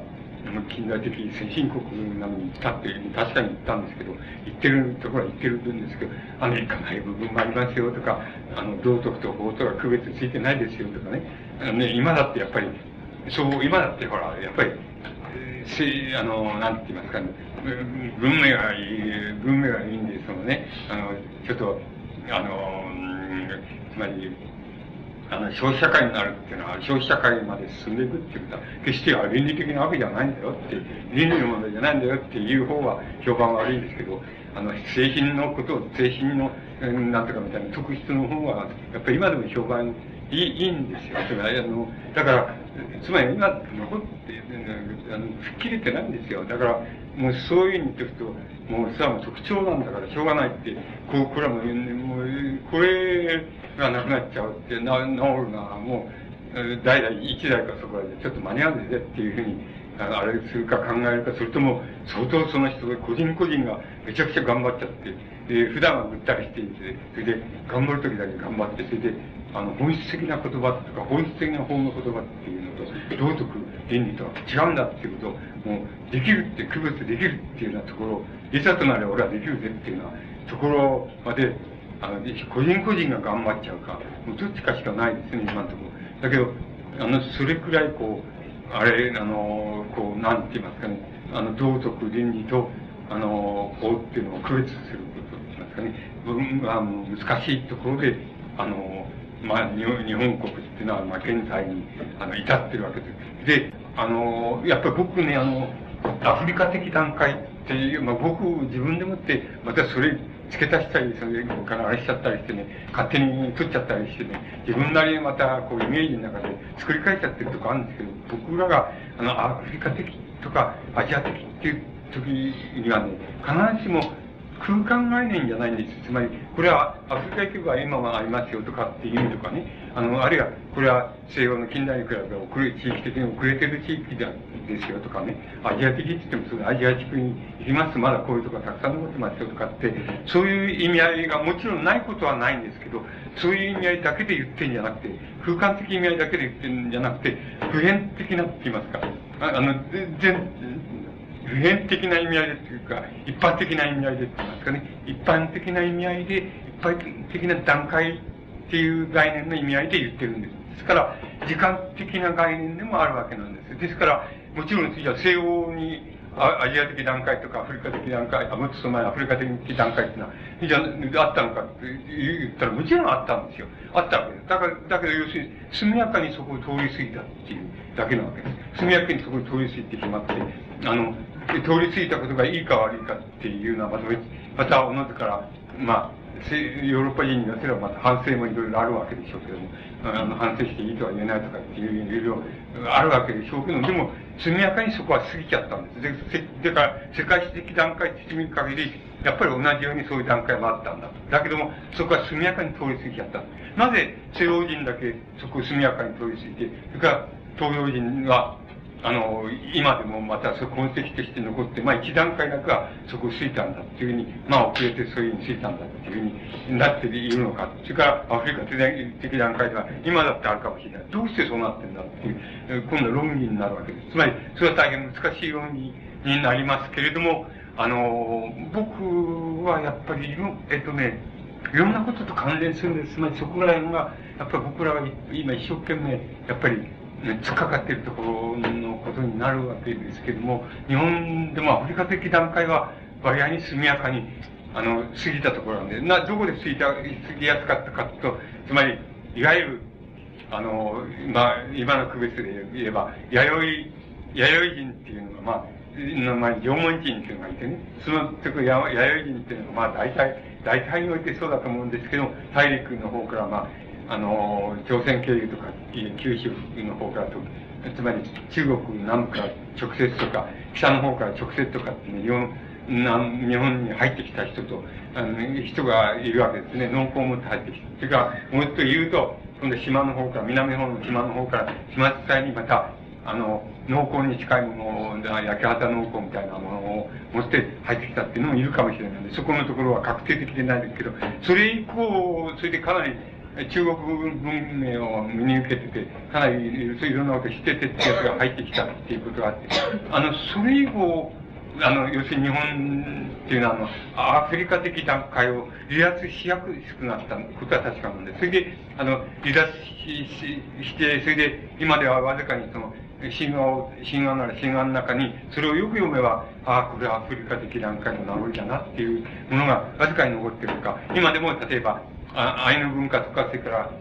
近代的先進国なのに行ったっていう、確かに言ったんですけど、言ってるところは言ってるんですけど、アメリカない部分もありますよとか、あの、道徳と法とか区別ついてないですよとかね。あのね、今だってやっぱり、そう、今だってほら、やっぱり、せあの、なんて言いますかね、文明がいい、文明がいいんで、そのね、あの、ちょっと、あの、つまり、あの、消費社会になるっていうのは、消費社会まで進んでいくっていうことは、決して倫理的なわけじゃないんだよって、倫理の問題じゃないんだよっていう方は評判悪いんですけど、あの、製品のことを、製品の、なんとかみたいな特質の方は、やっぱり今でも評判いいいいんですよ。つまり、あの、だから、つまり今残って、あの、吹っ切れてないんですよ。だから、もうそういうふうに言っておくと、もうさ、もう特徴なんだからしょうがないって、こう、これはもう、もう、これがなくなっちゃうって、な、治るな、もう、代々一代かそこらでちょっと間に合うぜっていうふうに、あれするか考えるか、それとも、相当その人が、個人個人がめちゃくちゃ頑張っちゃって、で、普段はぐったりしていて、それで、頑張る時だけ頑張って、それで、あの、本質的な言葉とか、本質的な法の言葉っていうのと、道徳、倫理とは違うんだっていうことを、もう、できるって、区別できるっていうようなところ、いざとなれば俺はできるぜっていうようなところまで、あの、個人個人が頑張っちゃうか、もうどっちかしかないですね、今のところ。だけど、あの、それくらいこう、あれ、あの、こう、なんて言いますかね、あの、道徳、倫理と、あの、法っていうのを区別することって言いますかね、あの難しいところで、あの、まあ、日本日本国っていうのは、まあ、現在に、あの、至ってるわけです。で、あの、やっぱり僕ね、あの、アフリカ的段階っていう、まあ、僕自分でもって、またそれ付け足したり、それからあれしちゃったりしてね、勝手に取っちゃったりしてね、自分なりにまたこうイメージの中で作り変えちゃってるとこあるんですけど、僕らが、あの、アフリカ的とかアジア的っていう時にはね、必ずしも、空間概念じゃないんです。つまり、これはアフリカ局は今はありますよとかっていう意味とかね、あの、あるいは、これは西洋の近代に比べて遅れ、地域的に遅れてる地域ですよとかね、アジア的って言っても、そのアジア地区に行きます。まだこういうとこたくさん残ってますよとかって、そういう意味合いがもちろんないことはないんですけど、そういう意味合いだけで言ってんじゃなくて、空間的意味合いだけで言ってんじゃなくて、普遍的なって言いますか、あの、全、普遍的な意味合いでというか、一般的な意味合いでって言いますかね、一般的な意味合いで、一般的な段階っていう概念の意味合いで言ってるんです。ですから、時間的な概念でもあるわけなんです。ですから、もちろん、じゃ西欧にアジア的段階とかアフリカ的段階、あ、もっとその前アフリカ的段階っていうのは、じゃあ、あったのかって言ったら、もちろんあったんですよ。あったわけです。だから、だけど要するに、速やかにそこを通り過ぎたっていうだけなわけです。速やかにそこを通り過ぎてしまって、あの、通り過ぎたことがいいか悪いかっていうのはまた、また、おのずから、まあ、ヨーロッパ人によってはまた反省もいろいろあるわけでしょうけども、あの反省していいとは言えないとかっていういろいろあるわけでしょうけども、でも、速やかにそこは過ぎちゃったんです。で、だから、世界史的段階って見る限り、やっぱり同じようにそういう段階もあったんだと。だけども、そこは速やかに通り過ぎちゃった。なぜ西洋人だけそこを速やかに通り過ぎて、それから東洋人はあの、今でもまたそ痕跡として残って、まあ一段階だけはそこをついたんだっていうふうに、まあ遅れてそういうふうについたんだっていうふうになっているのか。それからアフリカ的段階では今だってあるかもしれない。どうしてそうなってんだっていう、今度論議になるわけです。つまり、それは大変難しい論議になりますけれども、あの、僕はやっぱり、えっとね、いろんなことと関連するんです。つまりそこら辺が、やっぱり僕らは今一生懸命、やっぱり突っかかっているところのことになるわけですけども、日本でもアフリカ的段階は割合に速やかに、あの、過ぎたところなんで、な、どこで過ぎた、過ぎやすかったかと、つまり、いわゆる、あの、まあ、今の区別で言えば、弥生、弥生人っていうのが、まあ、の、まあ、縄文人っていうのがいてね、その、弥生人っていうのが、まあ、大体、大体においてそうだと思うんですけど、大陸の方から、まあ、あの、朝鮮経由とか、九州の方からと、つまり中国南部から直接とか、北の方から直接とかってね、日本、日本に入ってきた人と、あの、人がいるわけですね。農耕を持って入ってきて。それか、もっと言うと、今度島の方から、南方の島の方から、島伝いにまた、あの、農耕に近いものを、焼き畑農耕みたいなものを持って入ってきたっていうのもいるかもしれないので、そこのところは確定的でないですけど、それ以降、それでかなり中国文明を身に受けてて、かなりいろんなことを知っててってやつが入ってきたっていうことがあって、あの、それ以後、あの、要するに日本っていうのは、あの、アフリカ的段階を離脱しやすくなったことは確かなんで、それで、あの、離脱して、それで、今ではわずかにその、神話を、神話なら神話の中に、それをよく読めば、ああ、これはアフリカ的段階の名残だなっていうものがわずかに残ってるか、今でも例えば、あアイヌ文化とか、それから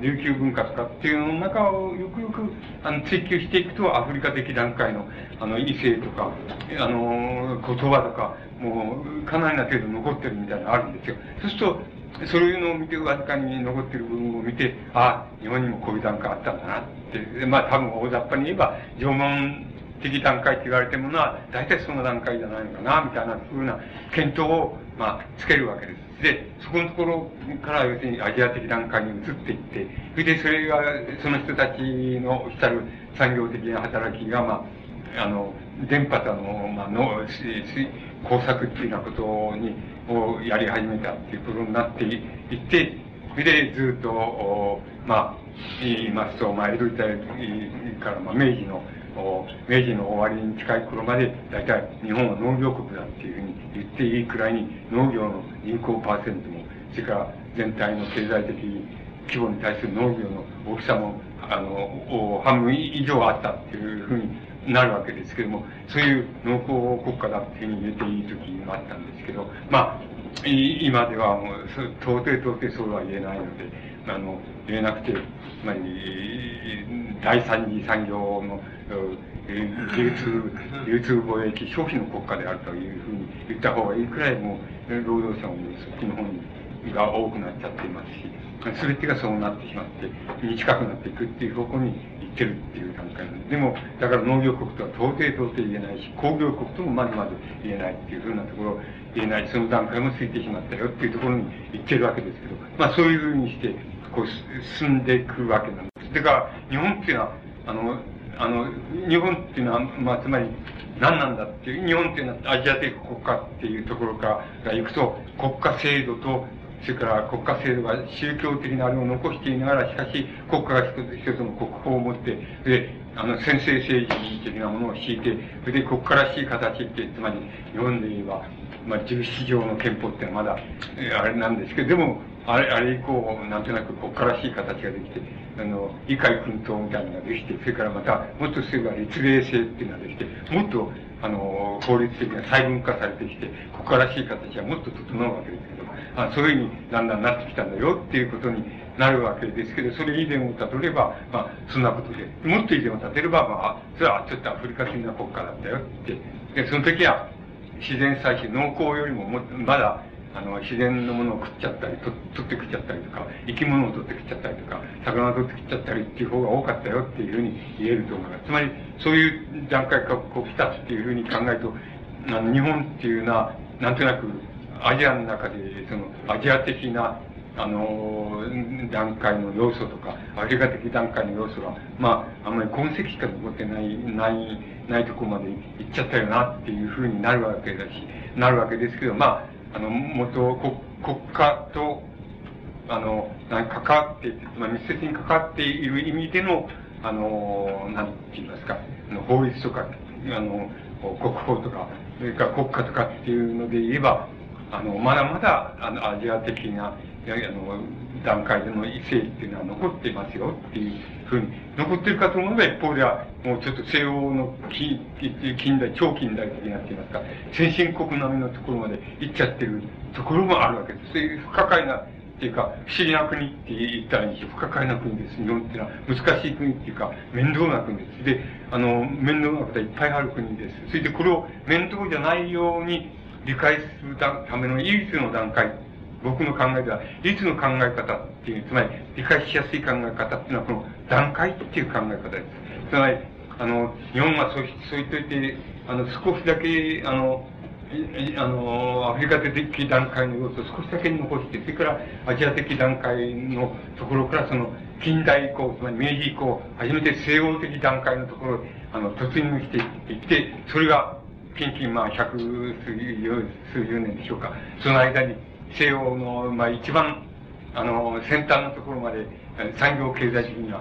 琉球文化とかっていうの中をよくよくあの追求していくと、アフリカ的段階のあの異性とか、あの言葉とか、もうかなりな程度残ってるみたいなのあるんですよ。そうすると、そういうのを見て、わずかに残ってる部分を見て、ああ、日本にもこういう段階あったんだなって、まあ多分大雑把に言えば、縄文的段階って言われてるものは、大体その段階じゃないのかな、みたいなふうな検討を、まあ、つけるわけです。で、そこのところから要するにアジア的段階に移っていって、それでそれが、その人たちのしたる産業的な働きが、まあ、あの、電波との、まあ、の、工作っていうようなことに、をやり始めたっていうことになっていって、それでずっと、まあ、言いますと、まあ、江戸時代から、まあ、明治の、明治の終わりに近い頃まで、大体日本は農業国だっていうふうに言っていいくらいに農業の人口パーセントも、それから全体の経済的規模に対する農業の大きさも、あの、半分以上あったっていうふうになるわけですけども、そういう農耕国家だっていうふうに言えていい時もあったんですけど、まあ、今ではもう、到底到底そうは言えないので、あの、言えなくて、つまり、第三次産業の流通、流通貿易消費の国家であるというふうに言った方がいいくらいもう、労働者もそっちの方にが多くなっちゃっていますし、すべてがそうなってしまって、に近くなっていくっていう方向に行ってるっていう段階なんでも、だから農業国とは到底到底言えないし、工業国ともまずまず言えないっていうふうなところ、言えない、その段階も過ぎてしまったよっていうところに行ってるわけですけど、まあそういうふうにして、こう、進んでいくわけなんです。だから、日本っていうのは、あの、あの、日本っていうのは、まあ、つまり、何なんだっていう、日本っていうのはアジア的国家っていうところから行くと、国家制度とそれから国家制度が宗教的なあれを残していながら、しかし国家が一つ一つの国法を持って、で、あの、先制政治的なものを敷いて、それで国家らしい形って、つまり日本で言えば、まあ、17条の憲法ってのはまだ、あれなんですけど、でも、あれ、あれ以降、なんとなく国家らしい形ができて、あの、異界奮闘みたいなのができて、それからまた、もっとすれば立例性っていうのができて、もっと、あの、法律的な細分化されてきて、国家らしい形がもっと整うわけですけど、あそういうふうにだんだんなってきたんだよっていうことになるわけですけど、それ以前をたどれば、まあ、そんなことで、もっと以前をたてれば、まあ、それはちょっとアフリカ的な国家だったよって、で、その時は、自然採取、農耕よりももまだ、あの、自然のものを食っちゃったり、と取って食っちゃったりとか、生き物を取って食っちゃったりとか、魚を取って食っちゃったりっていう方が多かったよっていうふうに言えると思います。つまり、そういう段階からこう来たっていうふうに考えると、あの、日本っていうのは、なんとなく、アジアの中で、その、アジア的な、あの、段階の要素とか、アフリカ的段階の要素が、まあ、あんまり痕跡しか残ってない、ない、ないとこまで行っちゃったよなっていうふうになるわけだし、なるわけですけど、まあ、あの、元、国国家と、あの、関わって、まあ、密接に関わっている意味での、あの、なんて言いますか、あの法律とか、あの、国法とか、それから国家とかっていうので言えば、あの、まだまだ、あの、アジア的な、あの、段階での異性っていうのは残っていますよっていうふうに、残ってるかと思えば一方では、もうちょっと西欧の近近代、超近代的なって言いますか、先進国並みのところまで行っちゃってるところもあるわけです。そういう不可解な、っていうか、不思議な国って言ったらいいし、不可解な国です。日本っていうのは難しい国っていうか、面倒な国です。で、あの、面倒なことはいっぱいある国です。それでこれを面倒じゃないように、理解するための唯一の段階、僕の考えでは、唯一の考え方っていう、つまり理解しやすい考え方っていうのは、この段階っていう考え方です。つまり、あの、日本はそうそう言っといて、あの、少しだけ、あの、あの、アフリカ的段階の要素を少しだけ残して、それからアジア的段階のところからその近代以降、つまり明治以降、初めて西洋的段階のところあの、突入していって、それが近々まあ百数数十年でしょうか。その間に西洋のまあ一番あの先端のところまで産業経済的には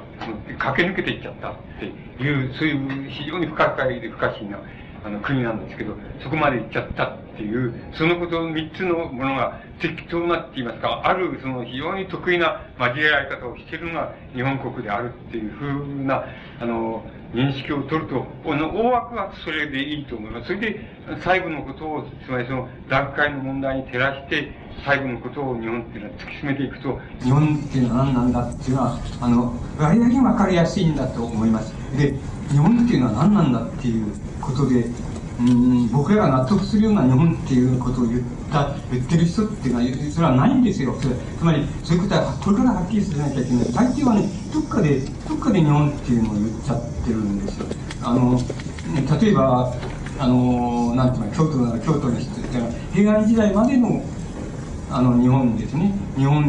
駆け抜けていっちゃったっていう、そういう非常に不可解で不可思議なあの国なんですけど、そこまで行っちゃったっていう、そのことを三つのものが適当なって言いますか、あるその非常に得意な交え合い方をしてるのが日本国であるっていうふうな、あの、認識を取ると、この大枠はそれでいいと思います。それで、最後のことを、つまりその段階の問題に照らして、最後のことを日本っていうのは突き詰めていくと、日本っていうのは何なんだっていうのは、あの、割だけわかりやすいんだと思います。で、日本っていうのは何なんだっていうことで、うん僕らが納得するような日本っていうことを言った言ってる人っていうのはそれはないんですよ。それつまりそういうことはこれからはっきりさせなきゃいけない。大抵はねどっかでどっかで日本っていうのを言っちゃってるんですよ。あの例えばあのなんていうの京都なら京都の人っていうのは平安時代までのあの日本ですね。日本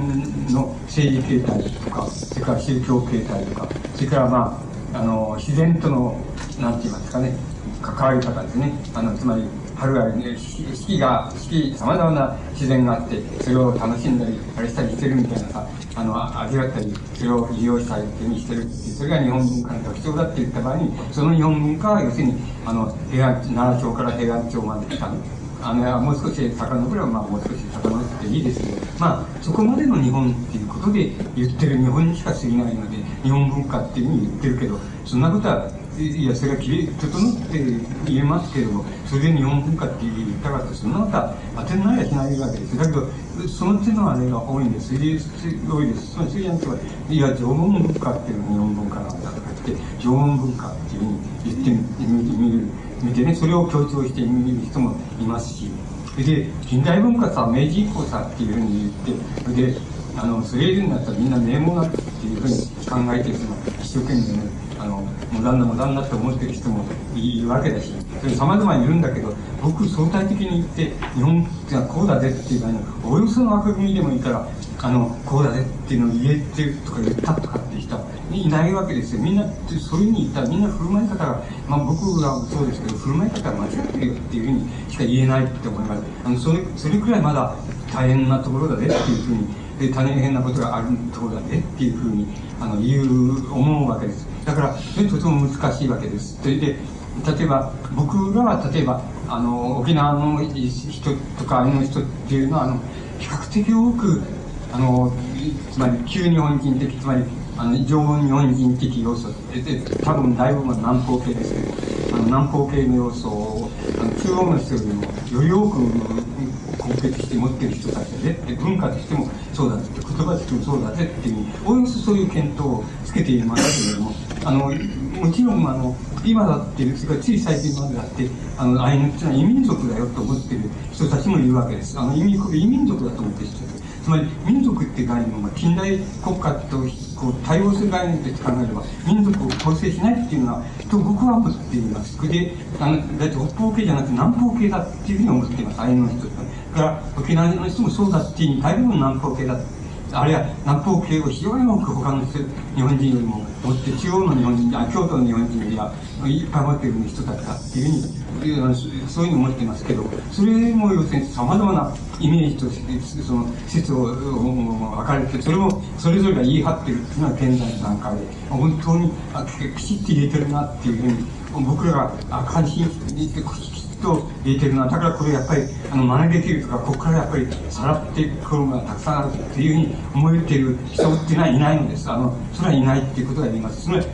の政治形態とかそれから宗教形態とかそれからまああの自然とのなんて言いますかね。関わり方ですね。あのつまり春はね四季が四季さまざまな自然があってそれを楽しんだりあれしたりしてるみたいなさあの味わったりそれを利用したりっていうふうにしてる。それが日本文化の特徴だって言った場合にその日本文化は要するにあの平安奈良町から平安町まで来た。あのもう少し遡れば、まあ、もう少し遡っていいですけど、まあ、そこまでの日本っていうことで言ってる日本にしか過ぎないので日本文化っていうふうに言ってるけどそんなことはいやそれはきれ整って言えますけれどもそれで日本文化って言ったかってそんなことは当てないはしないわけですだけどその手のあれが多いんです多いですその水安とはいや縄文文化っていうのは日本文化なんだとか言って縄文文化っていうふうに言ってみる見てねそれを強調して見る人もいますしで近代文化さ明治以降さっていうふうに言ってであのそれいるんだったらみんな名門だっていうふうに考えてその一生懸命ね。あのモダンなモダンなって思ってる人もいるわけだし、それ様々いるんだけど、僕相対的に言って、日本ってはこうだぜっていうか、およその枠組みでもいいから、あの、こうだぜっていうのを言えてとか言ったとかって人はいないわけですよ。みんな、そういうふうに言ったらみんな振る舞い方が、まあ僕はそうですけど、振る舞い方が間違ってるよっていうふうにしか言えないって思います。あの、それ、それくらいまだ大変なところだぜっていうふうに、で、大変なことがあるところだぜっていうふうに、あの、言う、思うわけです。だから、それとても難しいわけです。それで、例えば、僕らは例えば、あの、沖縄の人とか、あの人っていうのは、あの、比較的多く、あの、つまり旧日本人的、つまりあの、常日本人的要素で、で多分だいぶ南方系ですけど、あの南方系の要素を、あの中央の人よりもより多く根結して持ってる人たちで、で文化としてもそうだって、言葉としてもそうだぜっていう、おおよそそういう見当をつけていますけれども、あの、もちろん、あの、今だって、それからつい最近までだって、あの、アイヌっていうのは異民族だよと思ってる人たちもいるわけです。あの、異民異民族だと思ってる人た。つまり民族っていう概念は近代国家とこう対応する概念として考えれば民族を構成しないっていうのはと僕は思っていますであのだって北方系じゃなくて南方系だっていうふうに思っていますアイヌの人から沖縄の人もそうだっていう大部分南方系だあるいは南方系を非常に多く他の日本人よりも持って中央の日本人あ京都の日本人よりはいっぱい持ってる人たちだっていうふうにそういうふうに思ってますけどそれも要するにさまざまなイメージとしてその説を分かれてそれもそれぞれが言い張ってるっていうのは現在の段階で本当にきちっと言えてるなっていうふうに僕らが関心してと言えてるのは、だからこれやっぱり、あの、真似できるとか、ここからやっぱりさらっていくものがたくさんあるっていうふうに思えている人っていうのはいないのです。あの、それはいないっていうことが言えます。つまり、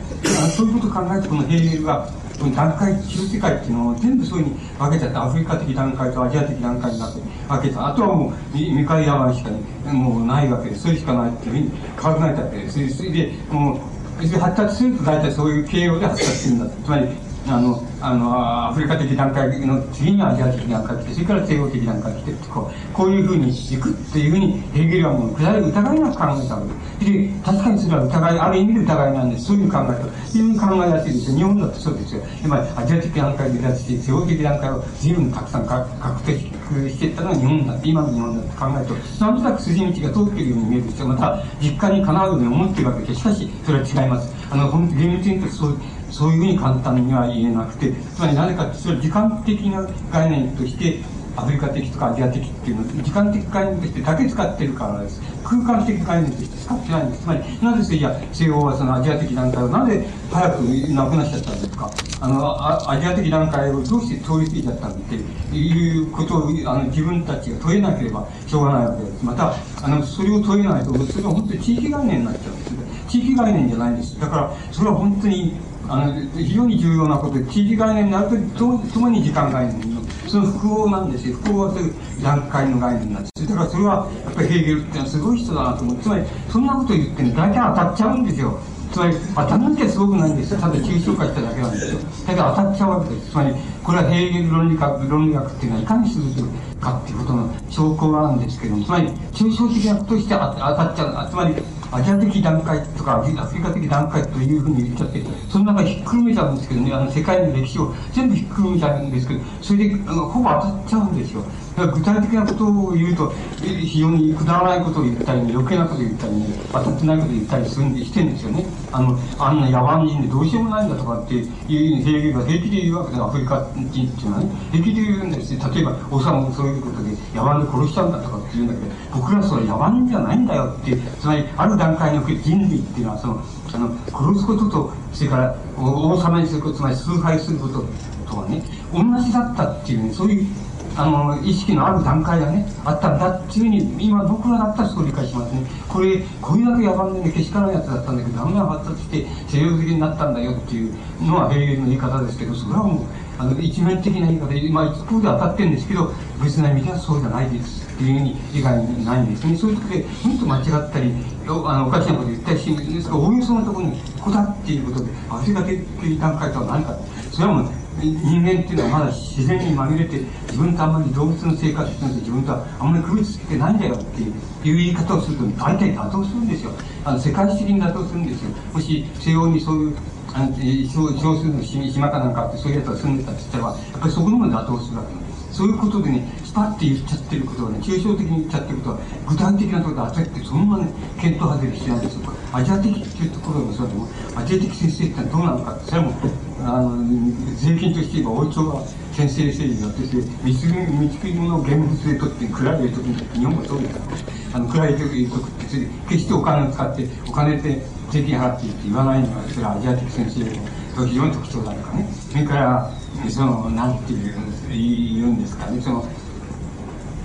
そういうことを考えると、このヘーゲルは、この段階、中世界っていうのを全部そういうふうに分けちゃって、アフリカ的段階とアジア的段階になって分けた。あとはもう、未開山しかもうないわけです。それしかないっていうふうに考えたわけです。それで、もう、発達すると大体そういう形容で発達するんだつまり、あの、あの、アフリカ的段階の次にアジア的段階来て、それから西洋的段階来てこう、こういうふうにいくっていうふうに、ヘーゲルはもう、疑いなく考えたわけで。確かにそれは疑い、ある意味で疑いなんです。そういう考えと、非常に考えやすいですよ。日本だってそうですよ。今、アジア的段階で出して、西洋的段階を随分たくさん確定していったのが日本だって、今の日本だって考えると、なんとなく筋道が通っているように見えるんですよ。また、実家にかなうように思っているわけで、しかし、それは違います。あの、本当厳密に言うとそう、そういうふうに簡単には言えなくて、つまりなぜかって、それ時間的な概念として、アフリカ的とかアジア的っていうのを時間的概念としてだけ使ってるからです。空間的概念として使ってないんです。つまり、なぜじゃ西洋はそのアジア的段階をなぜ早くなくなっちゃったんですか？あの、アジア的段階をどうして通り過ぎちゃったんっていうことをあの自分たちが問えなければしょうがないわけです。また、あの、それを問えないと、それは本当に地域概念になっちゃうんです。地域概念じゃないんです。だから、それは本当にあの非常に重要なことで地域概念になるとともに時間概念のその複合なんですよ。複合する段階の概念なんです。だからそれはやっぱりヘーゲルっていうのはすごい人だなと思う。つまりそんなこと言ってね大体当たっちゃうんですよ。つまり当たるってすごくないんですよ。ただ抽象化しただけなんですよ。だけど当たっちゃうわけです。つまりこれはヘーゲル論理学論理学っていうのはいかにするかっていうことの証拠なんですけども。つまり抽象的なことして当たっちゃう。つまりアジア的段階とかアフリカ的段階というふうに言っちゃって、その中ひっくるめちゃうんですけどね、あの世界の歴史を全部ひっくるめちゃうんですけど、それであのほぼ当たっちゃうんですよ。具体的なことを言うと、非常にくだらないことを言ったり、ね、余計なことを言ったりね、当たってないことを言ったりするんでしてるんですよね。あの、あんな野蛮人でどうしようもないんだとかっていう平気が平気で言うわけで、アフリカ人っていうのはね、平気で言うんですよ。例えば、王様もそういうことで野蛮で殺しちゃうんだとかって言うんだけど、僕らそれ野蛮人じゃないんだよって、つまり、ある段階における人類っていうのは、その、あの、殺すことと、それから王様にすること、つまり崇拝することとはね、同じだったっていうね、そういうあの、意識のある段階がね、あったんだっていうふうに、今僕らだったらそう理解しますね。これ、これだけ野蛮でね、けしからんやつだったんだけど、だんだん発達して西洋的になったんだよっていうのは平原の言い方ですけど、それはもう、あの、一面的な言い方で、まあ一方で当たってるんですけど、別な意味ではそうじゃないです。っていうふうに理解ないんですね。そういう時で、本当間違ったり、あの、おかしなこと言ったりし、ですから、おおよそのところに、ここだっていうことで、アフリカ的段階とは何か。それはもう、人間っていうのはまだ自然に紛れて自分とあんまり動物の生活してるんで自分とはあんまり区別つけてないんだよっていう言い方をすると大体妥当するんですよあの世界史的に妥当するんですよもし西洋にそういうあの、少少数の島かなんかって、そういうやつが住んでたって言ったら、やっぱりそこのも妥当するわけなんです。そういうことでね、パッて言っちゃってることはね、抽象的に言っちゃってることは、具体的なところで当たって、そのままね、検討外れしないんですよ。アジア的っていうところもそうでも、アジア的先生ってどうなのか、それも、あの、税金として言えば、王朝は先生政治やってて、密密物を現物で取って、暗い入れとくんだって、日本もそうですから、あの、暗い入れとくって、決してお金を使って、お金で税金払っていいって言わないのが、それはアジア的先生の非常に特徴だとかね。それから、その、なんていう、言うんですかね、その、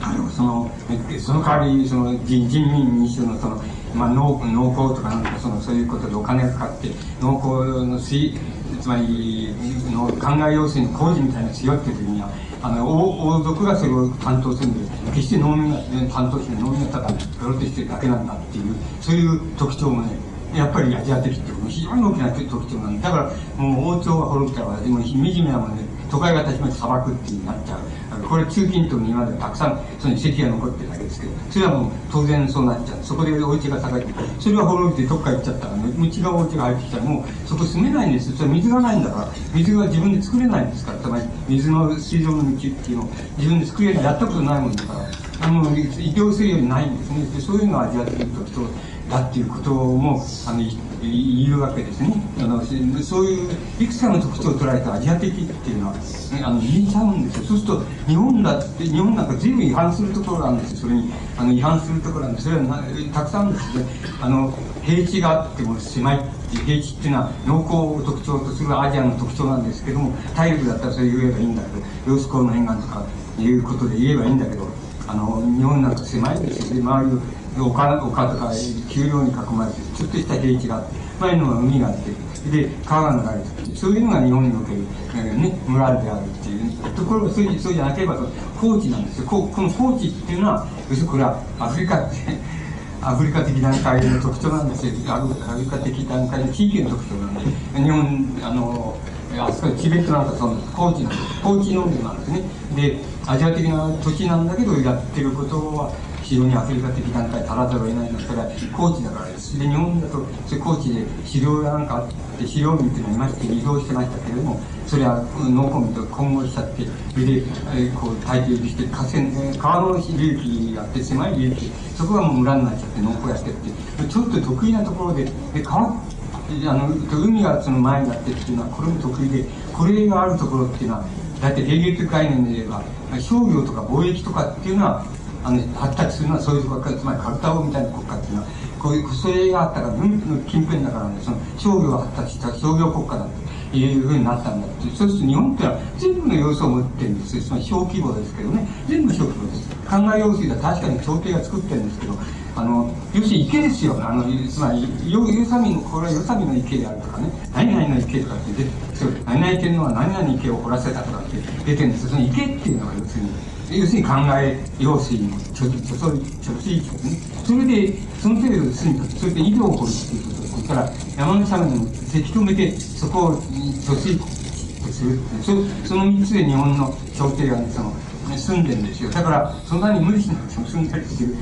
あの、その、その代わり、その、人人民民主の、その、まあ、農、農耕とかなんか、その、そういうことでお金がかかって、農耕の水、つまり、の考え要するに工事みたいな強ってる時には、あの、王王族がそれを担当するんで、決して農民が担当して農民がただ、プロテしてるだけなんだっていう、そういう特徴もね、やっぱりアジア的っていうの非常に大きな特徴なんで、だから、もう王朝が滅びたら、でも、惨めなもんで、都会が立ちまして砂漠ってなっちゃう。これ中近東に今までたくさん、その遺跡が残ってるだけですけど、それはもう当然そうなっちゃう。そこでお家が高い。それは滅びてどっか行っちゃったら、ね、違うお家が入ってきたら、もうそこ住めないんです。それ水がないんだから、水が自分で作れないんですから、つまり水の水上の道っていうのを自分で作れない、やったことないもんだから、あの、移動するようにないんですね。でそういうのはアジア的特徴だっていうことも、あの、言うわけですね。あのそういういくつかの特徴を捉えたアジア的っていうのは、あの言えちゃうんですよ。そうすると、日本だって、日本なんか随分違反するところがあるんですよ。それに、あの違反するところなんです。それはたくさんですね、あの、平地があっても狭い平地っていうのは農耕を特徴とするアジアの特徴なんですけども、大陸だったらそれ言えばいいんだけど、揚子江の沿岸とかいうことで言えばいいんだけど、あの、日本なんか狭いんですよ。で、周り丘丘とか丘陵に囲まれてちょっとした平地があって前のは海があってで川が流れてそういうのが日本における、ね、村であるっていうところがそうそうじゃなければ高地なんですよ。ここの高地っていうのは要するにこれはアフリカって アフリカ的段階の特徴なんですよ。アフリカ的段階の地域の特徴なんで。日本あのあそこチベットなんかその高地なんです高地農業なんですね。でアジア的な土地なんだけどやってることは非常にアフリカ的段階足らざるを得ないのそれは高地だからですで日本だとそれ高地で狩猟やなんかあって狩猟民っていうのがいまして移動してましたけれどもそれは農耕民と混合しちゃってそれで、えー、こう大抵して河川、え川の流域があって狭い流域そこがもう村になっちゃって農耕やってってちょっと得意なところでで川あの海がその前になってっていうのはこれも得意でこれがあるところっていうのは大体芸術概念で言えば商業とか貿易とかっていうのはあの、発達するのはそういう国家、つまりカルタゴみたいな国家っていうのは、こういう、それがあったから、文の近辺だからね、その商業が発達した商業国家だというふうになったんだって。そうすると日本ってのは全部の要素を持ってるんですよ。つまり小規模ですけどね。全部小規模です。考え用水は確かに朝廷が作ってるんですけど、あの、要するに池ですよ。あの、つまり、よ、よさみの、これはよさみの池であるとかね、何々の池とかって出て、そう、何々天皇は何々池を掘らせたとかって出てるんですよ。その池っていうのは要するに、要するに考え用水の貯貯水池ですね。それで、その程度で済んだ。それで井戸を掘るっていうこと。それから山の斜面にせき止めて、そこを貯水池とするそその三つで日本の朝廷が、ね、その、住んでるんですよ。だから、そんなに無理しなくても住んでるっていう。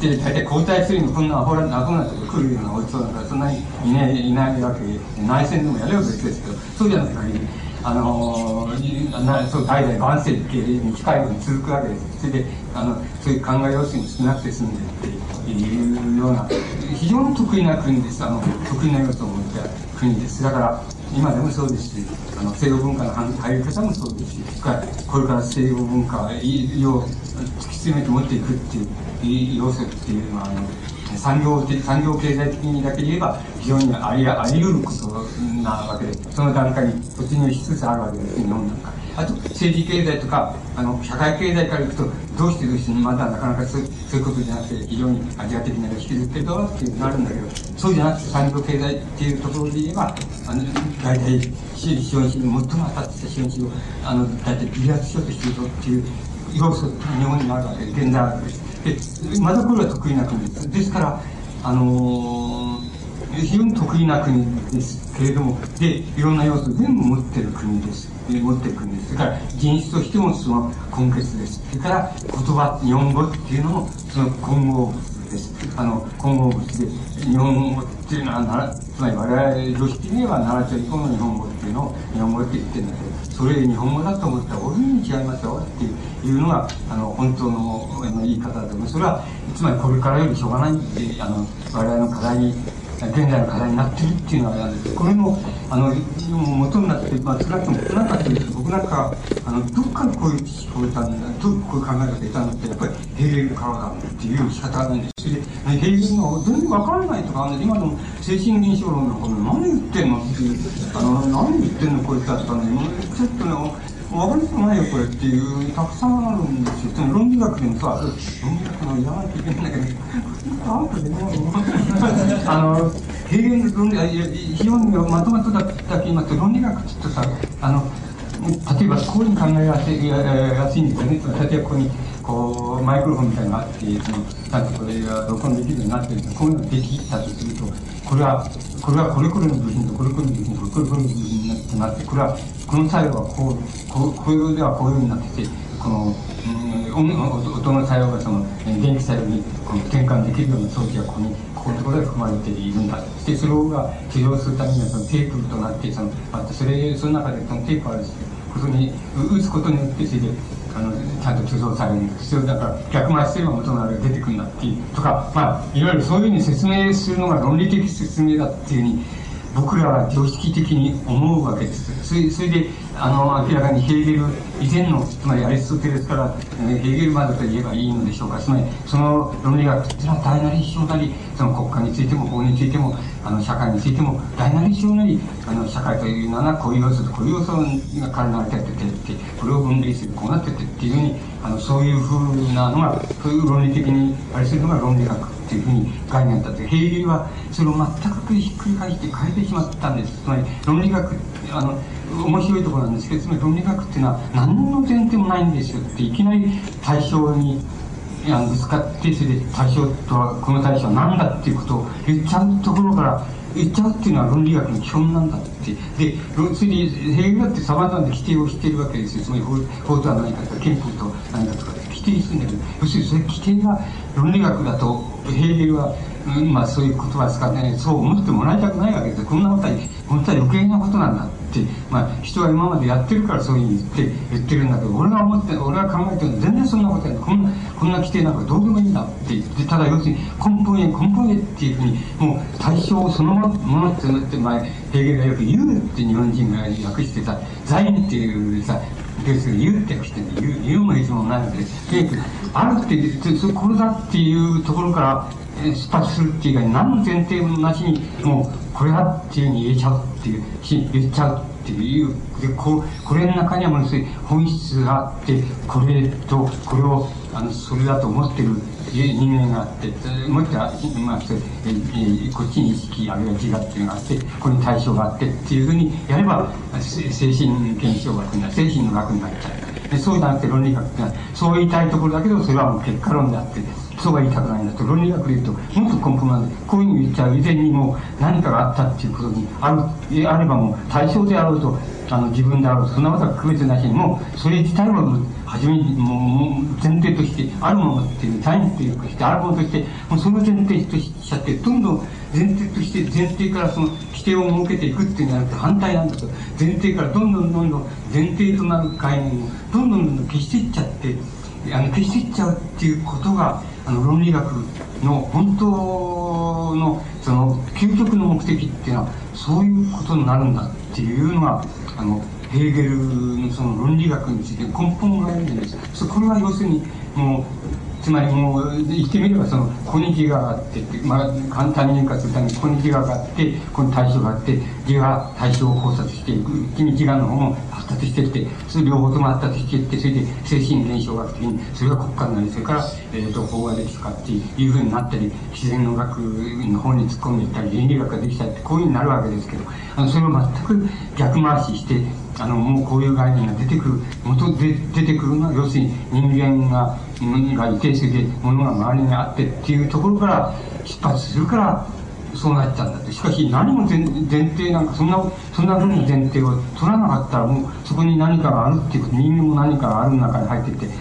で、大体交代するにこんなアホな、アホなとこ来るようなおいしそうだから、そんなにいない、いないわけで、内戦でもやれば別ですけど、そうじゃない限り、あのー、そう代々万世系に近いように続くわけです。それで、あの、そういう考え要するに少なくて済んでるっていうような、非常に得意な国です。あの、得意な要素を持った国です。だから、今でもそうですし、あの西洋文化の入り方もそうですし、これから西洋文化を突き詰めて持っていくっていう要素っていうのは、あの産業的、産業経済的にだけで言えば、非常にありあり得ることなわけで、その段階に突入しつつあるわけです、日本なんか。あと、政治経済とか、あの、社会経済からいくと、どうしてどうしてまだなかなかそうそういうことじゃなくて、非常にアジア的な引きずってるだろうっていうのがあるんだけど、そうじゃなくて産業経済っていうところで言えば、あの、大体、資本主義、最も発達した資本主義を、あの、大体離脱しようとしているぞっていう要素、日本にもあるわけで、現在あるわけです。で、まだこれは得意な国です。ですから、あのー、非常に得意な国ですけれども、で、いろんな要素を全部持ってる国です。持っている国です。それから、人種としてもその根結です。それから、言葉、日本語っていうのも、その混合です。あの、混合物で、日本語っていうのは、なつまり我々常識には奈良町以降の日本語っていうのを日本語って言ってるんだけど、それ日本語だと思ったら、大いに違いますよっていうのが、あの、本当の言い方でも、それは、つまりこれからよりしょうがない、あの、我々の課題に現在の課題になってるっていうのはなんですこれもあの元になって、まあ、少なくともなんか僕なんかあのどっかでこういう知識を得たんだどうこういう考え方を得たのってやっぱりヘーゲルからだっていう仕方なんですそれでヘーゲルが全然わからないとか今の精神現象論のこの何言ってんのっていうあの何言ってんのこいつだったんでちょっとね分かりづないよこれっていうたくさんあるんですよ。論理学でもさ論理学のやらないといけないんだけどあの平原論理非常にまとまっただけ言いますと論理学って言ってさあの例えばこういうふうに考えやすいやすいんですよね。例えばここにこうマイクロフォンみたいなのがあってそのちゃんとこれが録音できるようになってるんでこういうのができたとするとこれはこれはこれこれの部品とこれこれの部品とこれこれの部品になってなってこれはこの作用はこうこうこういうではこういうふうになっててこの、うん、音の作用がその電気作用にこの転換できるような装置がここにここのところで含まれているんだそしてそれが治療するためにはそのテープとなってそのあってそれその中でそのテープあることに打つことによってそれであのちゃんと貯蔵される必要だから逆回しすれば元のあれが出てくるんだっていうとかまあいわゆるそういうふうに説明するのが論理的説明だっていうふうに僕らは常識的に思うわけです。それそれで、あの、明らかにヘーゲル以前の、つまりアリストテレスから、えヘーゲルまでと言えばいいのでしょうか。つまり、その論理学っていうのは大なり小なり、その国家についても法についても、あの、社会についても、大なり小なり、あの、社会というのはこういう要素とこういう要素がからなっててって、これを分類する、こうなっててっていうふうに、あの、そういうふうなのが、そういう論理的にあれするのが論理学。っていうふうに概念だってヘーゲルはそれを全くひっくり返して変えてしまったんですつまり論理学あの面白いところなんですけどつまり論理学っていうのは何の前提もないんですよっていきなり対象にいやぶつかってそれで対象とはこの対象は何だ？っていうことを言っちゃうところから言っちゃうっていうのは論理学の基本なんだってでそれでヘーゲルだってさまざまな規定をしているわけですよ。つまり法法とは何かとか憲法とは何かとか規定するんだけど要するにそれ規定が論理学だとヘーゲルは、まあそういう言葉使ってねそう思ってもらいたくないわけです。こんなことは本当は余計なことなんだって、まあ、人は今までやってるからそういうふうに言って言ってるんだけど俺が思って俺が考えてるの全然そんなことやこんなこんな規定なんかどうでもいいんだって。言ってただ要するに根本へ根本へっていうふうにもう対象そのものってって前ヘーゲルがよく言うって日本人が訳してさ財っていうさです言うってしてね言う言うもいつもないのでであるってそこれだっていうところから出発するっていうか何の前提もなしにもうこれだっていうふうに言えちゃうっていう言っちゃうっていうでここれの中にはものす本質があってこれとこれをあのそれだと思ってる人間があってもっと、まあ、えこっちに意識あるいは自我っていうのがあってここに対象があってっていうふうにやれば精神現象学にな精神の学になっちゃうでそうじゃなくて論理学ってそう言いたいところだけどそれはもう結果論であってそうは言いたくないんだと論理学で言うともっと根本なんでこういうふうに言っちゃう以前にも何かがあったっていうことにあるあればもう対象であろうとあの自分であろうとそんなことは区別なしにもうそれ自体はもう初めにもう前提としてあるものっていう単位というかしてあるものとしてもうその前提としちゃってどんどん前提として前提からその規定を設けていくっていうんじゃなくて反対なんだと前提からどんどんどんどん前提となる概念をどんどんどんどん消していっちゃってあの消していっちゃうっていうことがあの論理学の本当のその究極の目的っていうのはそういうことになるんだっていうのがあのヘーゲルのその論理学について根本があるんです。これは要するにもうつまりもう言ってみればその小に自我があってまあ簡単に言化するために小に自我があってこの対象があって自我対象を考察していくうちに自我の方も発達していってそれ両方とも発達していってそれで精神現象学的にそれが国家になりそれから、えー、と法ができたかっていうふうになったり自然の学の方に突っ込んでいったり倫理学ができたりってこういうふうになるわけですけどあのそれを全く逆回ししてあのもうこういう概念が出てくる元で出てくるのは要するに人間ががいてそれで物が周りにあってっていうところから出発するからそうなっちゃうんだって。しかし、何も前前提なんか、そんな、そんな風な前提を取らなかったら、もう、そこに何かがあるっていうこと、人間も何かがある中に入ってて、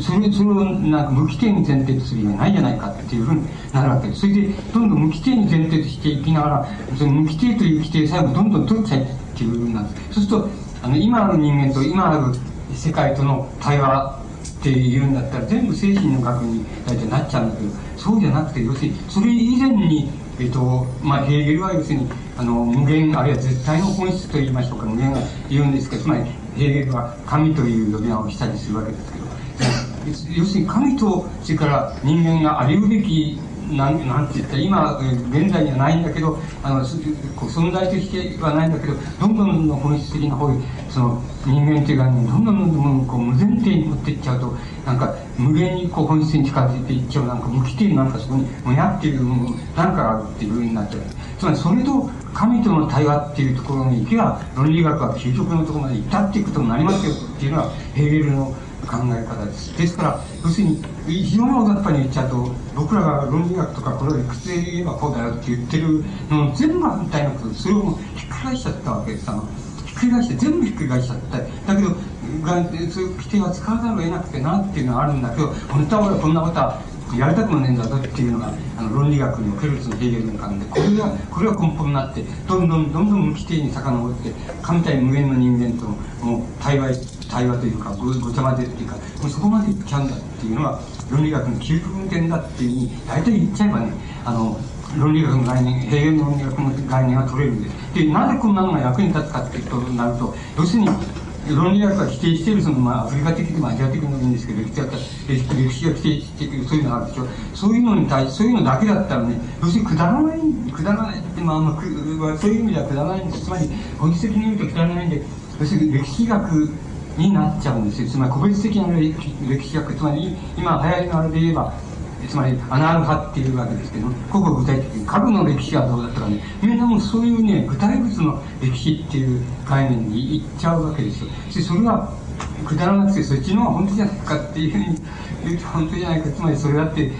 それ、それを、なんか、無規定に前提とする以外ないじゃないかっていうふうになるわけです。それで、どんどん無規定に前提としていきながら、その無規定という規定さえもどんどん取っちゃいっていうふうになる。そうすると、あの、今ある人間と今ある世界との対話っていうんだったら全部精神の学に大体なっちゃうんだけどそうじゃなくて要するにそれ以前にえっとまあ、ヘーゲルは要するにあの無限あるいは絶対の本質と言いましょうか無限が言うんですけどつまりヘーゲルは神という呼び名をしたりするわけですけど要するに神とそれから人間がありうべきなんなんて言ったら今現在にはないんだけどあの存在としてはないんだけどどんどんどんどん本質的な方にその人間というかどんどんどんどんこう無前提に持っていっちゃうとなんか無限にこう本質に近づいていっちゃうなんか無規定なんかそこにむやっていうなんかあるっていうふうになっちゃう。つまりそれと神との対話っていうところに行けば論理学は究極のところまで行ったっていうことになりますよっていうのはヘーゲルの考え方です。ですから、要するに、非常に大雑把に言っちゃうと、僕らが論理学とかこれを理屈で言えばこうだよって言ってるの全部反対のこと、それをもうひっくり返しちゃったわけです。あのひっくり返して、全部ひっくり返しちゃった。だけど、がそういう規定は使わざるを得なくてなっていうのはあるんだけど、本当は俺はこんなことはやりたくもねえんだぞっていうのがあの論理学におけるそのヘーゲルの考えでこれがこれが根本になってどんどんどんどん無規定に遡って神対無限の人間ともう対話対話というかごごちゃ混ぜっていうかもうそこまでいっちゃうんだっていうのが論理学の究極の点だっていうふうに大体言っちゃえばねあの論理学の概念、平原の論理学の概念が取れるんです。で、なぜこんなのが役に立つかっていうことになると、要するに、論理学が否定しているその、まあ、アフリカ的でもアジア的でもいいんですけど、歴史歴史が否定している、そういうのがあるでしょ。そういうのに対し、そういうのだけだったらね、要するにくだらない、くだらないって、まあ、まあ、そういう意味ではくだらないんです。つまり、本質的に言うとくだらないんで、要するに歴史学になっちゃうんですよ。つまり、個別的な歴史学、つまり、今流行りのあれで言えば、つまりアナール派っていうわけですけどここ具体的に核の歴史はどうだったかね。みんなもそういうね具体物の歴史っていう概念にいっちゃうわけですよ。でそれがくだらなくてそっちの方が本当じゃないかっていうふうに言うと本当じゃないか。つまりそれだって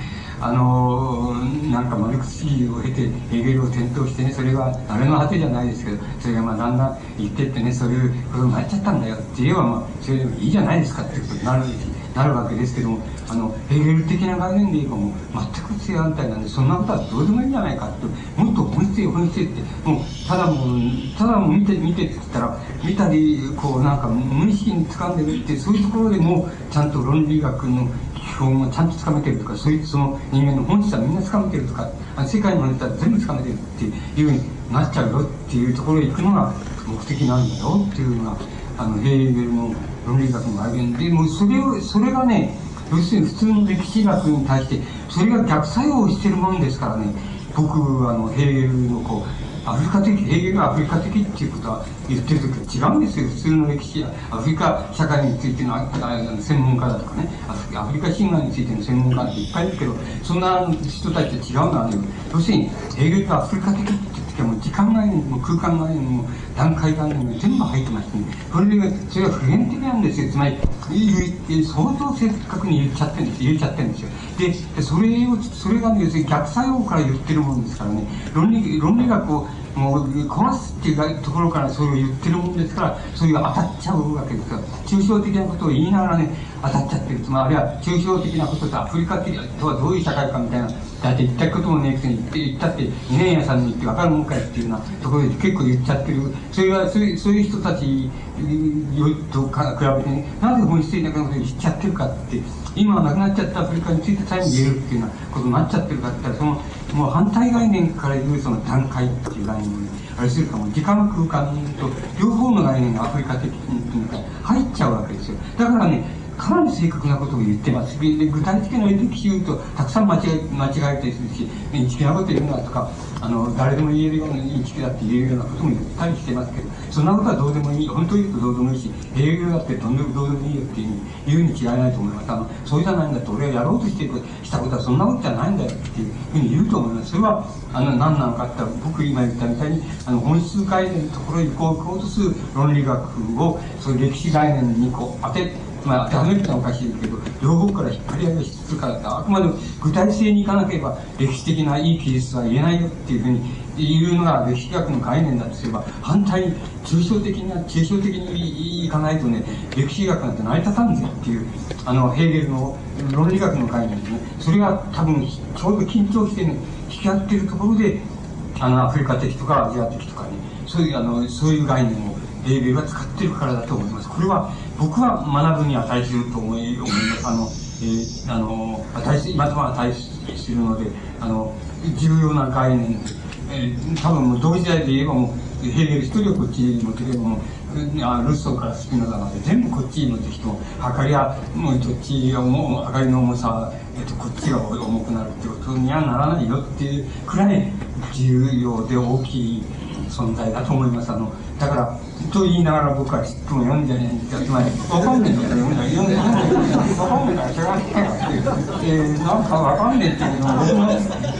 あのなんかマルクス主義を経てヘーゲルを転倒してねそれが誰の果てじゃないですけどそれがまあだんだん言ってってねそういうことになっちゃったんだよって言えばまあそれでもいいじゃないですかってことになるんですなるわけですけどもあのヘーゲル的な概念で言えばもう全く正反対なんでそんなことはどうでもいいんじゃないかってもっと本質本質ってもうただもうただもう見て見てって言ったら見たりこうなんか無意識に掴んでるってそういうところでもちゃんと論理学の基本をちゃんとつかめてるとかそういうその人間の本質はみんなつかめてるとか世界の本質は全部つかめてるっていうふうになっちゃうよっていうところへ行くのが目的なんだよっていうのがあのヘーゲルの論理学の概念でもそれをそれがね要するに普通の歴史学に対してそれが逆作用してるもんですからね僕あのヘーゲルのこうアフリカ的、ヘーゲルがアフリカ的っていうことは言ってる時は違うんですよ。普通の歴史やアフリカ社会についての専門家だとかね、アフリカ神話についての専門家っていっぱいいるけど、そんな人たちと違うのはね、要するにヘーゲルとアフリカ的ってしかも時間概念も空間概念も段階概念も全部入ってますね。それが、それは普遍的なんですよ。つまり、相当正確に言っちゃってるんです言っちゃってるんですよ。で、それを、それがね、逆作用から言ってるもんですからね、論理、論理学をもう壊すっていうところからそれを言ってるもんですからそういう当たっちゃうわけですよ。抽象的なことを言いながらね当たっちゃってるつまりあるいは抽象的なこととアフリカ的とはどういう社会かみたいなだって言ったこともねえくせに言ったって二年屋さんに言って分かるもんかよっていうようなところで結構言っちゃってる。それはそういうそういう人たちと比べてねなぜ本質的なことを言っちゃってるかって今はなくなっちゃったアフリカについてさえも言えるっていうようなことになっちゃってるかって言ったらそのもう反対概念から言うその段階っていう概念にあれするかも時間空間と両方の概念がアフリカ的にっていうのが入っちゃうわけですよ。だからねかなり正確なことを言ってます。で具体的な歴史を言うとたくさん間違え間違えたりするしインチキなこと言うなとかあの誰でも言えるようなインチキだって言えるようなことも言ったりしてますけどそんなことはどうでもいい。本当に言うとどうでもいいし営業だってどんでもどうでもいいよっていう言うに違いないと思います。あのそうじゃないんだって俺がやろうとしてしたことはそんなことじゃないんだよっていうふうに言うと思います。それはあの何なのかって僕今言ったみたいにあの本質概念のところにこう行こうとする論理学をそういう歴史概念にこう当てまあ、当てはめるのはおかしいけど、両方から引っ張り上げしつつから、あくまでも具体性にいかなければ、歴史的ないい記述は言えないよっていうふうに言うのが歴史学の概念だとすれば、反対に抽象的な、抽象的にいかないとね、歴史学なんて成り立たんぜっていう、あの、ヘーゲルの論理学の概念ですね。それが多分、ちょうど緊張してね、引き合ってるところで、あの、アフリカ的とかアジア的とかね、そういう、あの、そういう概念をヘーゲルが使ってるからだと思います。これは、僕は学ぶに値すると思い、思います。あの、えー、あの、値す、今とは値するので、あの、重要な概念えー、多分もう同時代で言えばもう、ヘーゲル一人をこっちに持ってけばも、あルッソからスピノザまで全部こっちに持ってきても、はかりは、もうどっちがもう、明かりの重さ、えっと、こっちが重くなるってことにはならないよっていうくらい重要で大きい存在だと思います。あの、だから、と言いながら僕は質問読んじゃねえんですつまり、わかんねえんだから読んだ読んだわかんねえから知らないからって、えー、なんかわかんねえっていうのは僕の、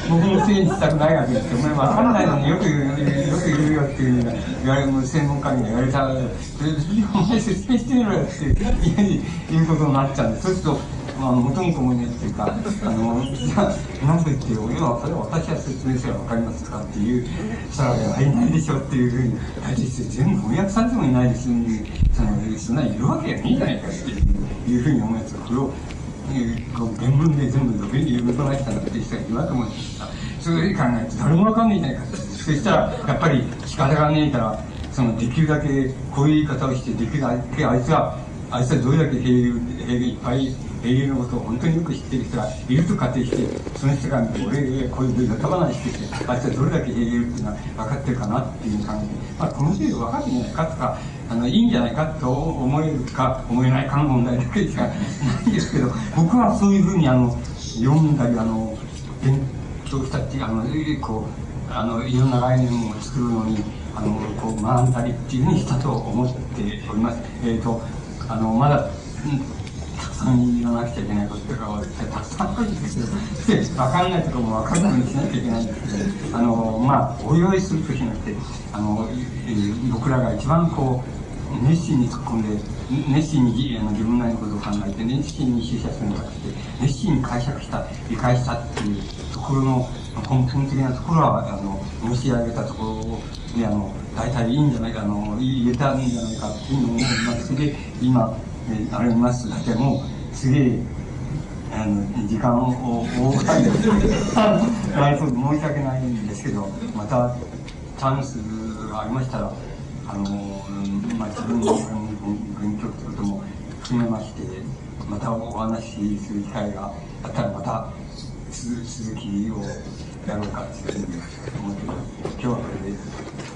僕のせいにしたくないわけですけど、わかんないのによく言う、よく言うよっていう言われる、専門家に言われた、お前説明してみろよっていうことになっちゃうんで、そうすると、まあ、元も子もいないっていうか、あの、じゃあ、なんと言って、俺は、それは私は説明すればわかりますかっていう、したら、いないでしょっていうふうに、大体全部翻訳されてもいないですに、その、そんないるわけがねえじゃないかっていうふうに思うやつが、これを、原文で全部読み読みこなしたんだっていう人がいるわと思うんですが、そういうふうに考えて、誰もわかんないじゃないかって。そしたら、やっぱり仕方がねえから、その、できるだけ、こういう言い方をして、できるだけあいつが、あいつはどれだけ平流、平流いっぱい英雄のことを本当によく知ってる人がいると仮定して、その人が俺、こういう頭話してて、あいつはどれだけ英雄っていうのは分かってるかなっていう感じで、まあ、この程度分かるんじゃないかとか、あの、いいんじゃないかと思えるか思えないかの問題だけしかないんですけど、僕はそういうふうにあの、読んだり、あの、勉強したっていう、あの、こう、あの、いろんな概念を作るのに、あの、こう、学んだりっていうふうにしたと思っております。え、ー、と、あの、まだ、うんさん言わなくちゃいけないこととかをたくさんあるんですけど、で、分かんないところも分かるようにしなきゃいけないんですけど、あの、まあ、お祝いするときなくて、あの、僕らが一番こう、熱心に突っ込んで、熱心にあの自分なりのことを考えて、熱心に取捨するんじゃなくて、熱心に解釈した、理解したっていうところの根本的なところは、あの、申し上げたところをで、あの、大体いいんじゃないか、あの、言えたんじゃないかっていうのを思いますで、今、ありますだけも、すげえ、あの、時間を大かりで、あそう申し訳ないんですけど、また、チャンスがありましたら、あの、まあ、自分の勉強ということも含めまして、またお話しする機会があったら、また続きをやろうかというふうに思ってます。今日はこれで。